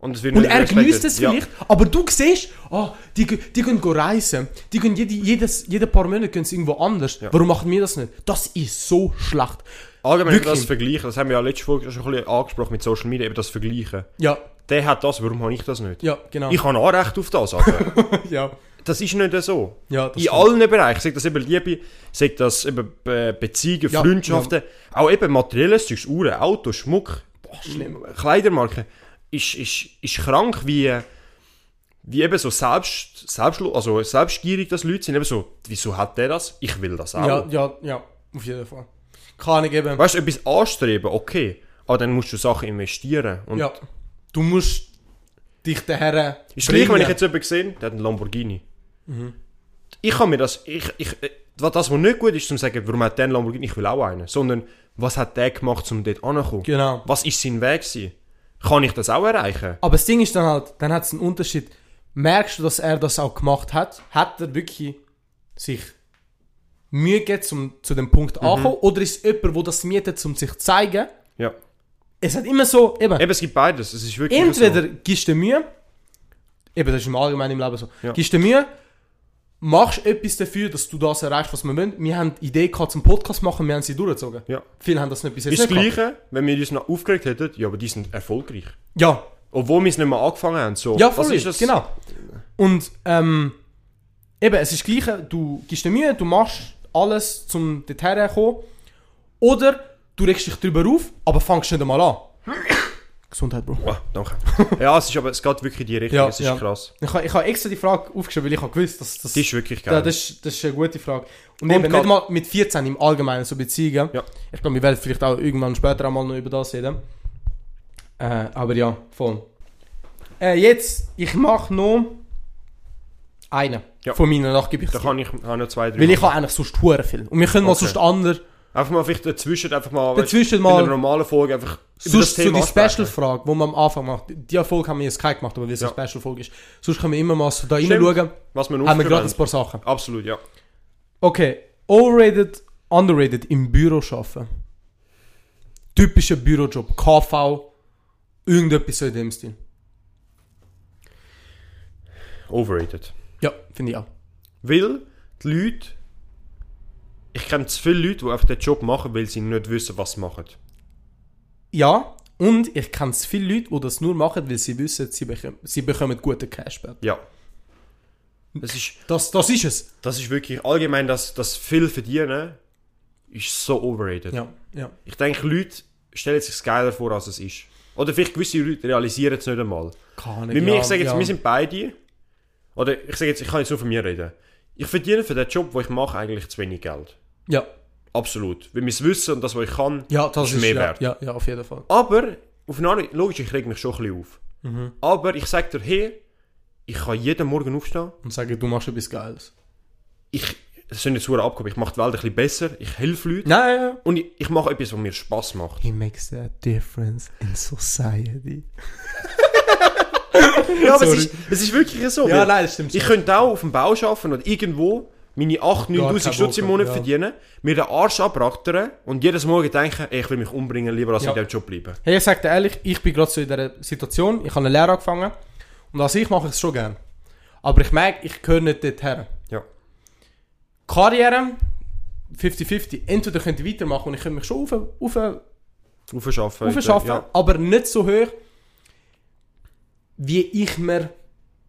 [SPEAKER 1] Und,
[SPEAKER 2] Und er genießt es
[SPEAKER 1] Ja.
[SPEAKER 2] vielleicht, aber du siehst, ah, die, die go reisen, die gehen jede, jedes, jede paar Monate gehen sie irgendwo anders. Warum machen wir das nicht? Das ist so schlecht.
[SPEAKER 1] Allgemein
[SPEAKER 2] Wirklich.
[SPEAKER 1] das Vergleichen, das haben wir ja letzte Folge schon ein bisschen angesprochen mit Social Media, eben das Vergleichen.
[SPEAKER 2] Ja,
[SPEAKER 1] Der hat das, warum habe ich das nicht?
[SPEAKER 2] ja, genau.
[SPEAKER 1] Ich habe auch Recht auf das, aber *laughs*
[SPEAKER 2] ja,
[SPEAKER 1] das ist nicht so.
[SPEAKER 2] ja,
[SPEAKER 1] In
[SPEAKER 2] stimmt.
[SPEAKER 1] allen Bereichen, sagt das eben Liebe, sagt das eben Be- Beziehungen,
[SPEAKER 2] Ja,
[SPEAKER 1] Freundschaften, auch eben materielles Zeugs, Uhren, Autos, Schmuck, boah,
[SPEAKER 2] Schlimm.
[SPEAKER 1] Kleidermarken, ist, ist, ist krank, wie, wie eben so selbst, selbst, also selbstgierig das Leute sind, eben so, wieso hat der das? Ich will das auch.
[SPEAKER 2] Ja, ja, ja, auf jeden Fall. Kann ich eben.
[SPEAKER 1] Weißt du, etwas anstreben, okay, aber dann musst du Sachen investieren. Und
[SPEAKER 2] Ja. Du musst dich daher.
[SPEAKER 1] Ist gleich, wenn ich jetzt jemanden sehe, der hat einen Lamborghini. Ich kann mir das, ich, ich, was das, was nicht gut ist, zum sagen, warum hat der Lamborghini, ich will auch einen. Sondern, was hat der gemacht, um dort anzukommen?
[SPEAKER 2] Genau.
[SPEAKER 1] Was ist sein Weg gewesen? Kann ich das auch erreichen?
[SPEAKER 2] Aber das Ding ist dann halt, dann hat es einen Unterschied. Merkst du, dass er das auch gemacht hat? Hat er wirklich sich Mühe gegeben, um zu dem Punkt
[SPEAKER 1] Mhm.
[SPEAKER 2] anzukommen? Oder ist es jemand, der das mietet, um sich zu zeigen?
[SPEAKER 1] Ja.
[SPEAKER 2] Es hat immer so, eben,
[SPEAKER 1] Eben, es gibt beides. Es ist wirklich
[SPEAKER 2] entweder
[SPEAKER 1] so.
[SPEAKER 2] gibst du Mühe, eben, das ist im Allgemeinen im Leben so,
[SPEAKER 1] Ja.
[SPEAKER 2] gibst du Mühe, machst etwas dafür, dass du das erreichst, was wir wollen. Wir haben die Idee gehabt zum Podcast machen, wir haben sie durchgezogen.
[SPEAKER 1] Ja.
[SPEAKER 2] Viele haben das nicht bis jetzt
[SPEAKER 1] Ist das
[SPEAKER 2] nicht gehabt.
[SPEAKER 1] Gleiche, wenn wir uns noch aufgeregt hätten, ja, aber die sind erfolgreich.
[SPEAKER 2] Ja,
[SPEAKER 1] Obwohl wir es nicht mehr angefangen haben. So,
[SPEAKER 2] Ja,
[SPEAKER 1] was
[SPEAKER 2] voll,
[SPEAKER 1] ist das?
[SPEAKER 2] genau. Und ähm, eben, es ist das Gleiche, du gibst dir Mühe, du machst alles, um dorthin zu kommen. Oder du regst dich darüber auf, aber fangst nicht einmal an. Gesundheit, Bro.
[SPEAKER 1] Oh, danke. *laughs* ja, es ist aber, es geht wirklich in die Richtung,
[SPEAKER 2] Ja,
[SPEAKER 1] es ist
[SPEAKER 2] ja.
[SPEAKER 1] krass.
[SPEAKER 2] Ich habe ich ha extra die Frage aufgeschrieben, weil ich habe gewusst, dass das...
[SPEAKER 1] Die ist wirklich geil.
[SPEAKER 2] ja, das, ist, das ist eine gute Frage. Und,
[SPEAKER 1] Und
[SPEAKER 2] eben nicht mal mit 14 im Allgemeinen so Beziehungen.
[SPEAKER 1] Ja.
[SPEAKER 2] Ich glaube, wir werden vielleicht auch irgendwann später einmal noch über das reden. Äh, aber ja, voll. Äh, jetzt, ich mache noch einen
[SPEAKER 1] Ja.
[SPEAKER 2] von meinen nachgebe
[SPEAKER 1] da kann ich auch noch zwei, drei
[SPEAKER 2] Weil ich
[SPEAKER 1] machen.
[SPEAKER 2] habe eigentlich sonst hure viel. Und wir können mal
[SPEAKER 1] Okay.
[SPEAKER 2] sonst andere,
[SPEAKER 1] Einfach mal vielleicht dazwischen, einfach mal, weißt,
[SPEAKER 2] Dazwischen
[SPEAKER 1] in
[SPEAKER 2] mal-
[SPEAKER 1] einer normalen Folge einfach
[SPEAKER 2] sonst so die. Special-Frage, die man am Anfang macht. Die Folge haben wir jetzt keine gemacht, aber weil es
[SPEAKER 1] Ja.
[SPEAKER 2] eine Special-Folge ist. Sonst können wir immer mal so da reinschauen.
[SPEAKER 1] Was wir
[SPEAKER 2] Haben wir gerade ein paar Sachen.
[SPEAKER 1] Absolut, ja.
[SPEAKER 2] Okay, overrated, underrated im Büro arbeiten. Typischer Bürojob, KV, irgendetwas so in dem Stil.
[SPEAKER 1] Overrated.
[SPEAKER 2] Ja, finde ich auch.
[SPEAKER 1] Weil die Leute, ich kenne zu viele Leute, die einfach den Job machen, weil sie nicht wissen, was sie machen.
[SPEAKER 2] Ja, und ich kenne viele Leute, die das nur machen, weil sie wissen, sie bekommen, sie bekommen guten Cashback.
[SPEAKER 1] Ja. Das ist,
[SPEAKER 2] Das, das ist es.
[SPEAKER 1] das ist wirklich allgemein, dass das viel verdienen, ist so overrated.
[SPEAKER 2] Ja, ja.
[SPEAKER 1] Ich denke, Leute stellen sich geiler vor, als es ist. Oder vielleicht gewisse Leute realisieren es nicht einmal.
[SPEAKER 2] Keine
[SPEAKER 1] Bei mir,
[SPEAKER 2] ja,
[SPEAKER 1] ich sage jetzt,
[SPEAKER 2] ja.
[SPEAKER 1] wir sind beide, oder ich sage jetzt, ich kann jetzt nur von mir reden. Ich verdiene für den Job, den ich mache, eigentlich zu wenig Geld.
[SPEAKER 2] Ja,
[SPEAKER 1] Absolut. Weil mein Wissen und das, was ich kann,
[SPEAKER 2] ja, das
[SPEAKER 1] ist
[SPEAKER 2] ist
[SPEAKER 1] mehr
[SPEAKER 2] ja,
[SPEAKER 1] wert.
[SPEAKER 2] Ja, ja, auf jeden Fall.
[SPEAKER 1] Aber, auf eine Art, logisch, ich reg mich schon ein bisschen auf.
[SPEAKER 2] Mhm.
[SPEAKER 1] Aber ich sage dir, hey, ich kann jeden Morgen aufstehen.
[SPEAKER 2] Und sagen, du machst etwas Geiles.
[SPEAKER 1] Ich, das sind jetzt abgehoben, ich mache die Welt ein bisschen besser, ich helfe Leuten.
[SPEAKER 2] Nein, ja.
[SPEAKER 1] Und ich, ich mache etwas, was mir Spaß macht.
[SPEAKER 2] He makes a difference in society. *laughs*
[SPEAKER 1] Ja, aber es ist, es ist wirklich so.
[SPEAKER 2] Ja, nein, das stimmt
[SPEAKER 1] Ich
[SPEAKER 2] schon.
[SPEAKER 1] könnte auch auf dem Bau arbeiten und irgendwo meine 8'000,
[SPEAKER 2] Gar
[SPEAKER 1] 9'000
[SPEAKER 2] keinen
[SPEAKER 1] Stutz im Monat
[SPEAKER 2] ja.
[SPEAKER 1] verdienen, mir den Arsch abraktern und jedes Morgen denken, ey, ich will mich umbringen, lieber als
[SPEAKER 2] Ja.
[SPEAKER 1] in diesem Job bleiben.
[SPEAKER 2] Hey, ich sag dir ehrlich, ich bin gerade so in dieser Situation, ich habe eine Lehre angefangen Und als ich mache ich es schon gern. Aber ich merke, ich gehöre nicht dorthin.
[SPEAKER 1] Ja.
[SPEAKER 2] Karriere, 50-50. Entweder könnt ihr weitermachen und ich könnte mich schon auf, auf,
[SPEAKER 1] Aufschaffen.
[SPEAKER 2] aufschaffen,
[SPEAKER 1] Ja.
[SPEAKER 2] aber nicht so hoch, wie ich mir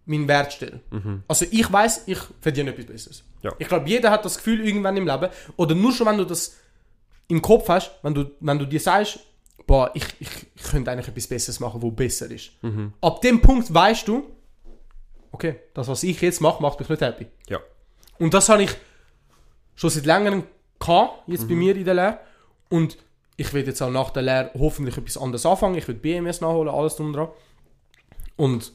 [SPEAKER 2] meinen Wert stelle. Also ich weiß, ich verdiene etwas Besseres.
[SPEAKER 1] Mhm. Ja.
[SPEAKER 2] Ich glaube, jeder hat das Gefühl irgendwann im Leben, oder nur schon, wenn du das im Kopf hast, wenn du, wenn du dir sagst, boah, ich, ich, ich könnte eigentlich etwas Besseres machen, wo besser ist.
[SPEAKER 1] Mhm.
[SPEAKER 2] Ab dem Punkt weißt du, okay, das, was ich jetzt mache, macht mich nicht happy.
[SPEAKER 1] ja.
[SPEAKER 2] Und das habe ich schon seit längerem gehabt, jetzt bei mir in der Lehre. Und ich werde jetzt auch nach der Lehre hoffentlich etwas anderes anfangen. Ich will BMS nachholen, alles drum dran. Und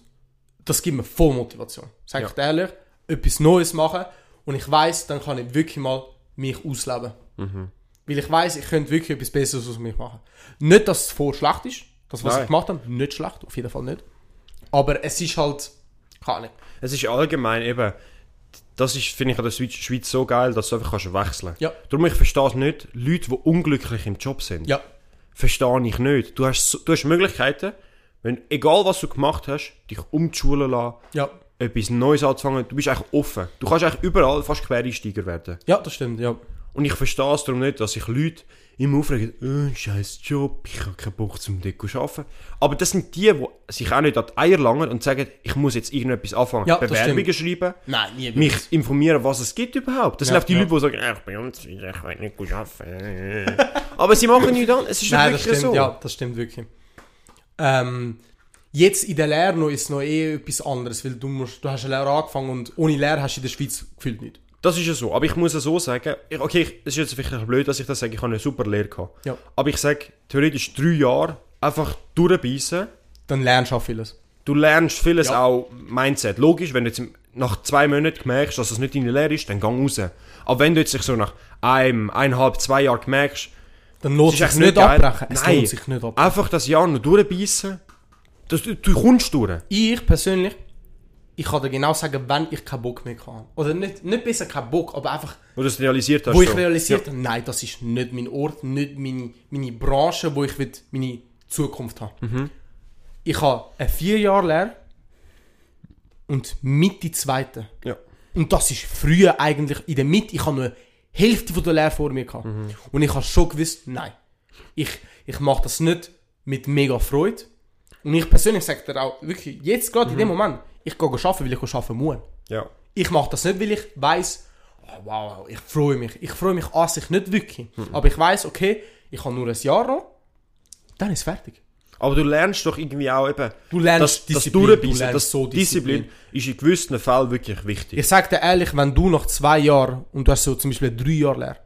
[SPEAKER 2] das gibt mir voll Motivation. Sag ich
[SPEAKER 1] Ja.
[SPEAKER 2] ehrlich, etwas Neues machen. Und ich weiß, dann kann ich wirklich mal mich ausleben. Weil ich weiß, ich könnte wirklich etwas Besseres aus mich machen. Nicht, dass es voll schlecht ist. Das, was
[SPEAKER 1] Nein.
[SPEAKER 2] ich gemacht habe, nicht schlecht, auf jeden Fall nicht. Aber es ist halt, keine Ahnung.
[SPEAKER 1] Es ist allgemein eben, das ist, finde ich, an der Schweiz, so geil, dass du einfach kannst wechseln
[SPEAKER 2] Ja.
[SPEAKER 1] Darum, ich verstehe es nicht, Leute, die unglücklich im Job sind,
[SPEAKER 2] Ja,
[SPEAKER 1] verstehe ich nicht. Du hast, du hast Möglichkeiten, wenn, egal was du gemacht hast, dich umzuschulen lassen,
[SPEAKER 2] ja.
[SPEAKER 1] etwas Neues anzufangen, du bist eigentlich offen. Du kannst eigentlich überall fast Quereinsteiger werden.
[SPEAKER 2] Ja, das stimmt, ja.
[SPEAKER 1] Und ich verstehe es darum nicht, dass sich Leute immer aufregen, äh, scheiß Job, ich habe keinen Bock zum Deko arbeiten. Aber das sind die, die sich auch nicht an die Eier langen und sagen, ich muss jetzt irgendetwas anfangen.
[SPEAKER 2] Ja,
[SPEAKER 1] Bewerbungen schreiben,
[SPEAKER 2] Nein, nie
[SPEAKER 1] mich informieren, was es gibt überhaupt. Das
[SPEAKER 2] Ja,
[SPEAKER 1] sind auch die
[SPEAKER 2] ja.
[SPEAKER 1] Leute, die sagen, äh, ich bin uns wieder, ich will nicht arbeiten. *laughs* Aber sie machen nichts an. Es ist
[SPEAKER 2] Nein,
[SPEAKER 1] wirklich
[SPEAKER 2] stimmt,
[SPEAKER 1] so.
[SPEAKER 2] ja, das stimmt wirklich. Ähm, jetzt in der Lehre noch ist es noch eh etwas anderes, weil du, musst, du hast eine Lehre angefangen und ohne Lehre hast du in der Schweiz gefühlt nicht.
[SPEAKER 1] Das ist ja so. Aber ich muss ja so sagen, ich, okay, ich- es ist jetzt vielleicht ein blöd, dass ich das sage, ich habe eine super Lehre gehabt.
[SPEAKER 2] Ja.
[SPEAKER 1] Aber ich sage, theoretisch drei Jahre einfach durchbeissen.
[SPEAKER 2] Dann lernst du auch vieles.
[SPEAKER 1] Du lernst vieles
[SPEAKER 2] Ja.
[SPEAKER 1] auch Mindset. Logisch, wenn du jetzt nach zwei Monaten merkst, dass es nicht deine Lehre ist, dann gang raus. Aber wenn du jetzt so nach einem, eineinhalb, zwei Jahren merkst,
[SPEAKER 2] Dann lohnt
[SPEAKER 1] es
[SPEAKER 2] sich nicht
[SPEAKER 1] geil.
[SPEAKER 2] abbrechen. Es
[SPEAKER 1] Nein.
[SPEAKER 2] lohnt sich nicht abbrechen.
[SPEAKER 1] einfach das Jahr noch durchbeissen, das, du, du kommst durch.
[SPEAKER 2] Ich persönlich, ich kann dir genau sagen, wenn ich keinen Bock mehr habe. Oder nicht, nicht besser keinen Bock, aber einfach,
[SPEAKER 1] Wo du es realisiert hast.
[SPEAKER 2] wo ich
[SPEAKER 1] so.
[SPEAKER 2] realisiert habe, nein, das ist nicht mein Ort, nicht meine, meine Branche, wo ich will, meine Zukunft habe.
[SPEAKER 1] Mhm.
[SPEAKER 2] Ich habe eine vier Jahre Lehre und Mitte zweite.
[SPEAKER 1] Ja.
[SPEAKER 2] Und das ist früher eigentlich in der Mitte. Ich habe nur Hälfte von der Lehre vor mir gehabt. Und ich habe schon gewusst, nein. Ich, ich mache das nicht mit mega Freude. Und ich persönlich sage dir auch, wirklich, jetzt gerade in dem Moment, ich gehe arbeiten, weil ich arbeiten muss.
[SPEAKER 1] Ja.
[SPEAKER 2] Ich mache das nicht, weil ich weiß, oh, wow, ich freue mich. Ich freue mich an sich nicht wirklich. Aber ich weiß, okay, ich habe nur ein Jahr noch, dann ist es fertig.
[SPEAKER 1] Aber du lernst doch irgendwie auch eben,
[SPEAKER 2] Du lernst
[SPEAKER 1] das, das
[SPEAKER 2] Disziplin,
[SPEAKER 1] Durchbeissen,
[SPEAKER 2] du lernst
[SPEAKER 1] das
[SPEAKER 2] so
[SPEAKER 1] Disziplin.
[SPEAKER 2] Disziplin.
[SPEAKER 1] ist in gewissen Fällen wirklich wichtig.
[SPEAKER 2] Ich sag dir ehrlich, wenn du nach zwei Jahren, und du hast so zum Beispiel drei Jahre Lehre,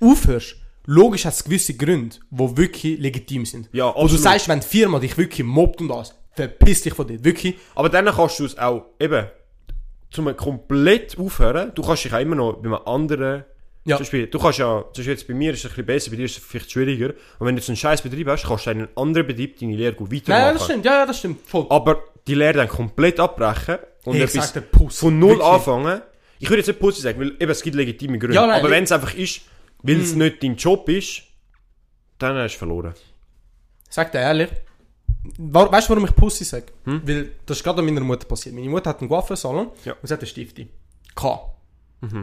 [SPEAKER 2] aufhörst, logisch hat es gewisse Gründe, die wirklich legitim sind.
[SPEAKER 1] Ja,
[SPEAKER 2] Wo du sagst, wenn die Firma dich wirklich mobbt und alles, verpiss dich von dir. Wirklich.
[SPEAKER 1] Aber dann kannst du es auch eben zum komplett aufhören. Du kannst dich auch immer noch bei einem anderen.
[SPEAKER 2] Ja.
[SPEAKER 1] Zum Beispiel, du kannst ja, zum Beispiel jetzt bei mir ist es ein bisschen besser, bei dir ist es vielleicht schwieriger. Und wenn du jetzt einen scheiß Betrieb hast, kannst du einen anderen Betrieb deine Lehre gut weitermachen.
[SPEAKER 2] Nein, das stimmt. Ja, ja, das stimmt. Voll.
[SPEAKER 1] Aber die Lehre dann komplett abbrechen und
[SPEAKER 2] Hey,
[SPEAKER 1] etwas von null
[SPEAKER 2] Wirklich.
[SPEAKER 1] anfangen. Ich würde jetzt nicht Pussy sagen, weil eben, es gibt legitime Gründe.
[SPEAKER 2] Ja, nein,
[SPEAKER 1] aber wenn es einfach ist, weil es nicht dein Job ist, dann hast du verloren.
[SPEAKER 2] Sag dir ehrlich, weißt du, warum ich Pussy sage? Weil das ist gerade an meiner Mutter passiert. Meine Mutter hat einen Coiffeursalon
[SPEAKER 1] Ja.
[SPEAKER 2] und sie hat eine Stifte. K.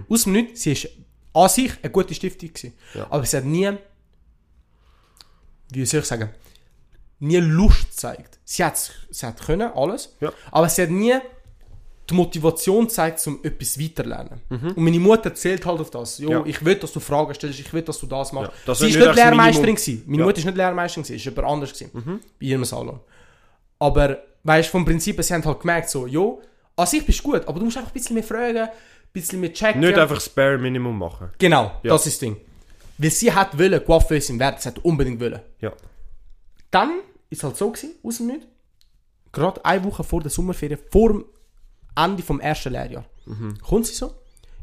[SPEAKER 2] Aus dem Nichts, sie ist an sich eine gute Stifte gewesen.
[SPEAKER 1] Ja.
[SPEAKER 2] Aber sie hat nie, wie soll ich sagen, nie Lust gezeigt. Sie hat, sie hat können, alles,
[SPEAKER 1] Ja.
[SPEAKER 2] aber sie hat nie die Motivation gezeigt, um etwas weiterlernen. Und meine Mutter zählt halt auf das. Jo,
[SPEAKER 1] Ja.
[SPEAKER 2] ich will, dass du Fragen stellst, ich will, dass du das machst.
[SPEAKER 1] Ja, das
[SPEAKER 2] sie
[SPEAKER 1] ist
[SPEAKER 2] ist
[SPEAKER 1] nicht
[SPEAKER 2] Lehrmeisterin gewesen. Meine
[SPEAKER 1] Ja.
[SPEAKER 2] Mutter ist nicht Lehrmeisterin gewesen, ist jemand anders gewesen. Bei ihrem Salon. Aber, weißt vom Prinzip, sie haben halt gemerkt, so, jo, an sich bist du gut, aber du musst einfach ein bisschen mehr fragen, bisschen mehr checken.
[SPEAKER 1] Nicht einfach das Bare Minimum machen.
[SPEAKER 2] Genau,
[SPEAKER 1] Ja.
[SPEAKER 2] das ist das Ding. Weil sie hat wollen, Coiffeuse im Wert, sie hat unbedingt wollen.
[SPEAKER 1] Ja.
[SPEAKER 2] Dann ist halt so gewesen, aus dem Nichts. Gerade eine Woche vor der Sommerferien, vor dem Ende vom ersten Lehrjahr. Kommt sie so?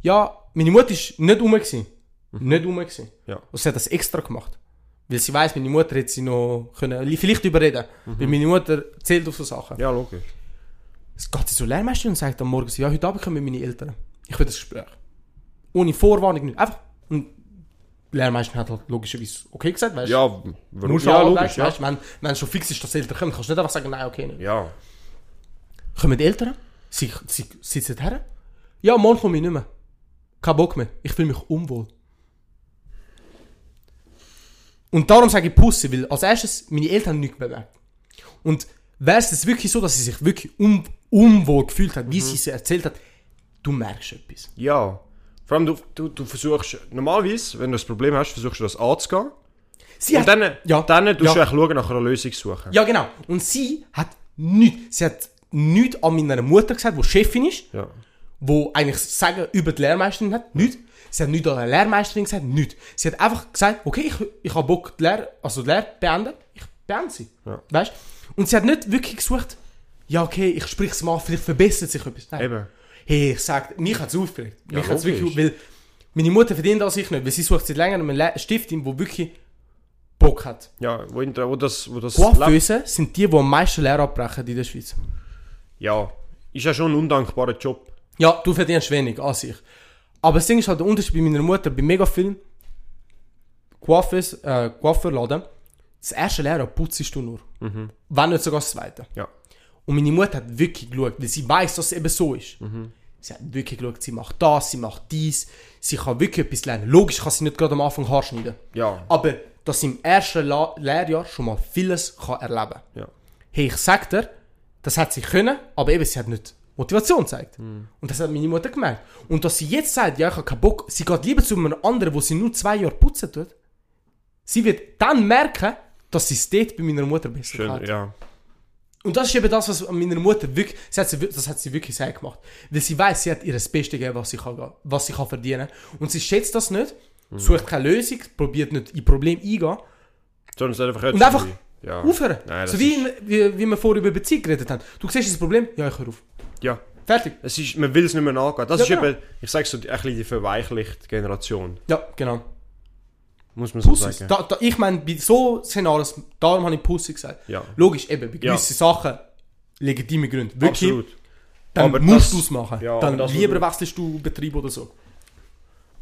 [SPEAKER 2] Ja, meine Mutter ist nicht rum gewesen. Nicht rum gewesen.
[SPEAKER 1] Ja.
[SPEAKER 2] Und sie hat das extra gemacht. Weil sie weiß, meine Mutter hätte sie noch können, vielleicht überreden. Weil meine Mutter zählt auf so Sachen.
[SPEAKER 1] Ja, logisch.
[SPEAKER 2] Es geht sie zur Lehrmeisterin und sagt am Morgen, ja, heute Abend kommen meine Eltern. Ich will das Gespräch. Ohne Vorwarnung, nicht. Einfach. Und die Lehrmeisterin hat halt logischerweise okay gesagt, weißt du?
[SPEAKER 1] Ja,
[SPEAKER 2] Nur
[SPEAKER 1] warum?
[SPEAKER 2] schon,
[SPEAKER 1] Ja,
[SPEAKER 2] weißt,
[SPEAKER 1] logisch, ja.
[SPEAKER 2] weißt, wenn, wenn es schon fix ist, dass die Eltern kommen, kannst du nicht einfach sagen, nein, okay, nicht.
[SPEAKER 1] Ja.
[SPEAKER 2] kommen die Eltern, sie, sie sitzen her. Ja, morgen komme ich nicht mehr. Kein Bock mehr. Ich fühle mich unwohl. Und darum sage ich Pussy, weil als erstes meine Eltern nichts bemerkt. Und wäre es wirklich so, dass sie sich wirklich un unwohl gefühlt hat, wie sie es erzählt hat, du merkst etwas.
[SPEAKER 1] Ja. Vor allem, du, du, du versuchst, normalerweise, wenn du das Problem hast, versuchst du das anzugehen.
[SPEAKER 2] Sie
[SPEAKER 1] Und dann,
[SPEAKER 2] ja,
[SPEAKER 1] dann tust
[SPEAKER 2] ja.
[SPEAKER 1] du eigentlich schauen, nach einer Lösung suchen.
[SPEAKER 2] Ja, genau. Und sie hat nichts. Sie hat nichts an meiner Mutter gesagt, die Chefin ist,
[SPEAKER 1] Ja.
[SPEAKER 2] wo eigentlich Sagen über die Lehrmeisterin hat. Nichts. Sie hat nichts an der Lehrmeisterin gesagt. Nichts. Sie hat einfach gesagt, okay, ich, ich habe Bock, die Lehre, also die Lehre beenden. Ich beende sie.
[SPEAKER 1] Ja.
[SPEAKER 2] Weißt Und sie hat nicht wirklich gesucht, ja, okay, ich sprich es mal, vielleicht verbessert sich etwas. Nein.
[SPEAKER 1] Eben.
[SPEAKER 2] Hey, ich sag, mich hat es aufgeregt.
[SPEAKER 1] Ja,
[SPEAKER 2] mich hat's wirklich, weil meine Mutter verdient das ich nicht, weil sie sucht seit längerem eine Le- Stiftin, die wirklich Bock hat.
[SPEAKER 1] Ja, wo, in wo das, wo das.
[SPEAKER 2] Coiffeuse sind die, die am meisten Lehre abbrechen in der Schweiz.
[SPEAKER 1] Ja. Ist ja schon ein undankbarer Job.
[SPEAKER 2] Ja, du verdienst wenig an sich. Aber das Ding ist halt der Unterschied bei meiner Mutter, bei mega vielen Coiffeurs, äh, Coiffeurladen, das erste Lehrjahr putzt du nur. Wenn nicht sogar das zweite.
[SPEAKER 1] Ja.
[SPEAKER 2] Und meine Mutter hat wirklich geschaut, weil sie weiß, dass es eben so ist. Sie hat wirklich geschaut, sie macht das, sie macht dies, sie kann wirklich etwas lernen. Logisch kann sie nicht gerade am Anfang Haarschneiden.
[SPEAKER 1] Ja.
[SPEAKER 2] Aber dass sie im ersten La Lehrjahr schon mal vieles kann erleben kann.
[SPEAKER 1] Ja.
[SPEAKER 2] Hey, ich sag dir, das hat sie können, aber eben, sie hat nicht Motivation gezeigt. Und das hat meine Mutter gemerkt. Und dass sie jetzt sagt, ja, ich habe keinen Bock, sie geht lieber zu einem anderen, wo sie nur zwei Jahre putzen tut. Sie wird dann merken, dass sie es dort bei meiner Mutter besser
[SPEAKER 1] Schön,
[SPEAKER 2] hat.
[SPEAKER 1] ja.
[SPEAKER 2] Und das ist eben das, was meiner Mutter wirklich, sie hat sie, das hat sie wirklich sehr gemacht. Weil sie weiß, sie hat ihr das Beste gegeben, was sie kann, was sie kann verdienen. Und sie schätzt das nicht, sucht keine Lösung, probiert nicht in Problem eingehen.
[SPEAKER 1] Sondern einfach
[SPEAKER 2] Und einfach
[SPEAKER 1] ja.
[SPEAKER 2] Aufhören.
[SPEAKER 1] Nein,
[SPEAKER 2] so wie,
[SPEAKER 1] ist-
[SPEAKER 2] wie, wie wir vorher über Beziehung geredet haben. Du siehst das Problem, ja, ich höre auf.
[SPEAKER 1] Ja.
[SPEAKER 2] Fertig.
[SPEAKER 1] Es ist, man will es nicht mehr angehen. Das
[SPEAKER 2] Ja,
[SPEAKER 1] ist
[SPEAKER 2] genau.
[SPEAKER 1] eben, ich sage so, ein bisschen die verweichlichte Generation.
[SPEAKER 2] Ja, genau.
[SPEAKER 1] Muss man so
[SPEAKER 2] Pussys.
[SPEAKER 1] sagen.
[SPEAKER 2] Da, da, ich meine, bei so Szenarios, darum habe ich Pussy gesagt.
[SPEAKER 1] Ja.
[SPEAKER 2] Logisch, eben, bei
[SPEAKER 1] Ja.
[SPEAKER 2] gewissen Sachen legitime Gründe. Wirklich,
[SPEAKER 1] Absolut.
[SPEAKER 2] dann
[SPEAKER 1] Aber
[SPEAKER 2] musst du es machen.
[SPEAKER 1] ja,
[SPEAKER 2] dann lieber
[SPEAKER 1] was
[SPEAKER 2] wechselst du Betrieb oder so.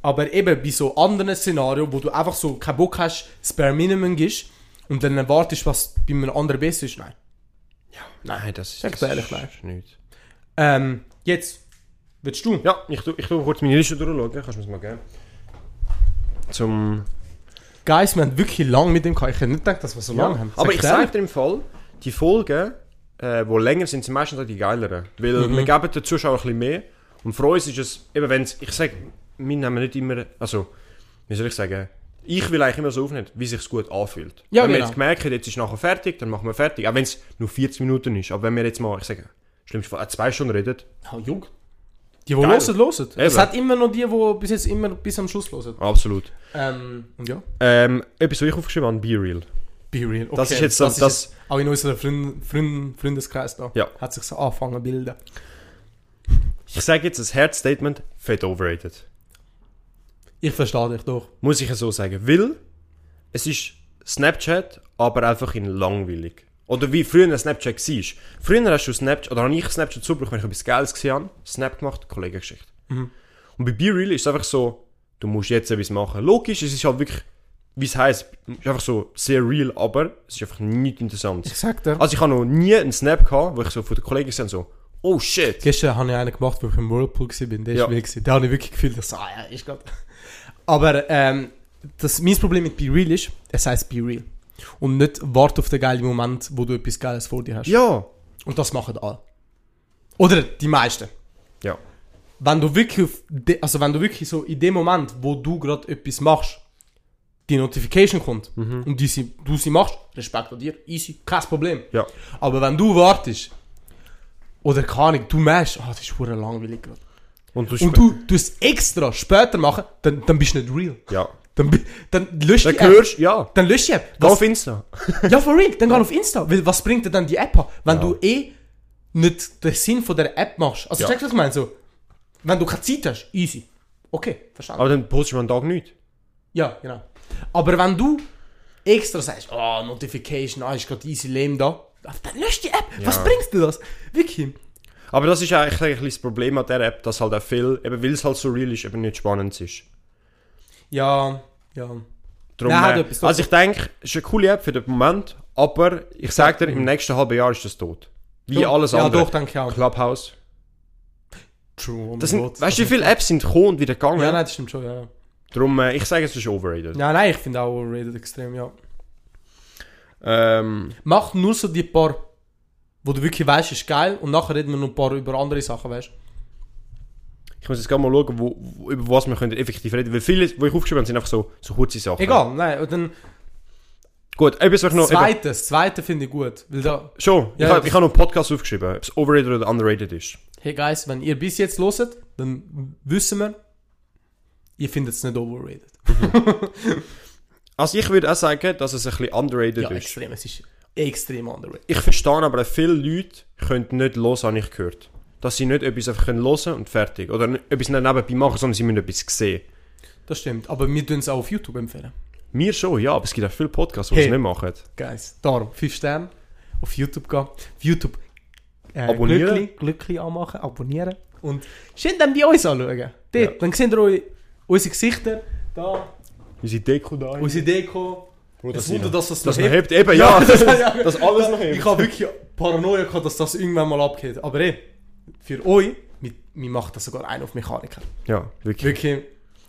[SPEAKER 2] Aber eben bei so anderen Szenarien, wo du einfach so keinen Bock hast, das Bare Minimum gibst und dann erwartest, was bei einem anderen besser ist, nein.
[SPEAKER 1] Nein, das ist, das
[SPEAKER 2] ehrlich,
[SPEAKER 1] ist
[SPEAKER 2] nein.
[SPEAKER 1] nichts.
[SPEAKER 2] Ähm, jetzt, willst du?
[SPEAKER 1] Ja, ich tu, ich tu kurz meine Liste durchschauen. Kannst du mir das mal geben? Zum...
[SPEAKER 2] Guys, wir haben wirklich lange mit dem gehabt. Ich hätte nicht gedacht, dass wir so lange haben.
[SPEAKER 1] Aber
[SPEAKER 2] Sag
[SPEAKER 1] ich sage dir im Fall, die Folgen, äh, die länger sind, sind meistens auch die geileren. Weil
[SPEAKER 2] Mhm.
[SPEAKER 1] wir geben den Zuschauern ein bisschen mehr. Und für uns ist es, eben wenn ich sage, wir nehmen nicht immer, also, wie soll ich sagen, ich will eigentlich immer so aufnehmen, wie sich gut anfühlt.
[SPEAKER 2] Ja,
[SPEAKER 1] wenn wir
[SPEAKER 2] genau.
[SPEAKER 1] jetzt merken, jetzt ist nachher fertig, dann machen wir fertig. Auch wenn es nur 40 Minuten ist. Aber wenn wir jetzt mal, ich sage, schlimmste Fall, auch zwei Stunden reden,
[SPEAKER 2] Ja, jung. Die, die hören, hören. Es hat immer noch die, die bis jetzt immer bis am Schluss hören.
[SPEAKER 1] absolut.
[SPEAKER 2] Ähm, und ja.
[SPEAKER 1] Ähm, etwas, was ich aufgeschrieben habe, Be Real.
[SPEAKER 2] Be real. Okay.
[SPEAKER 1] Das ist jetzt
[SPEAKER 2] das,
[SPEAKER 1] das-
[SPEAKER 2] ist jetzt auch in unserem Freund, Freund, Freundeskreis da.
[SPEAKER 1] Ja.
[SPEAKER 2] Hat sich so angefangen zu bilden.
[SPEAKER 1] Ich sage jetzt das Herzstatement, fett overrated.
[SPEAKER 2] Ich verstehe dich doch.
[SPEAKER 1] Muss ich ja so sagen. Weil es ist Snapchat, aber einfach in langweilig. Oder wie früher ein Snapchat war. Früher hast du Snapchat, oder habe ich Snapchat zugebracht, wenn ich etwas Geiles gesehen habe, Snap gemacht, Kollegengeschichte.
[SPEAKER 2] Mhm.
[SPEAKER 1] Und bei BeReal ist es einfach so, du musst jetzt etwas machen. Logisch, es ist halt wirklich, wie es heisst, ist einfach so sehr real, aber es ist einfach nicht interessant.
[SPEAKER 2] Ich sag dir.
[SPEAKER 1] Also ich habe noch nie einen Snap gehabt, wo ich so von den Kollegen gesehen so, oh shit.
[SPEAKER 2] Gestern habe ich einen gemacht, wo ich im Whirlpool war. Der
[SPEAKER 1] Ja.
[SPEAKER 2] gewesen. Da habe ich wirklich gefühlt, dass, ah ja, ist gerade. Aber ähm, das, mein Problem mit Be Real ist, es heißt Be Real. Und nicht warte auf den geilen Moment, wo du etwas Geiles vor dir hast.
[SPEAKER 1] Ja.
[SPEAKER 2] Und das machen alle. Oder die meisten.
[SPEAKER 1] Ja.
[SPEAKER 2] Wenn du wirklich, also wenn du wirklich so in dem Moment, wo du gerade etwas machst, die Notification kommt
[SPEAKER 1] Mhm.
[SPEAKER 2] und die sie, du sie machst, Respekt an dir, easy, kein Problem.
[SPEAKER 1] Ja.
[SPEAKER 2] Aber wenn du wartest, oder keine Ahnung, du merkst, ah, das ist hure langweilig gerade.
[SPEAKER 1] Und du,
[SPEAKER 2] Und du, du es extra später machen, dann, dann bist du nicht real.
[SPEAKER 1] ja.
[SPEAKER 2] Dann, dann lösch
[SPEAKER 1] Dann
[SPEAKER 2] die App.
[SPEAKER 1] hörst ja.
[SPEAKER 2] Dann lösch die App.
[SPEAKER 1] Geh
[SPEAKER 2] Was-
[SPEAKER 1] auf Insta.
[SPEAKER 2] ja, for real, dann geh auf Insta. Weil was bringt dir dann die App an, wenn
[SPEAKER 1] Ja.
[SPEAKER 2] du eh nicht den Sinn von der App machst? Also,
[SPEAKER 1] Ja.
[SPEAKER 2] checkst du, was ich meine? So, wenn du keine Zeit hast, easy. Okay, verstanden.
[SPEAKER 1] Aber dann postest du am Tag nichts.
[SPEAKER 2] ja, genau. Aber wenn du extra sagst, oh, Notification, ah, ist gerade easy lame da, dann lösch die App. Was
[SPEAKER 1] Ja.
[SPEAKER 2] bringt dir das? Wirklich.
[SPEAKER 1] Aber das ist eigentlich ein bisschen das Problem an der App, dass halt auch viel, eben weil es halt so real ist, eben nicht spannend ist.
[SPEAKER 2] Ja, ja.
[SPEAKER 1] Darum,
[SPEAKER 2] Nein, hat
[SPEAKER 1] äh,
[SPEAKER 2] etwas
[SPEAKER 1] also ich denke, es ist eine coole App für den Moment, aber ich sage dir, im nächsten halben Jahr ist das tot. Wie
[SPEAKER 2] Ja.
[SPEAKER 1] alles
[SPEAKER 2] Ja,
[SPEAKER 1] andere.
[SPEAKER 2] doch, denke ich auch.
[SPEAKER 1] Clubhouse.
[SPEAKER 2] True, oh
[SPEAKER 1] Das sind,
[SPEAKER 2] Gott.
[SPEAKER 1] weißt du, wie viele Apps sind gekommen und wieder gegangen?
[SPEAKER 2] Ja, nein, das stimmt schon, ja. ja.
[SPEAKER 1] Darum, äh, ich sage, es ist overrated.
[SPEAKER 2] Nein, nein, ich finde auch overrated extrem, ja.
[SPEAKER 1] Ähm,
[SPEAKER 2] Mach nur so die paar, wo du wirklich weißt, ist geil, und nachher reden wir noch ein paar über andere Sachen, weißt
[SPEAKER 1] ich muss jetzt gerade mal schauen, wo, wo, über was wir können effektiv reden Weil viele, die ich aufgeschrieben habe, sind einfach so, so kurze Sachen.
[SPEAKER 2] Egal, nein, und dann
[SPEAKER 1] Gut, etwas, was ich noch...
[SPEAKER 2] zweites, zweite finde ich gut, weil da,
[SPEAKER 1] Schon,
[SPEAKER 2] Ja,
[SPEAKER 1] ich, habe, ich habe noch einen Podcast aufgeschrieben, ob es overrated oder underrated ist.
[SPEAKER 2] hey guys, wenn ihr bis jetzt loset, dann wissen wir, ihr findet es nicht overrated. *laughs*
[SPEAKER 1] Also ich würde auch sagen, dass es ein bisschen underrated
[SPEAKER 2] Ja,
[SPEAKER 1] ist.
[SPEAKER 2] extrem, es ist extrem underrated.
[SPEAKER 1] Ich verstehe aber viele Leute können nicht hören, habe ich gehört. Dass sie nicht etwas einfach können hören und fertig. Oder etwas nicht nebenbei machen, sondern sie müssen etwas sehen.
[SPEAKER 2] Das stimmt, aber wir tun es auch auf YouTube empfehlen.
[SPEAKER 1] Mir schon, ja, aber es gibt auch viele Podcasts, die
[SPEAKER 2] Hey.
[SPEAKER 1] es nicht machen.
[SPEAKER 2] Guys, darum, 5 Sterne auf YouTube gehen. Auf YouTube äh,
[SPEAKER 1] Abonnieren.
[SPEAKER 2] Glückli, Glückli anmachen, abonnieren. Und schön dann die uns anschauen. Dort,
[SPEAKER 1] Ja.
[SPEAKER 2] Dann seht ihr eu- unsere Gesichter, da,
[SPEAKER 1] Unsere Deko da.
[SPEAKER 2] unsere Deko.
[SPEAKER 1] Bro,
[SPEAKER 2] Das
[SPEAKER 1] das
[SPEAKER 2] Wunder, dass das,
[SPEAKER 1] Das
[SPEAKER 2] noch hebt.
[SPEAKER 1] hebt. Eben, ja. das, *laughs*
[SPEAKER 2] ja.
[SPEAKER 1] das alles noch hebt.
[SPEAKER 2] Ich habe wirklich Paranoia gehabt, dass das irgendwann mal abgeht. Aber eh, für euch, wir, wir machen das sogar ein auf Mechaniker.
[SPEAKER 1] Ja, wirklich.
[SPEAKER 2] Wirklich,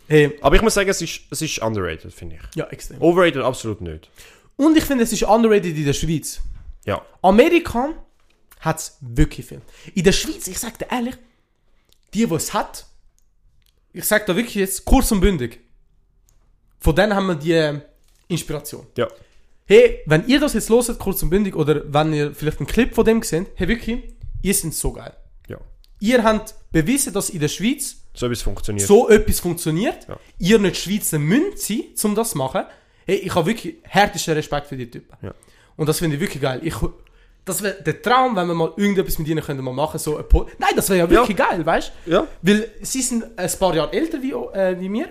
[SPEAKER 2] hey,
[SPEAKER 1] Aber ich muss sagen, es ist, es ist underrated, finde ich.
[SPEAKER 2] ja, extrem.
[SPEAKER 1] Overrated absolut nicht.
[SPEAKER 2] Und ich finde, es ist underrated in der Schweiz.
[SPEAKER 1] Ja.
[SPEAKER 2] Amerika hat es wirklich viel. In der Schweiz, ich sag dir ehrlich, die, die es hat, ich sag da wirklich jetzt kurz und bündig, von denen haben wir die äh, Inspiration.
[SPEAKER 1] Ja.
[SPEAKER 2] Hey, wenn ihr das jetzt loset, kurz und bündig, oder wenn ihr vielleicht einen Clip von dem gesehen hey wirklich, ihr seid so geil.
[SPEAKER 1] Ja.
[SPEAKER 2] Ihr habt bewiesen, dass in der Schweiz
[SPEAKER 1] So etwas funktioniert.
[SPEAKER 2] so etwas funktioniert.
[SPEAKER 1] Ja.
[SPEAKER 2] Ihr nicht Schweizer müsst sein, um das zu machen. Hey, ich habe wirklich härtesten Respekt für die Typen.
[SPEAKER 1] Ja.
[SPEAKER 2] Und das finde ich wirklich geil. Ich, das wäre der Traum, wenn wir mal irgendetwas mit ihnen können mal machen so ein Po- Nein, das wäre ja wirklich geil, weißt du?
[SPEAKER 1] Ja.
[SPEAKER 2] Weil sie sind ein paar Jahre älter wie, äh, wie wir.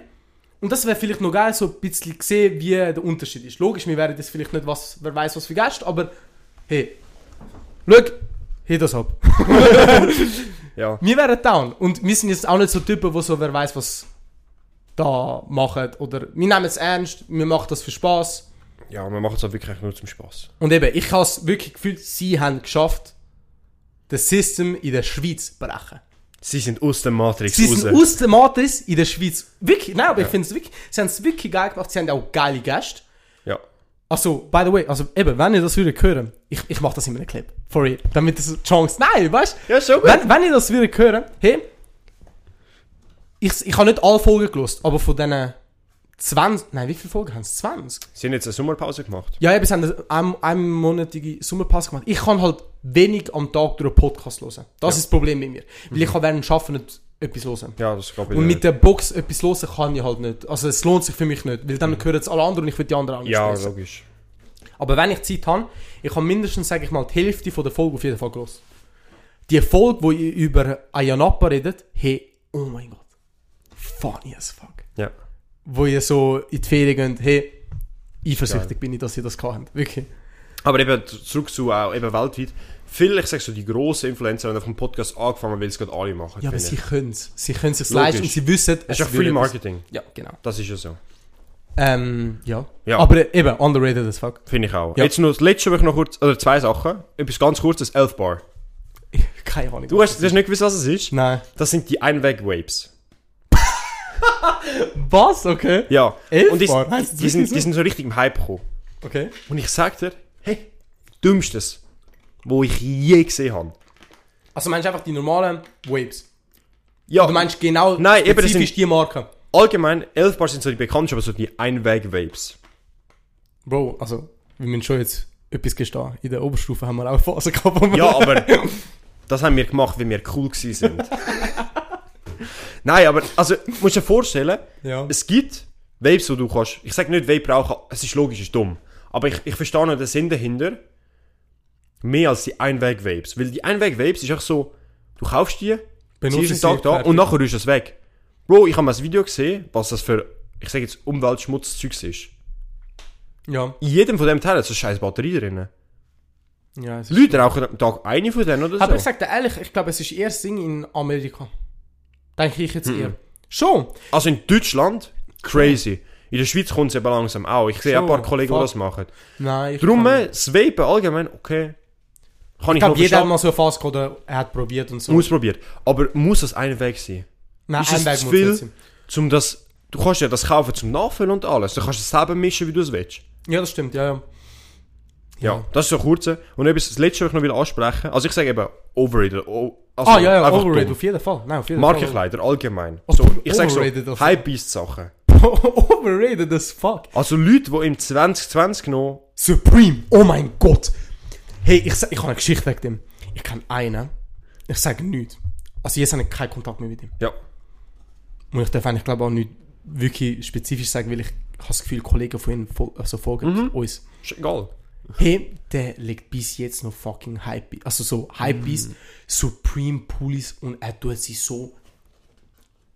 [SPEAKER 2] Und das wäre vielleicht noch geil, so ein bisschen gesehen, wie der Unterschied ist. Logisch, wir wären das vielleicht nicht, was, wer weiß was für Gäste, aber hey, schau, hey das ab. *laughs* *laughs*
[SPEAKER 1] Ja.
[SPEAKER 2] Wir wären down. Und wir sind jetzt auch nicht so Typen, die so, wer weiß was da machen. Oder wir nehmen es ernst, wir machen das für Spaß.
[SPEAKER 1] Ja, wir machen es auch wirklich nur zum Spaß.
[SPEAKER 2] Und eben, ich habe es wirklich gefühlt, sie haben geschafft, das System in der Schweiz zu brechen.
[SPEAKER 1] Sie sind aus der Matrix
[SPEAKER 2] Sie
[SPEAKER 1] raus.
[SPEAKER 2] sind aus der Matrix in der Schweiz. Wirklich, nein, aber ich finde es wirklich, sie haben es wirklich geil gemacht, sie haben auch geile Gäste.
[SPEAKER 1] Ja.
[SPEAKER 2] Also, by the way, also eben, wenn ihr das würdet hören, ich, ich mache das in einem Clip. For real. Damit das Chance, nein, weißt du?
[SPEAKER 1] Ja, schon gut.
[SPEAKER 2] Wenn, wenn ihr das würdet hören, hey, ich, ich habe nicht alle Folgen gelost, aber von diesen 20, nein, wie viele Folgen haben es? 20?
[SPEAKER 1] Sie haben jetzt eine Sommerpause gemacht.
[SPEAKER 2] Ja, eben, sie haben eine ein, einmonatige Sommerpass gemacht. Ich kann halt wenig am Tag durch einen Podcast hören. Das ist das Problem mit mir. Weil ich kann während Arbeiten nicht etwas hören.
[SPEAKER 1] Ja, das gab
[SPEAKER 2] Und mit der Box etwas hören kann ich halt nicht. Also es lohnt sich für mich nicht, weil dann hören es alle anderen und ich will die anderen auch nicht
[SPEAKER 1] Ja,
[SPEAKER 2] stressen.
[SPEAKER 1] logisch.
[SPEAKER 2] Aber wenn ich Zeit habe, ich habe mindestens, sage ich mal, die Hälfte von der Folge auf jeden Fall gelost. Die Folge, wo ihr über Ayanapa redet, hey, oh mein Gott, funny as fuck.
[SPEAKER 1] Ja.
[SPEAKER 2] Wo ihr so in die Ferien geht, hey, eifersüchtig
[SPEAKER 1] Geil.
[SPEAKER 2] bin ich, dass ihr das habt. Wirklich.
[SPEAKER 1] Aber eben zurück zu auch eben weltweit. Viele, ich sag so, die grossen Influencer haben auf dem Podcast angefangen, weil es gerade alle machen.
[SPEAKER 2] Ja, aber sie können es. Sie können es sich
[SPEAKER 1] Logisch.
[SPEAKER 2] leisten und sie wissen,
[SPEAKER 1] Das ist ja
[SPEAKER 2] es etwas-
[SPEAKER 1] Marketing.
[SPEAKER 2] Ja, genau.
[SPEAKER 1] Das ist ja so.
[SPEAKER 2] Ähm, ja.
[SPEAKER 1] Ja.
[SPEAKER 2] Aber eben, underrated as fuck.
[SPEAKER 1] Finde ich auch.
[SPEAKER 2] Ja.
[SPEAKER 1] Jetzt noch das letzte, ich noch kurz, oder zwei Sachen. Etwas ganz kurzes, Elf Bar. *laughs*
[SPEAKER 2] Keine Ahnung.
[SPEAKER 1] Du hast, du hast nicht gewusst, was es ist?
[SPEAKER 2] Nein.
[SPEAKER 1] Das sind die Einweg-Vapes. *laughs*
[SPEAKER 2] Was? Okay.
[SPEAKER 1] Ja.
[SPEAKER 2] Elf
[SPEAKER 1] Und die,
[SPEAKER 2] Bar? Das
[SPEAKER 1] die, sind, die sind so richtig im Hype gekommen.
[SPEAKER 2] Okay.
[SPEAKER 1] Und ich sag dir, hey, dümmstes, wo ich je gesehen habe.
[SPEAKER 2] Also meinst du einfach die normalen Waves?
[SPEAKER 1] Ja,
[SPEAKER 2] Du meinst genau
[SPEAKER 1] Nein, eben, das sind-
[SPEAKER 2] die Marke?
[SPEAKER 1] allgemein, Elf Bar sind so die bekanntesten, aber so die Einweg-Vapes.
[SPEAKER 2] Bro, also, wir müssen schon jetzt etwas gestehen. In der Oberstufe haben wir auch Phasen gehabt, wo wir...
[SPEAKER 1] Ja, aber *laughs* das haben wir gemacht, weil wir cool gewesen sind. *laughs* Nein, aber, also, du musst dir vorstellen,
[SPEAKER 2] Ja.
[SPEAKER 1] es gibt Vapes, wo du kannst, ich sag nicht Vape rauchen, es ist logisch, es ist dumm. Aber ich, ich verstehe noch den Sinn dahinter, mehr als die Einweg-Vapes. Weil die Einweg-Vapes ist auch so, du kaufst die,
[SPEAKER 2] Benutzt
[SPEAKER 1] sie ist
[SPEAKER 2] sie,
[SPEAKER 1] einen Tag da
[SPEAKER 2] fertig.
[SPEAKER 1] und nachher rührst du es weg. Bro, ich habe mal ein Video gesehen, was das für, ich sag jetzt, Umweltschmutzzeugs ist.
[SPEAKER 2] Ja.
[SPEAKER 1] In jedem von dem Teil hat so eine scheiß Batterie drin.
[SPEAKER 2] ja es ist
[SPEAKER 1] Leute rauchen am Tag eine von denen oder so.
[SPEAKER 2] Aber ich sag dir ehrlich, ich glaube, es ist eher das Ding in Amerika. Denke ich jetzt
[SPEAKER 1] Mhm.
[SPEAKER 2] eher. Schon.
[SPEAKER 1] Also in Deutschland, crazy. In der Schweiz kommt es eben langsam auch. Ich sehe ein paar Kollegen, die das machen.
[SPEAKER 2] Nein, ich
[SPEAKER 1] Darum,
[SPEAKER 2] kann-
[SPEAKER 1] äh, das Vapen allgemein, okay. Kann
[SPEAKER 2] Ich
[SPEAKER 1] ich,
[SPEAKER 2] glaube, jeder hat mal so eine Phase gehabt, oder er hat probiert und so.
[SPEAKER 1] Ausprobiert. Aber muss das ein Weg sein?
[SPEAKER 2] Nein,
[SPEAKER 1] ist
[SPEAKER 2] ein Weg
[SPEAKER 1] zu
[SPEAKER 2] muss
[SPEAKER 1] viel?
[SPEAKER 2] sein.
[SPEAKER 1] Zum das, du kannst ja das kaufen zum Nachfüllen und alles. Du kannst es selber mischen, wie du es willst.
[SPEAKER 2] Ja, das stimmt, ja, ja.
[SPEAKER 1] Ja, das ist so kurz. Und etwas, das letzte, was ich noch will ansprechen Also ich sage eben overrated. Also
[SPEAKER 2] ah, ja, ja, overrated,
[SPEAKER 1] dumm.
[SPEAKER 2] auf jeden Fall. Nein, auf jeden
[SPEAKER 1] Markenkleider, allgemein.
[SPEAKER 2] Oh,
[SPEAKER 1] So, ich sage so,
[SPEAKER 2] also.
[SPEAKER 1] Hypebeast-Sachen.
[SPEAKER 2] Fall. *laughs* overrated as fuck.
[SPEAKER 1] Also Leute, die im 2020 noch...
[SPEAKER 2] Supreme, oh mein Gott. Hey, ich, ich habe eine Geschichte wegen dem. Ich kenne einen, ich sage nichts. Also jetzt habe ich keinen Kontakt mehr mit ihm.
[SPEAKER 1] Ja.
[SPEAKER 2] Und ich darf eigentlich, glaube auch nicht wirklich spezifisch sagen, weil ich habe das Gefühl, Kollegen von ihm fol also folgen
[SPEAKER 1] Mhm.
[SPEAKER 2] uns.
[SPEAKER 1] Ist egal.
[SPEAKER 2] Hey, der legt bis jetzt noch fucking Hype. Also so Hype
[SPEAKER 1] Mhm.
[SPEAKER 2] Supreme Pullis und er tut sie so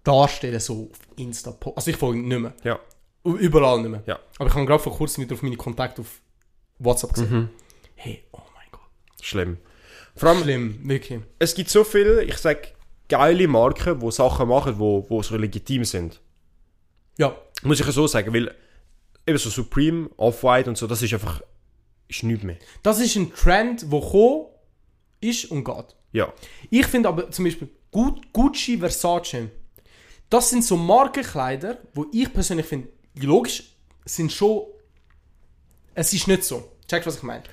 [SPEAKER 2] darstellen, so auf Insta. Also ich folge ihm nicht mehr.
[SPEAKER 1] Ja.
[SPEAKER 2] Überall nicht mehr.
[SPEAKER 1] Ja.
[SPEAKER 2] Aber ich habe gerade vor kurzem wieder auf meine Kontakte auf WhatsApp gesehen.
[SPEAKER 1] Mhm.
[SPEAKER 2] Hey, oh.
[SPEAKER 1] Schlimm. Vor allem,
[SPEAKER 2] Schlimm, wirklich.
[SPEAKER 1] es gibt so viele, ich sage, geile Marken, die Sachen machen, wo, wo so legitim sind.
[SPEAKER 2] Ja,
[SPEAKER 1] Muss ich ja so sagen, weil eben so Supreme, Off-White und so, das ist einfach, ist nichts mehr.
[SPEAKER 2] das ist ein Trend, der gekommen ist und geht.
[SPEAKER 1] Ja.
[SPEAKER 2] Ich finde aber zum Beispiel Gu- Gucci, Versace, das sind so Markenkleider, wo ich persönlich finde, logisch, sind schon. Es ist nicht so. Checkst was ich meine?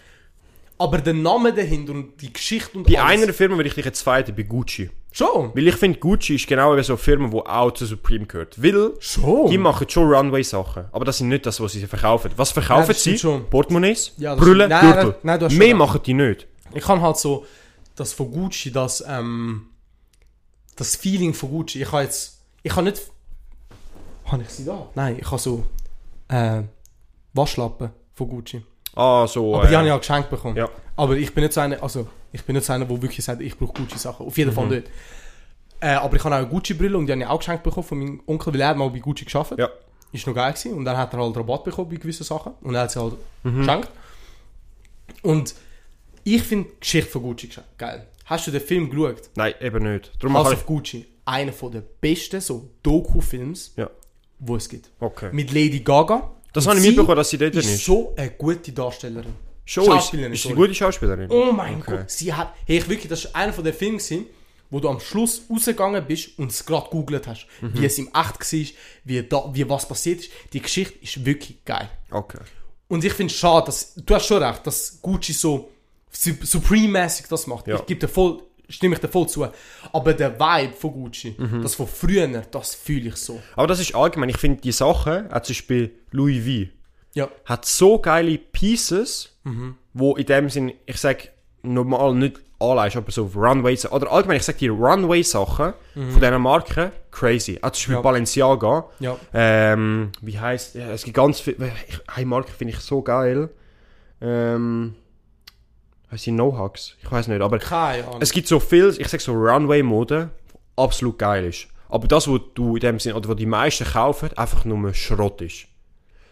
[SPEAKER 2] Aber der Name dahinter und die Geschichte und
[SPEAKER 1] Bei
[SPEAKER 2] alles-
[SPEAKER 1] einer Firma würde ich dich jetzt zweiten, bei Gucci.
[SPEAKER 2] Schon.
[SPEAKER 1] Weil ich finde, Gucci ist genau eben so eine Firma, die auch zu Supreme gehört. Weil,
[SPEAKER 2] Schon.
[SPEAKER 1] die machen schon Runway-Sachen, aber das sind nicht das, was sie verkaufen. Was verkaufen
[SPEAKER 2] das
[SPEAKER 1] sie?
[SPEAKER 2] schon.
[SPEAKER 1] Portemonnaies,
[SPEAKER 2] Ja,
[SPEAKER 1] Brüllen.
[SPEAKER 2] Nein,
[SPEAKER 1] Gürtel.
[SPEAKER 2] nein, nein, du hast
[SPEAKER 1] Mehr machen die nicht.
[SPEAKER 2] Ich kann halt so das von Gucci, das ähm, das Feeling von Gucci. Ich habe jetzt, ich habe nicht, habe ich sie da? Nein, ich habe so äh, Waschlappen von Gucci.
[SPEAKER 1] Ah, so.
[SPEAKER 2] Aber die
[SPEAKER 1] äh,
[SPEAKER 2] habe ich auch geschenkt bekommen.
[SPEAKER 1] Ja.
[SPEAKER 2] Aber ich bin nicht so einer, also ich bin nicht so einer, der wirklich sagt, ich brauche Gucci-Sachen. Auf jeden
[SPEAKER 1] Mhm.
[SPEAKER 2] Fall nicht. Äh, aber ich habe auch eine Gucci-Brille und die habe ich auch geschenkt bekommen von meinem Onkel, weil er mal bei Gucci geschafft.
[SPEAKER 1] Ja.
[SPEAKER 2] Ist noch geil gewesen. Und dann hat er halt Rabatt bekommen bei gewissen Sachen. Und er hat sie halt
[SPEAKER 1] Mhm.
[SPEAKER 2] geschenkt. Und ich finde die Geschichte von Gucci ge- geil. Hast du den Film geschaut?
[SPEAKER 1] Nein, eben nicht. Darum
[SPEAKER 2] House
[SPEAKER 1] mache
[SPEAKER 2] of Gucci. Einer von der besten so Doku-Films,
[SPEAKER 1] Ja.
[SPEAKER 2] wo es gibt.
[SPEAKER 1] Okay.
[SPEAKER 2] Mit Lady Gaga.
[SPEAKER 1] Das habe ich
[SPEAKER 2] sie
[SPEAKER 1] mitbekommen, dass sie dort
[SPEAKER 2] ist.
[SPEAKER 1] ist.
[SPEAKER 2] so eine gute Darstellerin.
[SPEAKER 1] Schon, ist,
[SPEAKER 2] Schauspielerin,
[SPEAKER 1] ist sie eine gute Schauspielerin?
[SPEAKER 2] Oh mein
[SPEAKER 1] Okay.
[SPEAKER 2] Gott, sie hat. Hey, ich wirklich, das ist einer von den Filmen, gewesen, wo du am Schluss rausgegangen bist und es gerade googelt hast.
[SPEAKER 1] Mhm.
[SPEAKER 2] Wie es im Echt war, wie, da, wie was passiert ist. Die Geschichte ist wirklich geil.
[SPEAKER 1] Okay.
[SPEAKER 2] Und ich finde es schade, dass. Du hast schon recht, dass Gucci so Su- Supreme-mäßig das macht.
[SPEAKER 1] Ja.
[SPEAKER 2] Ich gebe dir voll. Stimme ich dir voll zu. Aber der Vibe von Gucci,
[SPEAKER 1] Mhm.
[SPEAKER 2] das von früher, das fühle ich so.
[SPEAKER 1] Aber das ist allgemein. Ich finde die Sachen, auch zum Beispiel Louis V,
[SPEAKER 2] Ja.
[SPEAKER 1] hat so geile Pieces,
[SPEAKER 2] Mhm.
[SPEAKER 1] wo in dem Sinn, ich sag normal nicht anleihst, aber so auf Runways, oder allgemein, ich sag die Runway-Sachen von diesen Marken, crazy. Auch zum Beispiel
[SPEAKER 2] Mhm. Ja.
[SPEAKER 1] Balenciaga,
[SPEAKER 2] Ja.
[SPEAKER 1] ähm, wie heißt, ja, es gibt ganz viele, eine Marke finde ich so geil, ähm, heißt die No-Hugs? Ich weiß nicht, aber
[SPEAKER 2] Keine Ahnung.
[SPEAKER 1] es gibt so viel, ich sag so Runway-Mode, absolut geil ist. Aber das, was du in dem Sinn, oder was die meisten kaufen, einfach nur Schrott ist.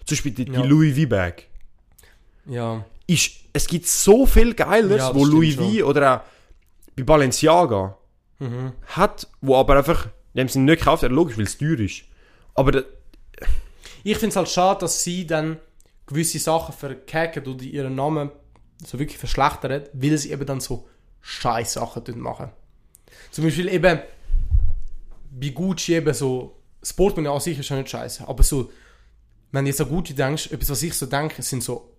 [SPEAKER 1] Zum Beispiel die,
[SPEAKER 2] Ja.
[SPEAKER 1] die Louis V-Bag.
[SPEAKER 2] ja.
[SPEAKER 1] Ist, es gibt so viel Geiles,
[SPEAKER 2] Ja, das
[SPEAKER 1] wo
[SPEAKER 2] stimmt
[SPEAKER 1] Louis. V oder auch bei Balenciaga
[SPEAKER 2] Mhm.
[SPEAKER 1] hat, wo aber einfach in dem Sinn nicht gekauft wird, logisch, weil es teuer ist. Aber da,
[SPEAKER 2] Ich finde es halt schade, dass sie dann gewisse Sachen verkacken oder ihren Namen so wirklich verschlechtern, weil sie eben dann so scheiß Sachen machen. Zum Beispiel eben bei Gucci eben so, Sportmoney an sich ist ja nicht scheiße, aber so, wenn du jetzt an Gucci denkst, etwas, was ich so denke, sind so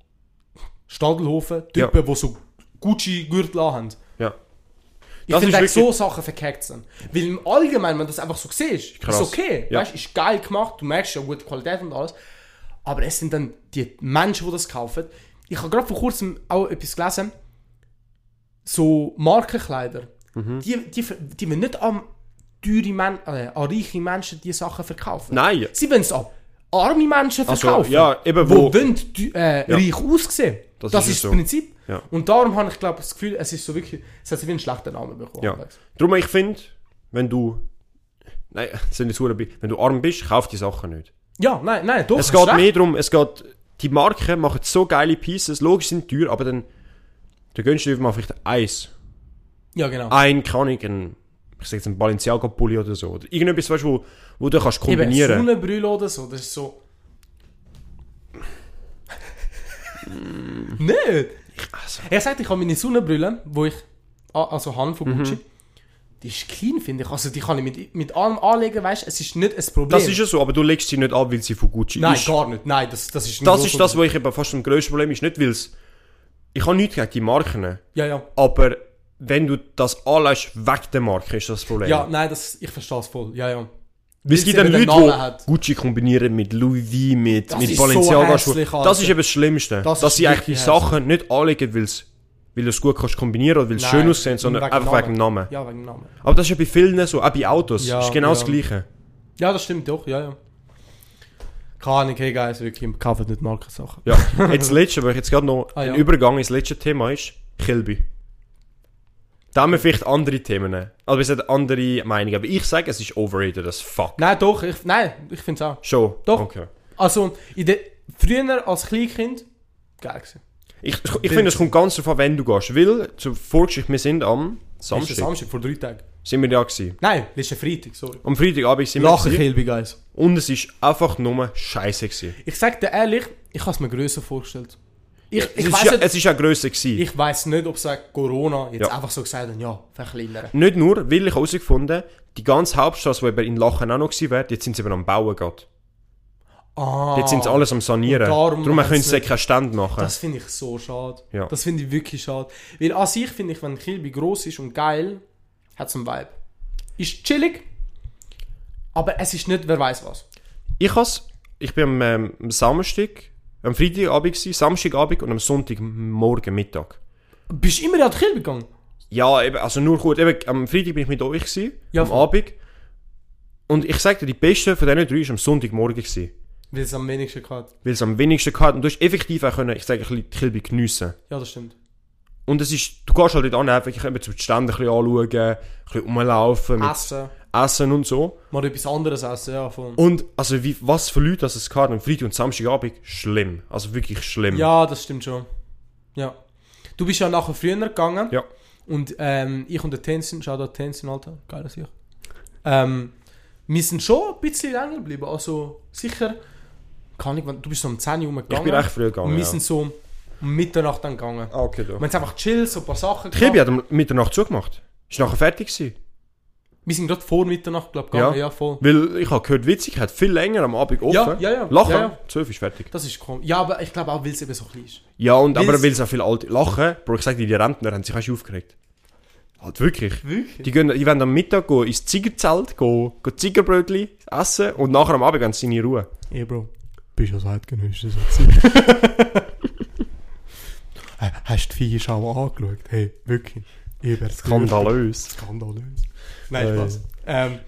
[SPEAKER 2] Stadelhofen, Typen, die so Gucci-Gürtel haben.
[SPEAKER 1] ja.
[SPEAKER 2] Ich finde, echt, so Sachen verkackt sind. Weil im Allgemeinen, wenn du das einfach so siehst,
[SPEAKER 1] Krass.
[SPEAKER 2] ist okay.
[SPEAKER 1] Ja.
[SPEAKER 2] Weißt, ist geil gemacht, du merkst ja gute Qualität und alles. Aber es sind dann die Menschen, die das kaufen. Ich habe gerade vor kurzem auch etwas gelesen. So Markenkleider.
[SPEAKER 1] Mhm.
[SPEAKER 2] Die, die, die wollen nicht an, teure Men äh, an reiche Menschen die Sachen verkaufen.
[SPEAKER 1] Nein.
[SPEAKER 2] Sie wollen es an arme Menschen
[SPEAKER 1] Also,
[SPEAKER 2] verkaufen.
[SPEAKER 1] ja, eben
[SPEAKER 2] wo,
[SPEAKER 1] wo-
[SPEAKER 2] wollen die, äh,
[SPEAKER 1] Ja.
[SPEAKER 2] reich aussehen.
[SPEAKER 1] Das
[SPEAKER 2] Das,
[SPEAKER 1] ist
[SPEAKER 2] ist
[SPEAKER 1] es
[SPEAKER 2] das
[SPEAKER 1] so.
[SPEAKER 2] Prinzip.
[SPEAKER 1] Ja.
[SPEAKER 2] Und darum habe ich glaube das Gefühl, es ist so wirklich, es hat so wie einen schlechten Namen bekommen.
[SPEAKER 1] Ja. Darum, ich finde, wenn du, nein, *laughs* sind so, wenn du arm bist, kauf die Sachen nicht.
[SPEAKER 2] Ja, nein, nein, doch.
[SPEAKER 1] Es geht mehr darum, es geht, die Marken machen so geile Pieces, logisch sind teuer, aber dann, da gönnst du dir mal vielleicht eins.
[SPEAKER 2] Ja, genau.
[SPEAKER 1] Ein, kann ich, ein, ich sag jetzt ein Balenciaga-Pulli oder so. Oder irgendetwas, weißt, du, wo, wo du kannst
[SPEAKER 2] Eben,
[SPEAKER 1] kombinieren.
[SPEAKER 2] Sonnenbrille oder so, das ist so... Nicht!
[SPEAKER 1] Also,
[SPEAKER 2] Er sagt, ich habe meine Sonnenbrille, wo ich, a- also
[SPEAKER 1] Mhm.
[SPEAKER 2] von Gucci, die ist clean, finde ich. Also die kann ich mit, mit allem anlegen, weißt du, es ist nicht ein Problem.
[SPEAKER 1] das ist ja so, aber du legst sie nicht ab, weil sie von Gucci
[SPEAKER 2] Nein,
[SPEAKER 1] ist.
[SPEAKER 2] gar nicht. Nein, das, das ist
[SPEAKER 1] Das ist das, was ich eben fast am grössten Problem ist. Nicht, weil es... Ich habe nichts gegen die Marken,
[SPEAKER 2] Ja, ja.
[SPEAKER 1] aber wenn du das anlässt, weg der Marke, ist das Problem.
[SPEAKER 2] Ja, nein, das, ich verstehe es voll. Ja, ja.
[SPEAKER 1] Weil es gibt dann Leute, die. Gucci kombinieren mit Louis V, mit,
[SPEAKER 2] Das
[SPEAKER 1] mit
[SPEAKER 2] so
[SPEAKER 1] Balenciaga
[SPEAKER 2] hässlich. Alter.
[SPEAKER 1] Das ist eben das Schlimmste.
[SPEAKER 2] Das
[SPEAKER 1] dass sie eigentlich die Sachen nicht anlegen, weil es weil du es gut kannst kombinieren oder weil es schön aussehen, sondern
[SPEAKER 2] wegen
[SPEAKER 1] einfach
[SPEAKER 2] dem
[SPEAKER 1] wegen dem Namen.
[SPEAKER 2] Ja, wegen dem Namen.
[SPEAKER 1] Aber das ist ja bei vielen so, auch bei Autos.
[SPEAKER 2] Ja,
[SPEAKER 1] ist genau
[SPEAKER 2] ja.
[SPEAKER 1] das Gleiche.
[SPEAKER 2] Ja, das stimmt doch, ja, ja. Keine Ahnung, hey guys, wirklich, kaufen nicht Markensachen.
[SPEAKER 1] Ja. Jetzt das letzte, weil ich jetzt gerade noch
[SPEAKER 2] Ah, ja.
[SPEAKER 1] ein Übergang ins letzte Thema ist, Kilby. Da haben wir vielleicht andere Themen. Also wir sind andere Meinungen. Aber ich sage, es ist overrated as fuck.
[SPEAKER 2] Nein, doch, ich, nein, ich finde es auch.
[SPEAKER 1] Schon?
[SPEAKER 2] Doch.
[SPEAKER 1] Okay.
[SPEAKER 2] Also, in der, früher als Kleinkind, geil gewesen.
[SPEAKER 1] Ich, ich, ich finde, es kommt ganz davon, wenn du gehst. Weil, zur Vorgeschichte, wir sind am
[SPEAKER 2] Samstag.
[SPEAKER 1] Samstag.
[SPEAKER 2] Samstag, vor drei Tagen.
[SPEAKER 1] Sind wir da gewesen.
[SPEAKER 2] Nein, letzten Freitag, sorry.
[SPEAKER 1] Am Freitagabend sind wir
[SPEAKER 2] Lachen
[SPEAKER 1] gewesen.
[SPEAKER 2] Kilby, guys.
[SPEAKER 1] Und es ist einfach nur scheiße gewesen.
[SPEAKER 2] Ich sag dir ehrlich, ich habe es mir grösser vorgestellt. Ich,
[SPEAKER 1] es,
[SPEAKER 2] ich
[SPEAKER 1] ist
[SPEAKER 2] weiß
[SPEAKER 1] ja,
[SPEAKER 2] nicht,
[SPEAKER 1] es ist ja grösser gewesen.
[SPEAKER 2] ich weiß nicht, ob sie Corona jetzt
[SPEAKER 1] Ja.
[SPEAKER 2] einfach so gesagt haben, ja, verkleinern.
[SPEAKER 1] Nicht nur, weil ich herausgefunden die ganze Hauptstraße, die in Lachen auch noch gewesen wäre, jetzt sind sie eben am Bauen gerade.
[SPEAKER 2] Ah,
[SPEAKER 1] Jetzt sind sie alles am Sanieren.
[SPEAKER 2] Und darum
[SPEAKER 1] Darum können sie
[SPEAKER 2] nicht-
[SPEAKER 1] keinen Stand machen.
[SPEAKER 2] Das finde ich so schade.
[SPEAKER 1] Ja.
[SPEAKER 2] Das finde ich wirklich schade. Weil an sich finde ich, wenn Kilby gross ist und geil, hat es einen Vibe. Ist chillig, aber es ist nicht, wer weiß was.
[SPEAKER 1] Ich has, ich bin am, ähm, am Samstag, am Freitagabend gewesen, Samstagabend und am Sonntagmorgen Mittag.
[SPEAKER 2] Bist du immer an die gegangen?
[SPEAKER 1] Ja, eben, also nur kurz, eben, am Freitag bin ich mit euch gewesen,
[SPEAKER 2] Ja,
[SPEAKER 1] am
[SPEAKER 2] voll.
[SPEAKER 1] Abend. Und ich sagte, die beste von diesen drei war am Sonntagmorgen gewesen.
[SPEAKER 2] Weil es am wenigsten gehabt.
[SPEAKER 1] Weil es am wenigsten hatte. Und du hast effektiv auch können, ich sage, ein bisschen die geniessen.
[SPEAKER 2] Ja, das stimmt.
[SPEAKER 1] Und es ist, du gehst halt dort an, einfach eben zum Stand ein bisschen anschauen, ein bisschen rumlaufen, mit
[SPEAKER 2] Essen.
[SPEAKER 1] Essen und so.
[SPEAKER 2] Mal etwas anderes essen, ja, voll.
[SPEAKER 1] Und, also, wie, was für Leute das es gehabt am Freitag und Samstagabend, schlimm. Also wirklich schlimm.
[SPEAKER 2] Ja, das stimmt schon. Ja. Du bist ja nachher früher gegangen.
[SPEAKER 1] Ja.
[SPEAKER 2] Und ähm, ich und der Tenzin, schau da Tenzin, Alter, geiler Sicht. Ähm, wir sind schon ein bisschen länger geblieben. Also sicher, kann ich, du bist so um 10 Uhr
[SPEAKER 1] Ich
[SPEAKER 2] umgegangen.
[SPEAKER 1] bin recht früh gegangen.
[SPEAKER 2] Und wir
[SPEAKER 1] ja.
[SPEAKER 2] sind so um Mitternacht dann gegangen.
[SPEAKER 1] Ah, okay, da.
[SPEAKER 2] Wir haben jetzt einfach chill, so ein paar Sachen
[SPEAKER 1] Die Kilby hat um Mitternacht zugemacht. Ist nachher fertig gewesen.
[SPEAKER 2] Wir sind gerade vor Mitternacht, glaube ich, gegangen. Ja. voll.
[SPEAKER 1] Weil ich habe gehört, witzig hat viel länger am Abend offen.
[SPEAKER 2] Ja, ja, ja.
[SPEAKER 1] Lachen,
[SPEAKER 2] Ja, ja.
[SPEAKER 1] 12 ist fertig.
[SPEAKER 2] Das ist komisch. Ja, aber ich glaube auch, weil es eben so klein ist.
[SPEAKER 1] Ja, und, aber
[SPEAKER 2] Weil's-
[SPEAKER 1] weil es auch viele alte Lachen, Bro, ich sag dir, die Rentner haben sich auch schon aufgeregt. Halt wirklich.
[SPEAKER 2] Wirklich?
[SPEAKER 1] Die, gehen, die wollen am Mittag gehen ins Ziegerzelt, gehen, gehen Ziegerbrötli essen und nachher am Abend haben sie seine Ruhe.
[SPEAKER 2] Ey, Bro. Bist ja zeitgenössisch so Hast du die Viehschau angeschaut? Hey, wirklich. Ich
[SPEAKER 1] Skandalös.
[SPEAKER 2] Skandalös. Nein,
[SPEAKER 1] Äh.
[SPEAKER 2] Spaß. Ähm,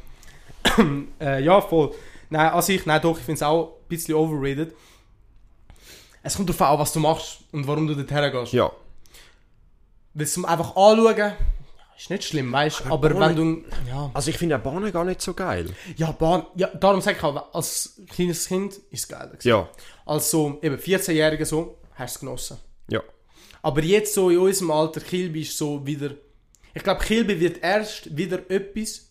[SPEAKER 2] *coughs* äh, ja, voll. Nein, also ich, nein, doch, ich finde es auch ein bisschen overrated. Es kommt darauf an, was du machst und warum du dorthin gehst.
[SPEAKER 1] Ja.
[SPEAKER 2] Weil zum einfach anschauen, ist nicht schlimm, weißt du, aber wenn du, ja,
[SPEAKER 1] Also ich finde Bahnen gar nicht so geil.
[SPEAKER 2] ja, Bahn, ja, darum sage ich auch, als kleines Kind ist es geil. gewesen.
[SPEAKER 1] Ja.
[SPEAKER 2] Als so, eben 14-Jähriger so, hast du es genossen.
[SPEAKER 1] Ja.
[SPEAKER 2] Aber jetzt so in unserem Alter, Kilby ist so wieder, ich glaube, Kilby wird erst wieder etwas,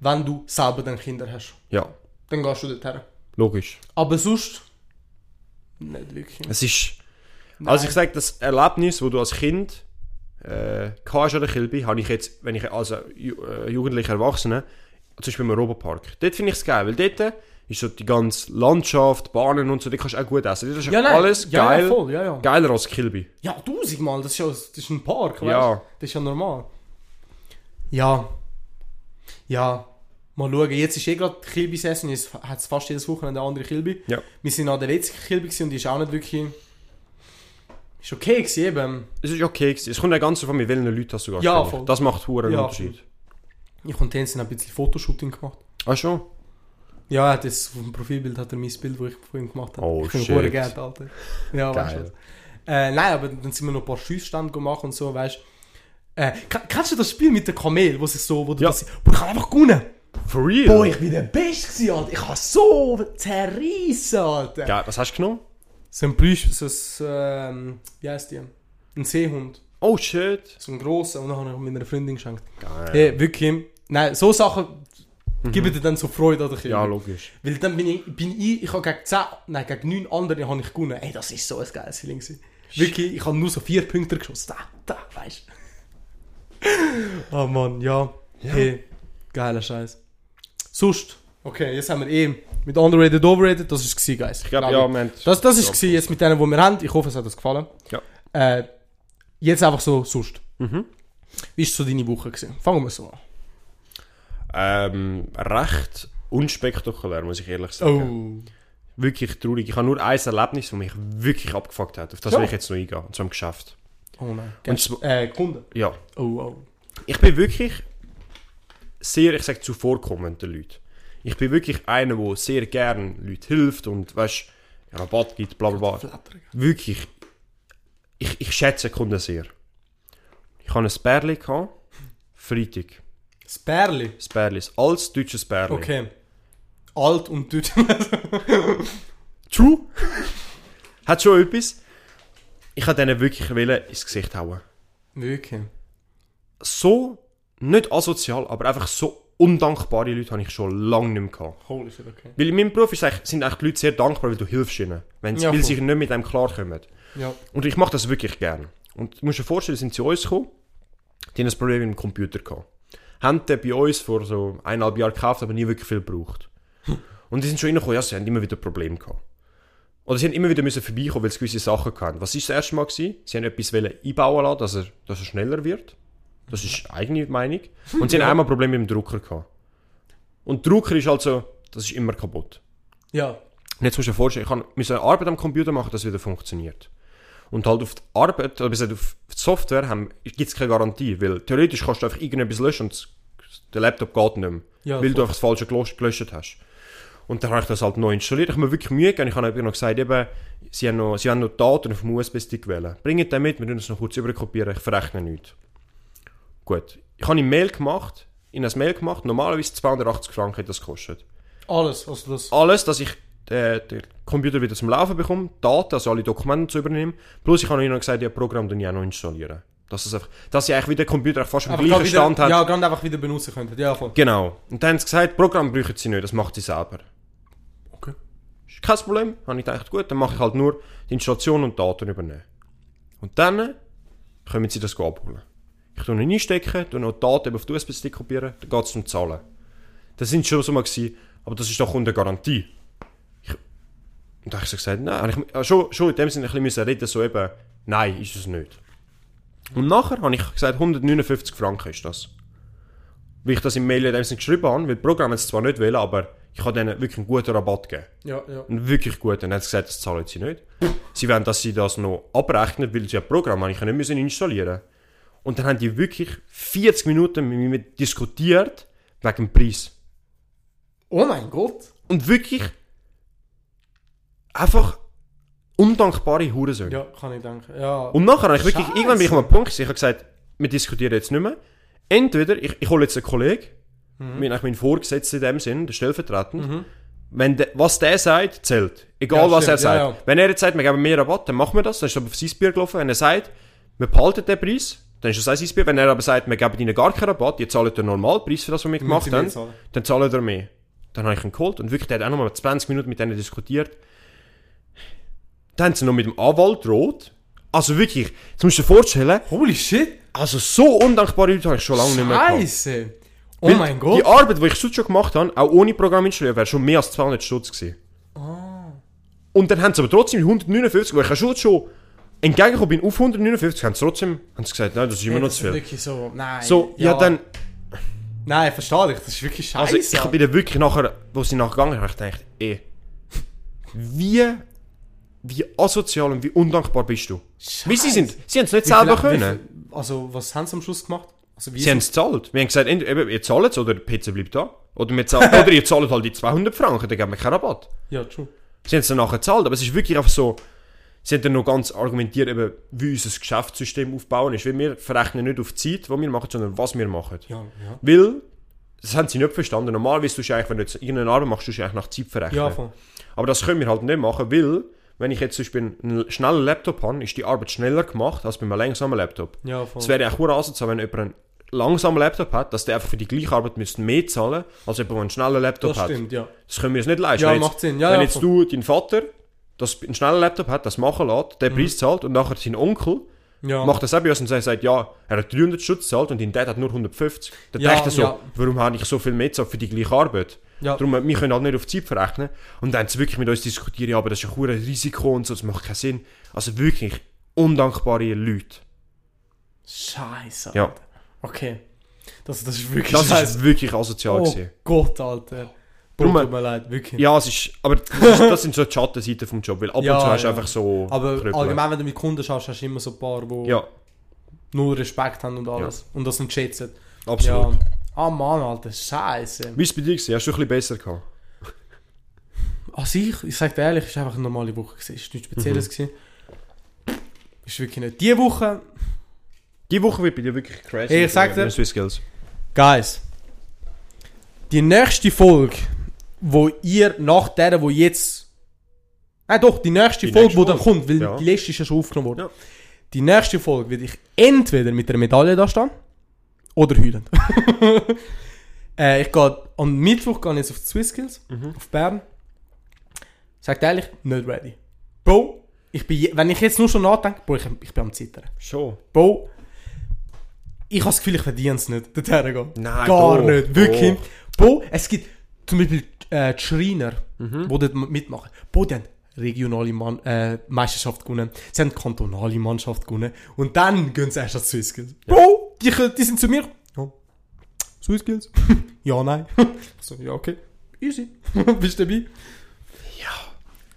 [SPEAKER 2] wenn du selber dann Kinder hast.
[SPEAKER 1] Ja.
[SPEAKER 2] Dann gehst du dorthin.
[SPEAKER 1] Logisch.
[SPEAKER 2] Aber sonst, nicht wirklich.
[SPEAKER 1] Es ist... Also ich sage, das Erlebnis, wo du als Kind äh, hast an der Kilby, habe ich jetzt, wenn ich als Ju äh, jugendlicher Erwachsener, zum Beispiel im Europapark. Dort finde ich es geil, weil dort ist so die ganze Landschaft, Bahnen und so, die kannst du auch gut essen. Das ist
[SPEAKER 2] Ja,
[SPEAKER 1] alles
[SPEAKER 2] ja,
[SPEAKER 1] geil.
[SPEAKER 2] Ja, voll, ja.
[SPEAKER 1] Geiler als Kilby.
[SPEAKER 2] Ja, tausendmal, das ist ja das ist ein Park, weißt
[SPEAKER 1] Ja.
[SPEAKER 2] Das ist ja normal. Ja. Ja. Mal schauen, jetzt ist eh gerade Kilby-Saison, jetzt hat es fast jedes Wochenende eine andere Kilby.
[SPEAKER 1] Ja.
[SPEAKER 2] Wir sind an der letzten Kilby und die ist auch nicht wirklich... Ist okay gewesen, eben.
[SPEAKER 1] Es ist okay gewesen. Es kommt ja ganz davon, mit welchen Leuten hast du gehst,
[SPEAKER 2] Ja,
[SPEAKER 1] ich.
[SPEAKER 2] voll.
[SPEAKER 1] Das macht hohen
[SPEAKER 2] Ja,
[SPEAKER 1] Unterschied.
[SPEAKER 2] Ich und Tänzen haben ein bisschen Fotoshooting gemacht.
[SPEAKER 1] Ah schon?
[SPEAKER 2] Ja, das auf dem Profilbild hat er mein Bild, das ich von ihm gemacht habe.
[SPEAKER 1] Oh,
[SPEAKER 2] ich
[SPEAKER 1] shit.
[SPEAKER 2] hure geil, Alter. Ja, weißt
[SPEAKER 1] Geil.
[SPEAKER 2] du. was. Äh, nein, aber dann sind wir noch ein paar Schussstände gemacht und so, weißt du. Äh, ke- kennst du das Spiel mit der Kamel, wo sich so, wo du
[SPEAKER 1] Ja.
[SPEAKER 2] das, boah, ich kann einfach gewinnen.
[SPEAKER 1] For real?
[SPEAKER 2] Boah, ich bin der Beste gewesen, Alter. Ich habe so zerrissen, Alter.
[SPEAKER 1] Ja, was hast du genommen?
[SPEAKER 2] So ein Plüsch, so ein, ähm, wie heißt die? Ein Seehund.
[SPEAKER 1] Oh shit.
[SPEAKER 2] So ein grosser, und dann habe ich meiner Freundin geschenkt.
[SPEAKER 1] Geil.
[SPEAKER 2] Hey, wirklich. Nein, so Sachen geben dir dann so Freude an.
[SPEAKER 1] Ja, logisch.
[SPEAKER 2] Weil dann bin ich, bin ich, ich habe gegen 10, nein, gegen 9 andere habe ich gewonnen. Ey, das ist so ein geiles Feeling gewesen. Wirklich, ich habe nur so vier Punkte geschossen. Da, da, weißt du. oh *laughs* Mann, ja. Hey, geiler Scheiß. Sonst, okay, jetzt haben wir eh mit Underrated, Overrated, das ist es, Guys.
[SPEAKER 1] Ich glaube, ja, haben...
[SPEAKER 2] Das, das ist
[SPEAKER 1] Ja.
[SPEAKER 2] jetzt mit denen, die wir haben. Ich hoffe, es hat euch gefallen.
[SPEAKER 1] Ja.
[SPEAKER 2] Äh, jetzt einfach so, sonst.
[SPEAKER 1] Mhm.
[SPEAKER 2] Wie war so deine Woche? Gewesen? Fangen wir so an.
[SPEAKER 1] Ähm, recht unspektakulär, muss ich ehrlich sagen.
[SPEAKER 2] Oh.
[SPEAKER 1] Wirklich traurig. Ich habe nur ein Erlebnis, das mich wirklich abgefuckt hat. Auf das
[SPEAKER 2] Ja.
[SPEAKER 1] will ich jetzt noch eingehen. Und zwar im Geschäft.
[SPEAKER 2] Oh nein.
[SPEAKER 1] Und
[SPEAKER 2] Gäst-
[SPEAKER 1] zw-
[SPEAKER 2] äh, Kunden.
[SPEAKER 1] Ja.
[SPEAKER 2] Oh, oh.
[SPEAKER 1] Ich bin wirklich sehr, ich sage, zuvorkommender Leute. Ich bin wirklich einer, der sehr gern Leuten hilft und, weißt Rabatt gibt, bla bla bla. Wirklich, ich, ich schätze Kunden sehr. Ich hatte ein Bärli, gehabt, Freitag.
[SPEAKER 2] Das Bärli.
[SPEAKER 1] Das Bärli, ein altes deutsches Bärli.
[SPEAKER 2] Okay. Alt und deutsch. *laughs*
[SPEAKER 1] True. Hat schon etwas. Ich wollte denen wirklich ins Gesicht hauen.
[SPEAKER 2] Wirklich.
[SPEAKER 1] So, nicht asozial, aber einfach so undankbare Leute habe ich schon lange nicht mehr gehabt.
[SPEAKER 2] Holy shit, okay.
[SPEAKER 1] Weil in meinem Beruf ist eigentlich, sind eigentlich die Leute sehr dankbar, weil du hilfst ihnen. Wenn sie,
[SPEAKER 2] Ja,
[SPEAKER 1] weil sie nicht mit einem klarkommen.
[SPEAKER 2] Ja.
[SPEAKER 1] Und ich mache das wirklich gern. Und du musst dir vorstellen, sind sie zu uns gekommen, die haben ein Problem mit dem Computer gehabt. Haben den bei uns vor so eineinhalb Jahren gekauft, aber nie wirklich viel gebraucht. *laughs* Und die sind schon reingekommen, ja, sie haben immer wieder Probleme gehabt. Oder sie haben immer wieder müssen vorbeikommen, weil sie gewisse Sachen hatten. Was war das erste Mal? Gewesen? Sie haben etwas einbauen lassen, dass er, dass er schneller wird. Das ist eigene Meinung. *laughs* Und sie haben einmal Probleme mit dem Drucker gehabt. Und Drucker ist also, das ist immer kaputt.
[SPEAKER 2] Ja.
[SPEAKER 1] Und jetzt musst du dir vorstellen, ich musste eine Arbeit am Computer machen, dass es wieder funktioniert. Und halt auf die Arbeit, oder besser auf die Software, gibt es keine Garantie. Weil theoretisch kannst du einfach irgendetwas löschen und der Laptop geht nicht mehr.
[SPEAKER 2] Ja,
[SPEAKER 1] weil
[SPEAKER 2] voll.
[SPEAKER 1] du einfach das Falsche gelöscht, gelöscht hast. Und dann habe ich das halt neu installiert. Ich habe mir wirklich Mühe gegeben. Ich habe eben noch gesagt, eben, sie haben noch, sie haben noch Daten auf dem USB-Stick wählen. Bringt den mit, wir müssen das noch kurz überkopieren, ich verrechne nichts. Gut. Ich habe eine Mail gemacht, in ein Mail gemacht, normalerweise 280 Franken hat das gekostet
[SPEAKER 2] Alles, also das.
[SPEAKER 1] alles, dass ich äh, den Computer wieder zum Laufen bekomme, Daten, also alle Dokumente zu übernehmen. Plus ich habe ihnen noch gesagt, ja, Programm dann ja noch installieren. Dass, es einfach, dass sie eigentlich wieder den Computer fast am gleichen Stand hat.
[SPEAKER 2] Ja, gerade einfach wieder benutzen könnten. Ja, voll.
[SPEAKER 1] Genau. Und dann haben sie gesagt, Programm brauchen sie nicht, das macht sie selber.
[SPEAKER 2] Okay.
[SPEAKER 1] Ist kein Problem. Habe ich gedacht, gut, dann mache ich halt nur die Installation und Daten übernehmen. Und dann können sie das abholen. Ich tue ihn einstecken, tue noch die Daten auf den USB-Stick kopieren, dann geht es zum Zahlen. Das sind schon so mal gewesen, aber das ist doch unter Garantie. Ich, und da habe ich so gesagt, nein, ich, schon, schon in dem Sinne ein bisschen reden, so eben, nein, ist es nicht. Und nachher habe ich gesagt, 159 Franken ist das. Weil ich das im Mail in dem Sinne geschrieben habe, weil das Programm jetzt zwar nicht wählen, aber ich habe denen wirklich einen guten Rabatt gegeben.
[SPEAKER 2] Ja, ja.
[SPEAKER 1] Einen wirklich guten. Dann hat sie gesagt, das zahlen sie nicht. sie wollen, dass sie das noch abrechnen, weil sie ein Programm ich nicht müssen installieren Und dann haben die wirklich 40 Minuten mit mir diskutiert wegen dem Preis.
[SPEAKER 2] Oh mein Gott.
[SPEAKER 1] Und wirklich einfach undankbare Hurensöhne.
[SPEAKER 2] Ja, kann ich denken. Ja.
[SPEAKER 1] Und nachher habe ich wirklich,
[SPEAKER 2] Scheisse.
[SPEAKER 1] irgendwann bin ich an einem Punkt, ich habe gesagt, wir diskutieren jetzt nicht mehr. Entweder, ich, ich hole jetzt einen Kollegen,
[SPEAKER 2] Mhm.
[SPEAKER 1] mhm. meinen Vorgesetzten in dem Sinn, der stellvertretend. Wenn de, was der sagt, zählt. Egal
[SPEAKER 2] Ja,
[SPEAKER 1] was er
[SPEAKER 2] stimmt, ja,
[SPEAKER 1] sagt.
[SPEAKER 2] ja.
[SPEAKER 1] Wenn er jetzt sagt, wir geben mehr Rabatt, dann machen wir das, dann ist er auf sein Bier gelaufen. Wenn er sagt, wir behalten den Preis, dann ist das sein Bier. Wenn er aber sagt, wir geben ihnen gar keinen Rabatt, ihr zahlt den Normalpreis für das, was wir gemacht haben,
[SPEAKER 2] zahlen.
[SPEAKER 1] dann zahlt er mehr. Dann habe ich ihn geholt und wirklich, der hat auch nochmal 20 Minuten mit denen diskutiert. Dann haben sie noch mit dem Anwalt droht. Also wirklich, jetzt musst du dir vorstellen,
[SPEAKER 2] Holy shit.
[SPEAKER 1] also so undankbare Leute habe ich schon lange nicht mehr gehabt.
[SPEAKER 2] Scheiße. Oh
[SPEAKER 1] Weil
[SPEAKER 2] mein Gott.
[SPEAKER 1] Die Arbeit, die ich sonst schon gemacht habe, auch ohne Programm installieren, wäre schon mehr als 200 Stutz gewesen.
[SPEAKER 2] Ah.
[SPEAKER 1] Und dann haben sie aber trotzdem 159, wo ich ja schon, entgegengekommen bin, auf 159, haben sie trotzdem haben sie gesagt, nein, das ist immer noch zu viel.
[SPEAKER 2] wirklich so. Nein.
[SPEAKER 1] So, ja, dann,
[SPEAKER 2] Nein, verstehe ich. Das ist wirklich scheiße.
[SPEAKER 1] also ich bin dann wirklich nachher, wo sie nachher gegangen habe ich gedacht, eh, wie, wie asozial und wie undankbar bist du? Wie sie sind, sie haben es nicht
[SPEAKER 2] Wie
[SPEAKER 1] selber
[SPEAKER 2] wie
[SPEAKER 1] können.
[SPEAKER 2] viel- Also, was haben sie am Schluss gemacht? Also, wie
[SPEAKER 1] Sie haben es gezahlt. Wir haben gesagt, entweder ihr zahlt es oder der PC bleibt da. Oder, wir zahlen, *laughs* oder ihr zahlt halt die 200 Franken, dann geben wir keinen Rabatt.
[SPEAKER 2] Ja, true.
[SPEAKER 1] Sie haben es dann nachher gezahlt, aber es ist wirklich einfach so, sie haben dann noch ganz argumentiert, eben, wie unser Geschäftssystem aufbauen ist. Weil wir verrechnen nicht auf die Zeit, die wir machen, sondern was wir machen.
[SPEAKER 2] Ja, ja.
[SPEAKER 1] Weil, das haben sie nicht verstanden. Normalerweise tust du eigentlich, wenn du jetzt irgendeine Arbeit machst, tust du eigentlich nach Zeit verrechnen.
[SPEAKER 2] Ja, voll.
[SPEAKER 1] Aber das können wir halt nicht machen, weil, wenn ich jetzt zum Beispiel einen schnellen Laptop habe, ist die Arbeit schneller gemacht als bei einem langsamen Laptop.
[SPEAKER 2] Ja, voll.
[SPEAKER 1] Es wäre eigentlich nur asozial, wenn jemand einen langsamen Laptop hat, dass der einfach für die gleiche Arbeit müsste mehr zahlen, als jemand, der einen schnellen Laptop
[SPEAKER 2] das
[SPEAKER 1] hat.
[SPEAKER 2] stimmt, ja.
[SPEAKER 1] Das können wir uns nicht leisten.
[SPEAKER 2] Ja,
[SPEAKER 1] wenn
[SPEAKER 2] macht
[SPEAKER 1] jetzt,
[SPEAKER 2] Sinn. Ja,
[SPEAKER 1] wenn
[SPEAKER 2] ja,
[SPEAKER 1] jetzt
[SPEAKER 2] voll.
[SPEAKER 1] du, dein Vater, das einen schnellen Laptop hat, das machen lässt, den Preis zahlt und nachher sein Onkel
[SPEAKER 2] Ja.
[SPEAKER 1] macht das auch bei uns und sagt, ja, er hat 300 Stutz gezahlt und dein Dad hat nur 150. Dann
[SPEAKER 2] Ja,
[SPEAKER 1] denkt er so,
[SPEAKER 2] ja.
[SPEAKER 1] warum habe ich so viel mehr gezahlt für die gleiche Arbeit?
[SPEAKER 2] Ja.
[SPEAKER 1] Darum, wir können halt nicht auf die Zeit verrechnen. Und dann haben sie wirklich mit uns diskutiert, ja, aber das ist ein hohes Risiko und so, das macht keinen Sinn. Also wirklich undankbare Leute.
[SPEAKER 2] Scheiße.
[SPEAKER 1] Ja.
[SPEAKER 2] Okay. Das, das ist wirklich
[SPEAKER 1] Das
[SPEAKER 2] scheiße.
[SPEAKER 1] ist wirklich asozial
[SPEAKER 2] Oh
[SPEAKER 1] gewesen.
[SPEAKER 2] Gott, Alter. Bro, tut mir leid, wirklich.
[SPEAKER 1] Ja, es ist, aber das, ist- das sind so die Schattenseiten vom Job, weil ab *laughs*
[SPEAKER 2] Ja,
[SPEAKER 1] und zu hast du
[SPEAKER 2] ja.
[SPEAKER 1] einfach so
[SPEAKER 2] Aber
[SPEAKER 1] Krüppel.
[SPEAKER 2] allgemein, wenn du mit Kunden schaust, hast du immer so ein paar, die
[SPEAKER 1] Ja,
[SPEAKER 2] nur Respekt haben und alles. Und das nicht schätzen.
[SPEAKER 1] absolut.
[SPEAKER 2] Ah Mann, Alter, scheiße.
[SPEAKER 1] Wie war es bei dir? gewesen? Hast du ein bisschen besser gehabt?
[SPEAKER 2] Also ich, ich sag dir ehrlich, es war einfach eine normale Woche. Es war nichts Spezielles.
[SPEAKER 1] Mhm.
[SPEAKER 2] gewesen. Ist wirklich nicht. Die Woche,
[SPEAKER 1] Die Woche wird bei dir wirklich crazy.
[SPEAKER 2] Hey, ich sag dir-
[SPEAKER 1] Swiss Skills.
[SPEAKER 2] Guys, die nächste Folge, wo ihr nach der, wo jetzt. Nein, doch, die nächste
[SPEAKER 1] Die
[SPEAKER 2] Folge,
[SPEAKER 1] nächste
[SPEAKER 2] wo dann kommt, weil
[SPEAKER 1] Ja.
[SPEAKER 2] die letzte ist ja schon aufgenommen worden.
[SPEAKER 1] Ja.
[SPEAKER 2] Die nächste Folge werde ich entweder mit einer Medaille da stehen oder heulend. *laughs* äh, ich gehe am Mittwoch gehe jetzt auf die Swiss Skills,
[SPEAKER 1] Mhm.
[SPEAKER 2] auf Bern. Sagt ehrlich, nicht ready. Bro, ich bin, wenn ich jetzt nur schon nachdenke, Bro, ich, ich bin am Zittern.
[SPEAKER 1] Schon.
[SPEAKER 2] Bro, ich habe das Gefühl, ich verdiene es nicht, *laughs* dorthin gehen.
[SPEAKER 1] Nein,
[SPEAKER 2] Gar
[SPEAKER 1] doch,
[SPEAKER 2] nicht, wirklich.
[SPEAKER 1] doch.
[SPEAKER 2] Bro, es gibt zum Beispiel äh, die Schreiner,
[SPEAKER 1] Mhm.
[SPEAKER 2] die dort mitmachen. Haben regionale Mann, äh, Meisterschaft gewonnen, sie haben kantonale Mannschaft gewonnen und dann gehen sie erst an die Swiss Skills. Bro, die, die sind zu mir, ja, Swiss Skills? *laughs* ja, nein. *laughs* So, ja, okay, easy. *laughs* Bist du dabei?
[SPEAKER 1] Ja.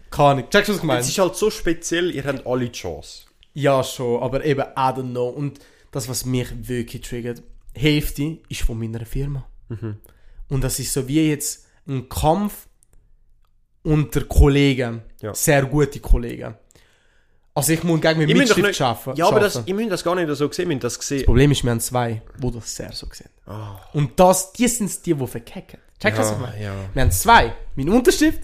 [SPEAKER 2] Keine Ahnung, checkst du, was ich meine?
[SPEAKER 1] Es ist halt so speziell, ihr habt alle die Chance.
[SPEAKER 2] Ja, schon, aber eben, I don't know. Und das, was mich wirklich triggert, Hälfte ist von meiner Firma.
[SPEAKER 1] Mhm.
[SPEAKER 2] Und das ist so wie jetzt ein Kampf unter Kollegen.
[SPEAKER 1] Ja.
[SPEAKER 2] Sehr gute Kollegen. Also ich muss gegen Mitstift
[SPEAKER 1] nicht-
[SPEAKER 2] schaffen.
[SPEAKER 1] Ja, aber das, ich muss das gar nicht so sehen, wir das
[SPEAKER 2] Das
[SPEAKER 1] gesehen.
[SPEAKER 2] Problem ist, wir haben zwei, die das sehr so sehen.
[SPEAKER 1] Ah,
[SPEAKER 2] Und das, die sind die, die verkecken. Check was ich
[SPEAKER 1] ja,
[SPEAKER 2] meine?
[SPEAKER 1] ja.
[SPEAKER 2] Wir haben zwei. Mein Unterstift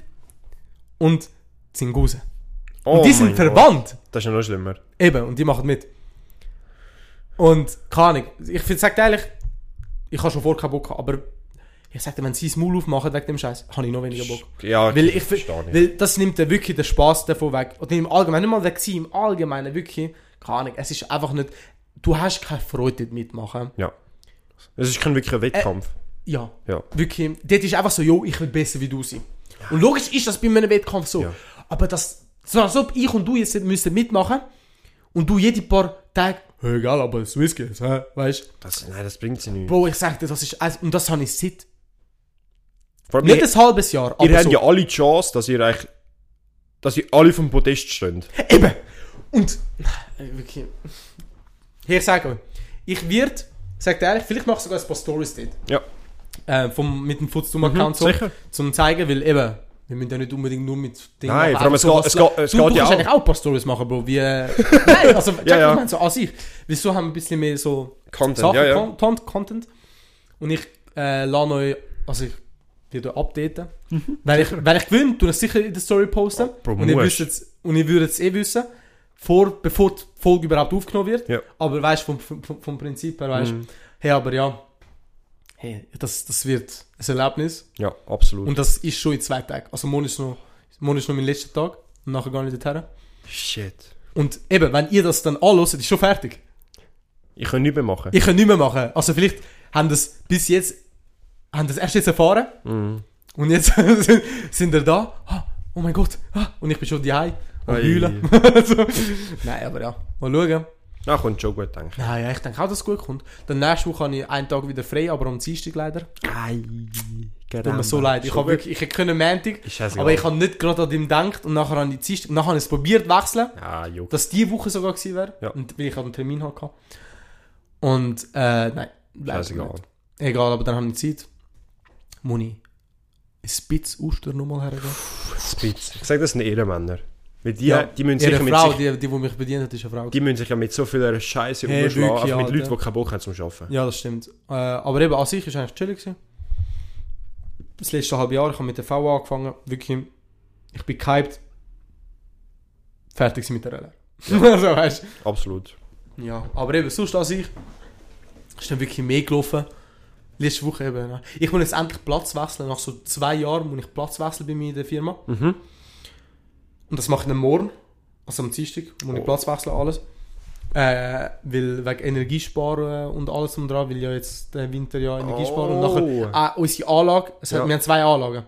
[SPEAKER 2] und Zinguse.
[SPEAKER 1] Oh
[SPEAKER 2] und die sind
[SPEAKER 1] mein Gott.
[SPEAKER 2] verwandt.
[SPEAKER 1] Das ist ja noch schlimmer.
[SPEAKER 2] Eben, und die machen mit. Und, keine Ahnung, ich find- sag dir ehrlich, ich habe schon vorher keinen Bock gehabt, aber ich sag dir, wenn sie das Maul aufmachen wegen dem Scheiß, habe ich noch weniger Bock.
[SPEAKER 1] Ja,
[SPEAKER 2] Weil, ich,
[SPEAKER 1] nicht.
[SPEAKER 2] weil das nimmt dann wirklich den Spaß davon weg. Und im Allgemeinen, nicht mal weg sein, im Allgemeinen wirklich, keine Ahnung, es ist einfach nicht, du hast keine Freude mitmachen.
[SPEAKER 1] Ja. Es ist kein wirklicher Wettkampf.
[SPEAKER 2] Ja,
[SPEAKER 1] ja.
[SPEAKER 2] wirklich, dort ist einfach so, jo, ich will besser wie du sein. Und logisch ist das bei einem Wettkampf so.
[SPEAKER 1] Ja.
[SPEAKER 2] Aber das, so als ob ich und du jetzt müssen mitmachen und du jede paar Tage, hey, egal, aber Swiss hä, weißt
[SPEAKER 1] Das, nein, das bringt sie nicht.
[SPEAKER 2] Bro, ich sag dir, das ist, und das habe ich seit,
[SPEAKER 1] allem,
[SPEAKER 2] nicht
[SPEAKER 1] ihr,
[SPEAKER 2] ein halbes Jahr, aber
[SPEAKER 1] ihr habt
[SPEAKER 2] so.
[SPEAKER 1] ja alle die Chance, dass ihr eigentlich, dass ihr alle vom Podest steht.
[SPEAKER 2] Eben! Und, äh, wirklich, hier, ich sage euch, ich werde, sag dir ehrlich, vielleicht mache ich sogar ein paar Stories dort.
[SPEAKER 1] Ja.
[SPEAKER 2] Äh, vom, mit dem Footstum-Account so.
[SPEAKER 1] Mhm, sicher.
[SPEAKER 2] Zum zeigen, weil eben, wir müssen ja nicht unbedingt nur mit Dingen
[SPEAKER 1] Nein,
[SPEAKER 2] machen,
[SPEAKER 1] vor allem, es
[SPEAKER 2] so
[SPEAKER 1] geht- es geht- es
[SPEAKER 2] du,
[SPEAKER 1] geht
[SPEAKER 2] du
[SPEAKER 1] ja auch.
[SPEAKER 2] eigentlich auch ein paar Stories machen, Bro, wie, äh, *laughs* nein, also, check,
[SPEAKER 1] Ja, ja.
[SPEAKER 2] ich meine, so an sich. Wieso haben wir ein bisschen mehr so
[SPEAKER 1] Content,
[SPEAKER 2] Sachen,
[SPEAKER 1] ja, ja.
[SPEAKER 2] Content, Content. Und ich, äh, lade euch, also ich werde euch updaten. wenn, ich, wenn ich gewinne, tue ich sicher in der Story posten.
[SPEAKER 1] Bro,
[SPEAKER 2] und ihr
[SPEAKER 1] musst.
[SPEAKER 2] wisst jetzt, und ihr würdet es eh wissen, vor, bevor die Folge überhaupt aufgenommen wird.
[SPEAKER 1] Ja.
[SPEAKER 2] Aber weißt vom, vom, vom Prinzip her, weißt
[SPEAKER 1] Mhm.
[SPEAKER 2] hey, aber ja, hey, das, das wird ein Erlebnis.
[SPEAKER 1] Ja, absolut.
[SPEAKER 2] Und das ist schon in zwei Tagen. Also morgen ist noch, morgen ist noch mein letzter Tag. Und nachher gehe ich dorthin.
[SPEAKER 1] Shit.
[SPEAKER 2] Und eben, wenn ihr das dann anhört, ist schon fertig.
[SPEAKER 1] Ich kann nichts mehr machen.
[SPEAKER 2] Ich kann nicht mehr machen. Also vielleicht haben das bis jetzt, haben das erst jetzt erfahren.
[SPEAKER 1] Mhm.
[SPEAKER 2] Und jetzt *laughs* sind, wir da. Ah, Oh mein Gott. Ah, Und ich bin schon daheim. Und heulen. *laughs* so. Nein, aber ja. Mal schauen.
[SPEAKER 1] Na, kommt schon gut, denke ich.
[SPEAKER 2] Nein, ja, ich denke auch, dass es gut kommt. Dann nächste Woche habe ich einen Tag wieder frei, aber am Dienstag leider.
[SPEAKER 1] Ei,
[SPEAKER 2] Tut mir so leid. Ich habe wirklich, ich hätte können Montag, aber ich habe nicht gerade an dem gedacht und nachher habe ich Dienstag, nachher habe ich es probiert wechseln,
[SPEAKER 1] Ja, juckt.
[SPEAKER 2] dass die Woche sogar gewesen wäre,
[SPEAKER 1] Ja.
[SPEAKER 2] und weil ich einen Termin hatte. Und, äh, nein,
[SPEAKER 1] Scheißegal.
[SPEAKER 2] nicht. Egal, aber dann habe ich Zeit. Muni, ein Spitz Oster nochmal hergehen.
[SPEAKER 1] Spitz. Ich sage, das sind Ehrenmänner. Weil die,
[SPEAKER 2] Ja,
[SPEAKER 1] die, müssen
[SPEAKER 2] Ihre
[SPEAKER 1] sich mit
[SPEAKER 2] Frau,
[SPEAKER 1] sich,
[SPEAKER 2] die, die, die mich bedient hat, ist eine Frau.
[SPEAKER 1] die müssen sich ja mit so viel Scheiße
[SPEAKER 2] Hey,
[SPEAKER 1] umschlagen.
[SPEAKER 2] wirklich,
[SPEAKER 1] Einfach mit
[SPEAKER 2] Alter.
[SPEAKER 1] Leuten, die keinen Bock haben zum Arbeiten.
[SPEAKER 2] Ja, das stimmt. Äh, aber eben, an sich ist eigentlich chillig gewesen. Das letzte halbe Jahr, ich habe mit der VA angefangen. Wirklich, ich bin gehypt. Fertig gewesen mit der Rallye. also, *laughs* weißt
[SPEAKER 1] Absolut.
[SPEAKER 2] du. Ja, aber eben, sonst an sich ist dann wirklich mehr gelaufen. Letzte Woche eben. Ich muss jetzt endlich Platz wechseln. Nach so zwei Jahren muss ich Platz wechseln bei mir in der Firma.
[SPEAKER 1] Mhm.
[SPEAKER 2] Und das mache ich dann morgen, also am Dienstag, muss ich
[SPEAKER 1] Oh.
[SPEAKER 2] Platz wechseln, alles. Äh, weil wegen Energiesparen und alles und dran, weil ja jetzt der Winter ja Energiesparen und
[SPEAKER 1] Oh.
[SPEAKER 2] nachher äh, unsere Anlage, es hat,
[SPEAKER 1] Ja.
[SPEAKER 2] wir haben zwei Anlagen.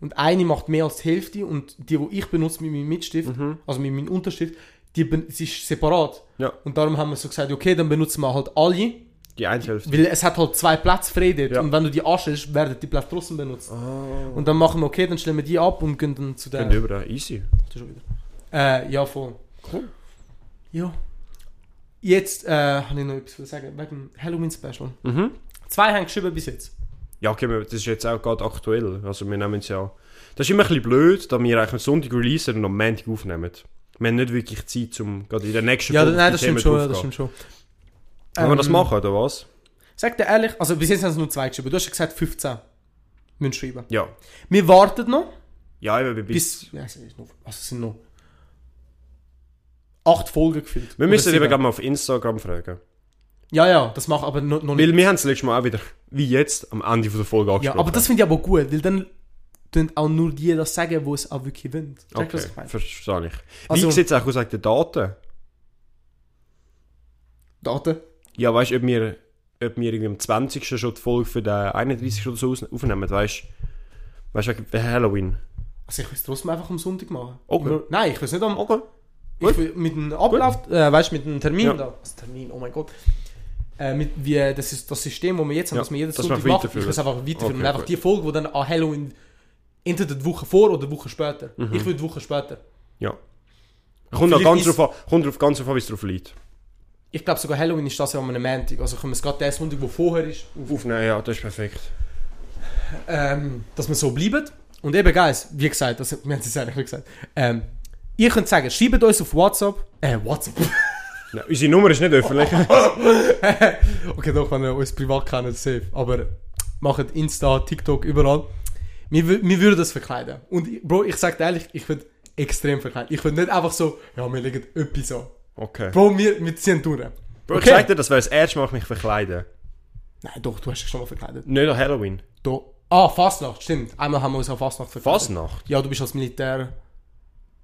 [SPEAKER 2] Und eine macht mehr als die Hälfte und die, die ich benutze mit meinem Mitstift,
[SPEAKER 1] Mhm.
[SPEAKER 2] also mit meinem Unterstift, die ben- ist separat.
[SPEAKER 1] Ja.
[SPEAKER 2] Und darum haben wir so gesagt, okay, dann benutzen wir halt alle,
[SPEAKER 1] Die Einhälfte.
[SPEAKER 2] weil es hat halt zwei Plätze frei dort.
[SPEAKER 1] Ja.
[SPEAKER 2] Und wenn du die anstellst, werden die Plätze trotzdem benutzt.
[SPEAKER 1] Oh.
[SPEAKER 2] Und dann machen wir, okay, dann stellen wir die ab und gehen dann zu der...
[SPEAKER 1] Ihr über easy.
[SPEAKER 2] Äh, ja, voll.
[SPEAKER 1] Cool.
[SPEAKER 2] Ja. Jetzt äh, habe ich noch etwas zu sagen, wegen dem Halloween-Special.
[SPEAKER 1] Mhm.
[SPEAKER 2] Zwei haben geschrieben bis jetzt.
[SPEAKER 1] Ja, okay, das ist jetzt auch gerade aktuell. Also wir nehmen es ja... Das ist immer ein bisschen blöd, da wir eigentlich am Sonntag releasen und am Montag aufnehmen. Wir haben nicht wirklich Zeit, um gerade in der nächsten
[SPEAKER 2] Ja,
[SPEAKER 1] Folge
[SPEAKER 2] nein, das stimmt schon, das stimmt schon.
[SPEAKER 1] Wollen wir das
[SPEAKER 2] Ähm,
[SPEAKER 1] machen, oder was?
[SPEAKER 2] Sag dir ehrlich, also bis jetzt haben sie nur zwei geschrieben. Du hast ja gesagt 15 müssen schreiben.
[SPEAKER 1] Ja.
[SPEAKER 2] Wir warten noch
[SPEAKER 1] Ja, eben bis...
[SPEAKER 2] bis... Ja, es, ist noch also es sind noch acht Folgen gefühlt.
[SPEAKER 1] Wir müssen gerade mal auf Instagram fragen.
[SPEAKER 2] Ja, ja, das macht aber noch, noch nicht.
[SPEAKER 1] Weil wir haben es letztes Mal auch wieder, wie jetzt, am Ende von der Folge
[SPEAKER 2] Ja,
[SPEAKER 1] angesprochen.
[SPEAKER 2] aber das finde ich aber gut, weil dann tun auch nur die das sagen, die es auch wirklich wollen. Check,
[SPEAKER 1] Okay,
[SPEAKER 2] was ich meine?
[SPEAKER 1] verstehe ich.
[SPEAKER 2] Also-
[SPEAKER 1] wie sieht es auch aus wegen den Daten?
[SPEAKER 2] Daten.
[SPEAKER 1] Ja, weißt du, ob wir, ob wir irgendwie am 20. schon die Folge für den 31. oder so aufnehmen, weißt du? Weißt du, wegen Halloween?
[SPEAKER 2] Also ich will es trotzdem einfach am Sonntag machen.
[SPEAKER 1] Okay.
[SPEAKER 2] Nein, ich will es nicht am...
[SPEAKER 1] Okay.
[SPEAKER 2] Ich will mit dem Ablauf, äh, weißt du, mit dem Termin
[SPEAKER 1] Ja.
[SPEAKER 2] da. Was Termin, oh mein Gott. Äh, mit, wie, das ist das System, das wir jetzt haben,
[SPEAKER 1] Ja,
[SPEAKER 2] dass wir Sonntag
[SPEAKER 1] wir
[SPEAKER 2] machen. Ich will es einfach weiterführen.
[SPEAKER 1] Okay,
[SPEAKER 2] einfach die Folge, die dann an Halloween entweder die Woche vor oder die Woche später.
[SPEAKER 1] Mhm.
[SPEAKER 2] Ich will die Woche später.
[SPEAKER 1] Ja. Kommt, auch
[SPEAKER 2] Vielleicht
[SPEAKER 1] ganz
[SPEAKER 2] ist-
[SPEAKER 1] drauf an, kommt drauf, ganz drauf an, wie es drauf liegt.
[SPEAKER 2] Ich glaube sogar Halloween ist das ja am Montag. Also können wir es gerade den Sonntag, der vorher ist,
[SPEAKER 1] Aufnehmen, ja, das ist perfekt.
[SPEAKER 2] ähm, dass wir so bleiben. Und eben, Guys, wie gesagt, das, wir haben es eigentlich gesagt, ähm, ihr könnt sagen, schreibt uns auf WhatsApp, äh, WhatsApp, *laughs*
[SPEAKER 1] Nein, unsere Nummer ist nicht öffentlich. *laughs*
[SPEAKER 2] okay, doch, wenn ihr uns privat kennt, safe, aber macht Insta, TikTok, überall. Wir, wir würden das verkleiden. Und Bro, ich sag dir ehrlich, ich würde extrem verkleiden. Ich würde nicht einfach so, ja, wir legen etwas an.
[SPEAKER 1] Okay.
[SPEAKER 2] Bro, wir, wir ziehen durch.
[SPEAKER 1] Bro, ich
[SPEAKER 2] Okay.
[SPEAKER 1] sag dir, das wäre das erste Mal, ich mich verkleiden.
[SPEAKER 2] Nein, doch, du hast dich schon mal verkleidet.
[SPEAKER 1] Nicht an Halloween.
[SPEAKER 2] Doch. Ah, Fastnacht, stimmt. Einmal haben wir uns an Fastnacht verkleidet.
[SPEAKER 1] Fasnacht?
[SPEAKER 2] Ja, du bist als Militär.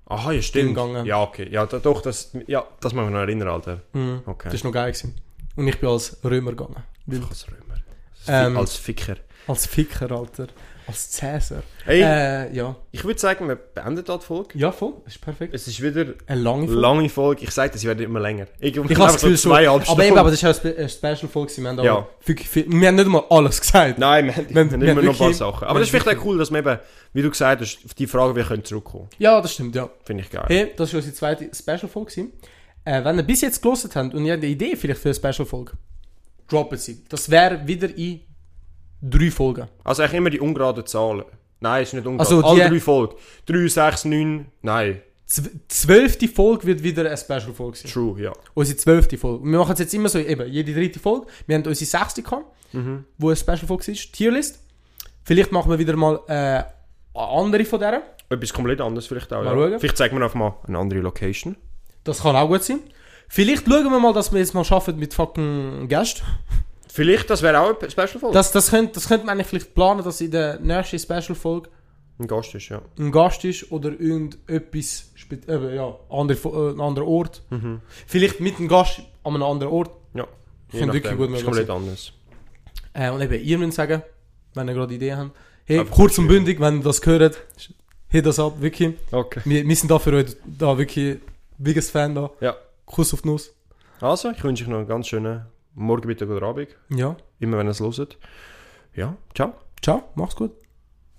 [SPEAKER 1] Aha, ja, stimmt.
[SPEAKER 2] Gegangen.
[SPEAKER 1] Ja, okay. Ja, doch, das, ja, das muss ich noch erinnern, Alter.
[SPEAKER 2] Mhm.
[SPEAKER 1] Okay.
[SPEAKER 2] Das war noch geil. Gewesen. Und ich bin als Römer gegangen. Weil,
[SPEAKER 1] Als Römer.
[SPEAKER 2] Ähm,
[SPEAKER 1] als Ficker.
[SPEAKER 2] als Ficker, Alter. Als Cäsar.
[SPEAKER 1] Hey,
[SPEAKER 2] Äh, ja.
[SPEAKER 1] ich würde sagen, wir beenden da die Folge.
[SPEAKER 2] Ja, voll. Das ist perfekt.
[SPEAKER 1] Es ist wieder
[SPEAKER 2] Eine lange Folge.
[SPEAKER 1] lange Folge. Ich sage, das wird immer länger. Irgendwann
[SPEAKER 2] Ich habe das
[SPEAKER 1] so
[SPEAKER 2] Gefühl schon.
[SPEAKER 1] zweieinhalb
[SPEAKER 2] Aber eben, aber das ist ja eine Spe- eine Special-Folge. Wir, haben
[SPEAKER 1] Ja.
[SPEAKER 2] viel- wir haben nicht mal alles gesagt.
[SPEAKER 1] Nein, wir haben, wir haben
[SPEAKER 2] wir
[SPEAKER 1] immer noch ein paar Sachen. Aber das ist vielleicht auch cool, dass wir eben, wie du gesagt hast, auf die Frage, wir können zurückkommen.
[SPEAKER 2] Ja, das stimmt, ja.
[SPEAKER 1] Finde ich geil.
[SPEAKER 2] Hey, das war unsere zweite Special-Folge. Äh, wenn ihr bis jetzt gelesen habt und ihr habt eine Idee vielleicht für eine Special-Folge, droppen sie. Das wäre wieder in drei Folgen.
[SPEAKER 1] Also eigentlich immer die ungeraden Zahlen. Nein, ist nicht ungerade.
[SPEAKER 2] Also
[SPEAKER 1] Alle
[SPEAKER 2] die-
[SPEAKER 1] drei Folgen. 3, 6, 9, nein.
[SPEAKER 2] Zw- Zwölfte Folge wird wieder eine Special-Folge sein.
[SPEAKER 1] True, ja.
[SPEAKER 2] Unsere zwölfte Folge. Wir machen es jetzt immer so, eben, jede dritte Folge. Wir haben unsere sechste gehabt, wo eine Special-Folge ist. Tierlist. Vielleicht machen wir wieder mal äh, eine andere von deren.
[SPEAKER 1] Etwas komplett anderes vielleicht auch.
[SPEAKER 2] Mal
[SPEAKER 1] ja.
[SPEAKER 2] schauen.
[SPEAKER 1] Vielleicht zeigen wir einfach mal eine andere Location.
[SPEAKER 2] Das kann auch gut sein. Vielleicht schauen wir mal, dass wir jetzt mal schaffen mit fucking Gästen.
[SPEAKER 1] Vielleicht, das wäre auch eine Special-Folge.
[SPEAKER 2] Das, das, könnte, das könnte man eigentlich vielleicht planen, dass in der nächsten Special-Folge
[SPEAKER 1] Ein Gast ist, ja.
[SPEAKER 2] ein Gast ist oder irgendetwas, eben, ja, andere, Fo- äh, ein anderer Ort. Vielleicht mit einem Gast an einem anderen Ort.
[SPEAKER 1] Ja.
[SPEAKER 2] Könnte wirklich gut
[SPEAKER 1] ist
[SPEAKER 2] möglich
[SPEAKER 1] komplett anders.
[SPEAKER 2] Äh, und eben, ihr müsst sagen, wenn ihr gerade Ideen habt. Hey,
[SPEAKER 1] Einfach
[SPEAKER 2] kurz und bündig, wenn ihr das gehört, hit das ab, wirklich.
[SPEAKER 1] Okay.
[SPEAKER 2] Wir, wir sind da für euch, da wirklich, biggest Fan da.
[SPEAKER 1] Ja.
[SPEAKER 2] Kuss auf die Nuss.
[SPEAKER 1] Also, ich wünsche euch noch einen ganz schönen Morgen, Mittag oder Abend.
[SPEAKER 2] Ja.
[SPEAKER 1] Immer wenn ihr es hört. Ja, ciao.
[SPEAKER 2] Ciao, mach's gut.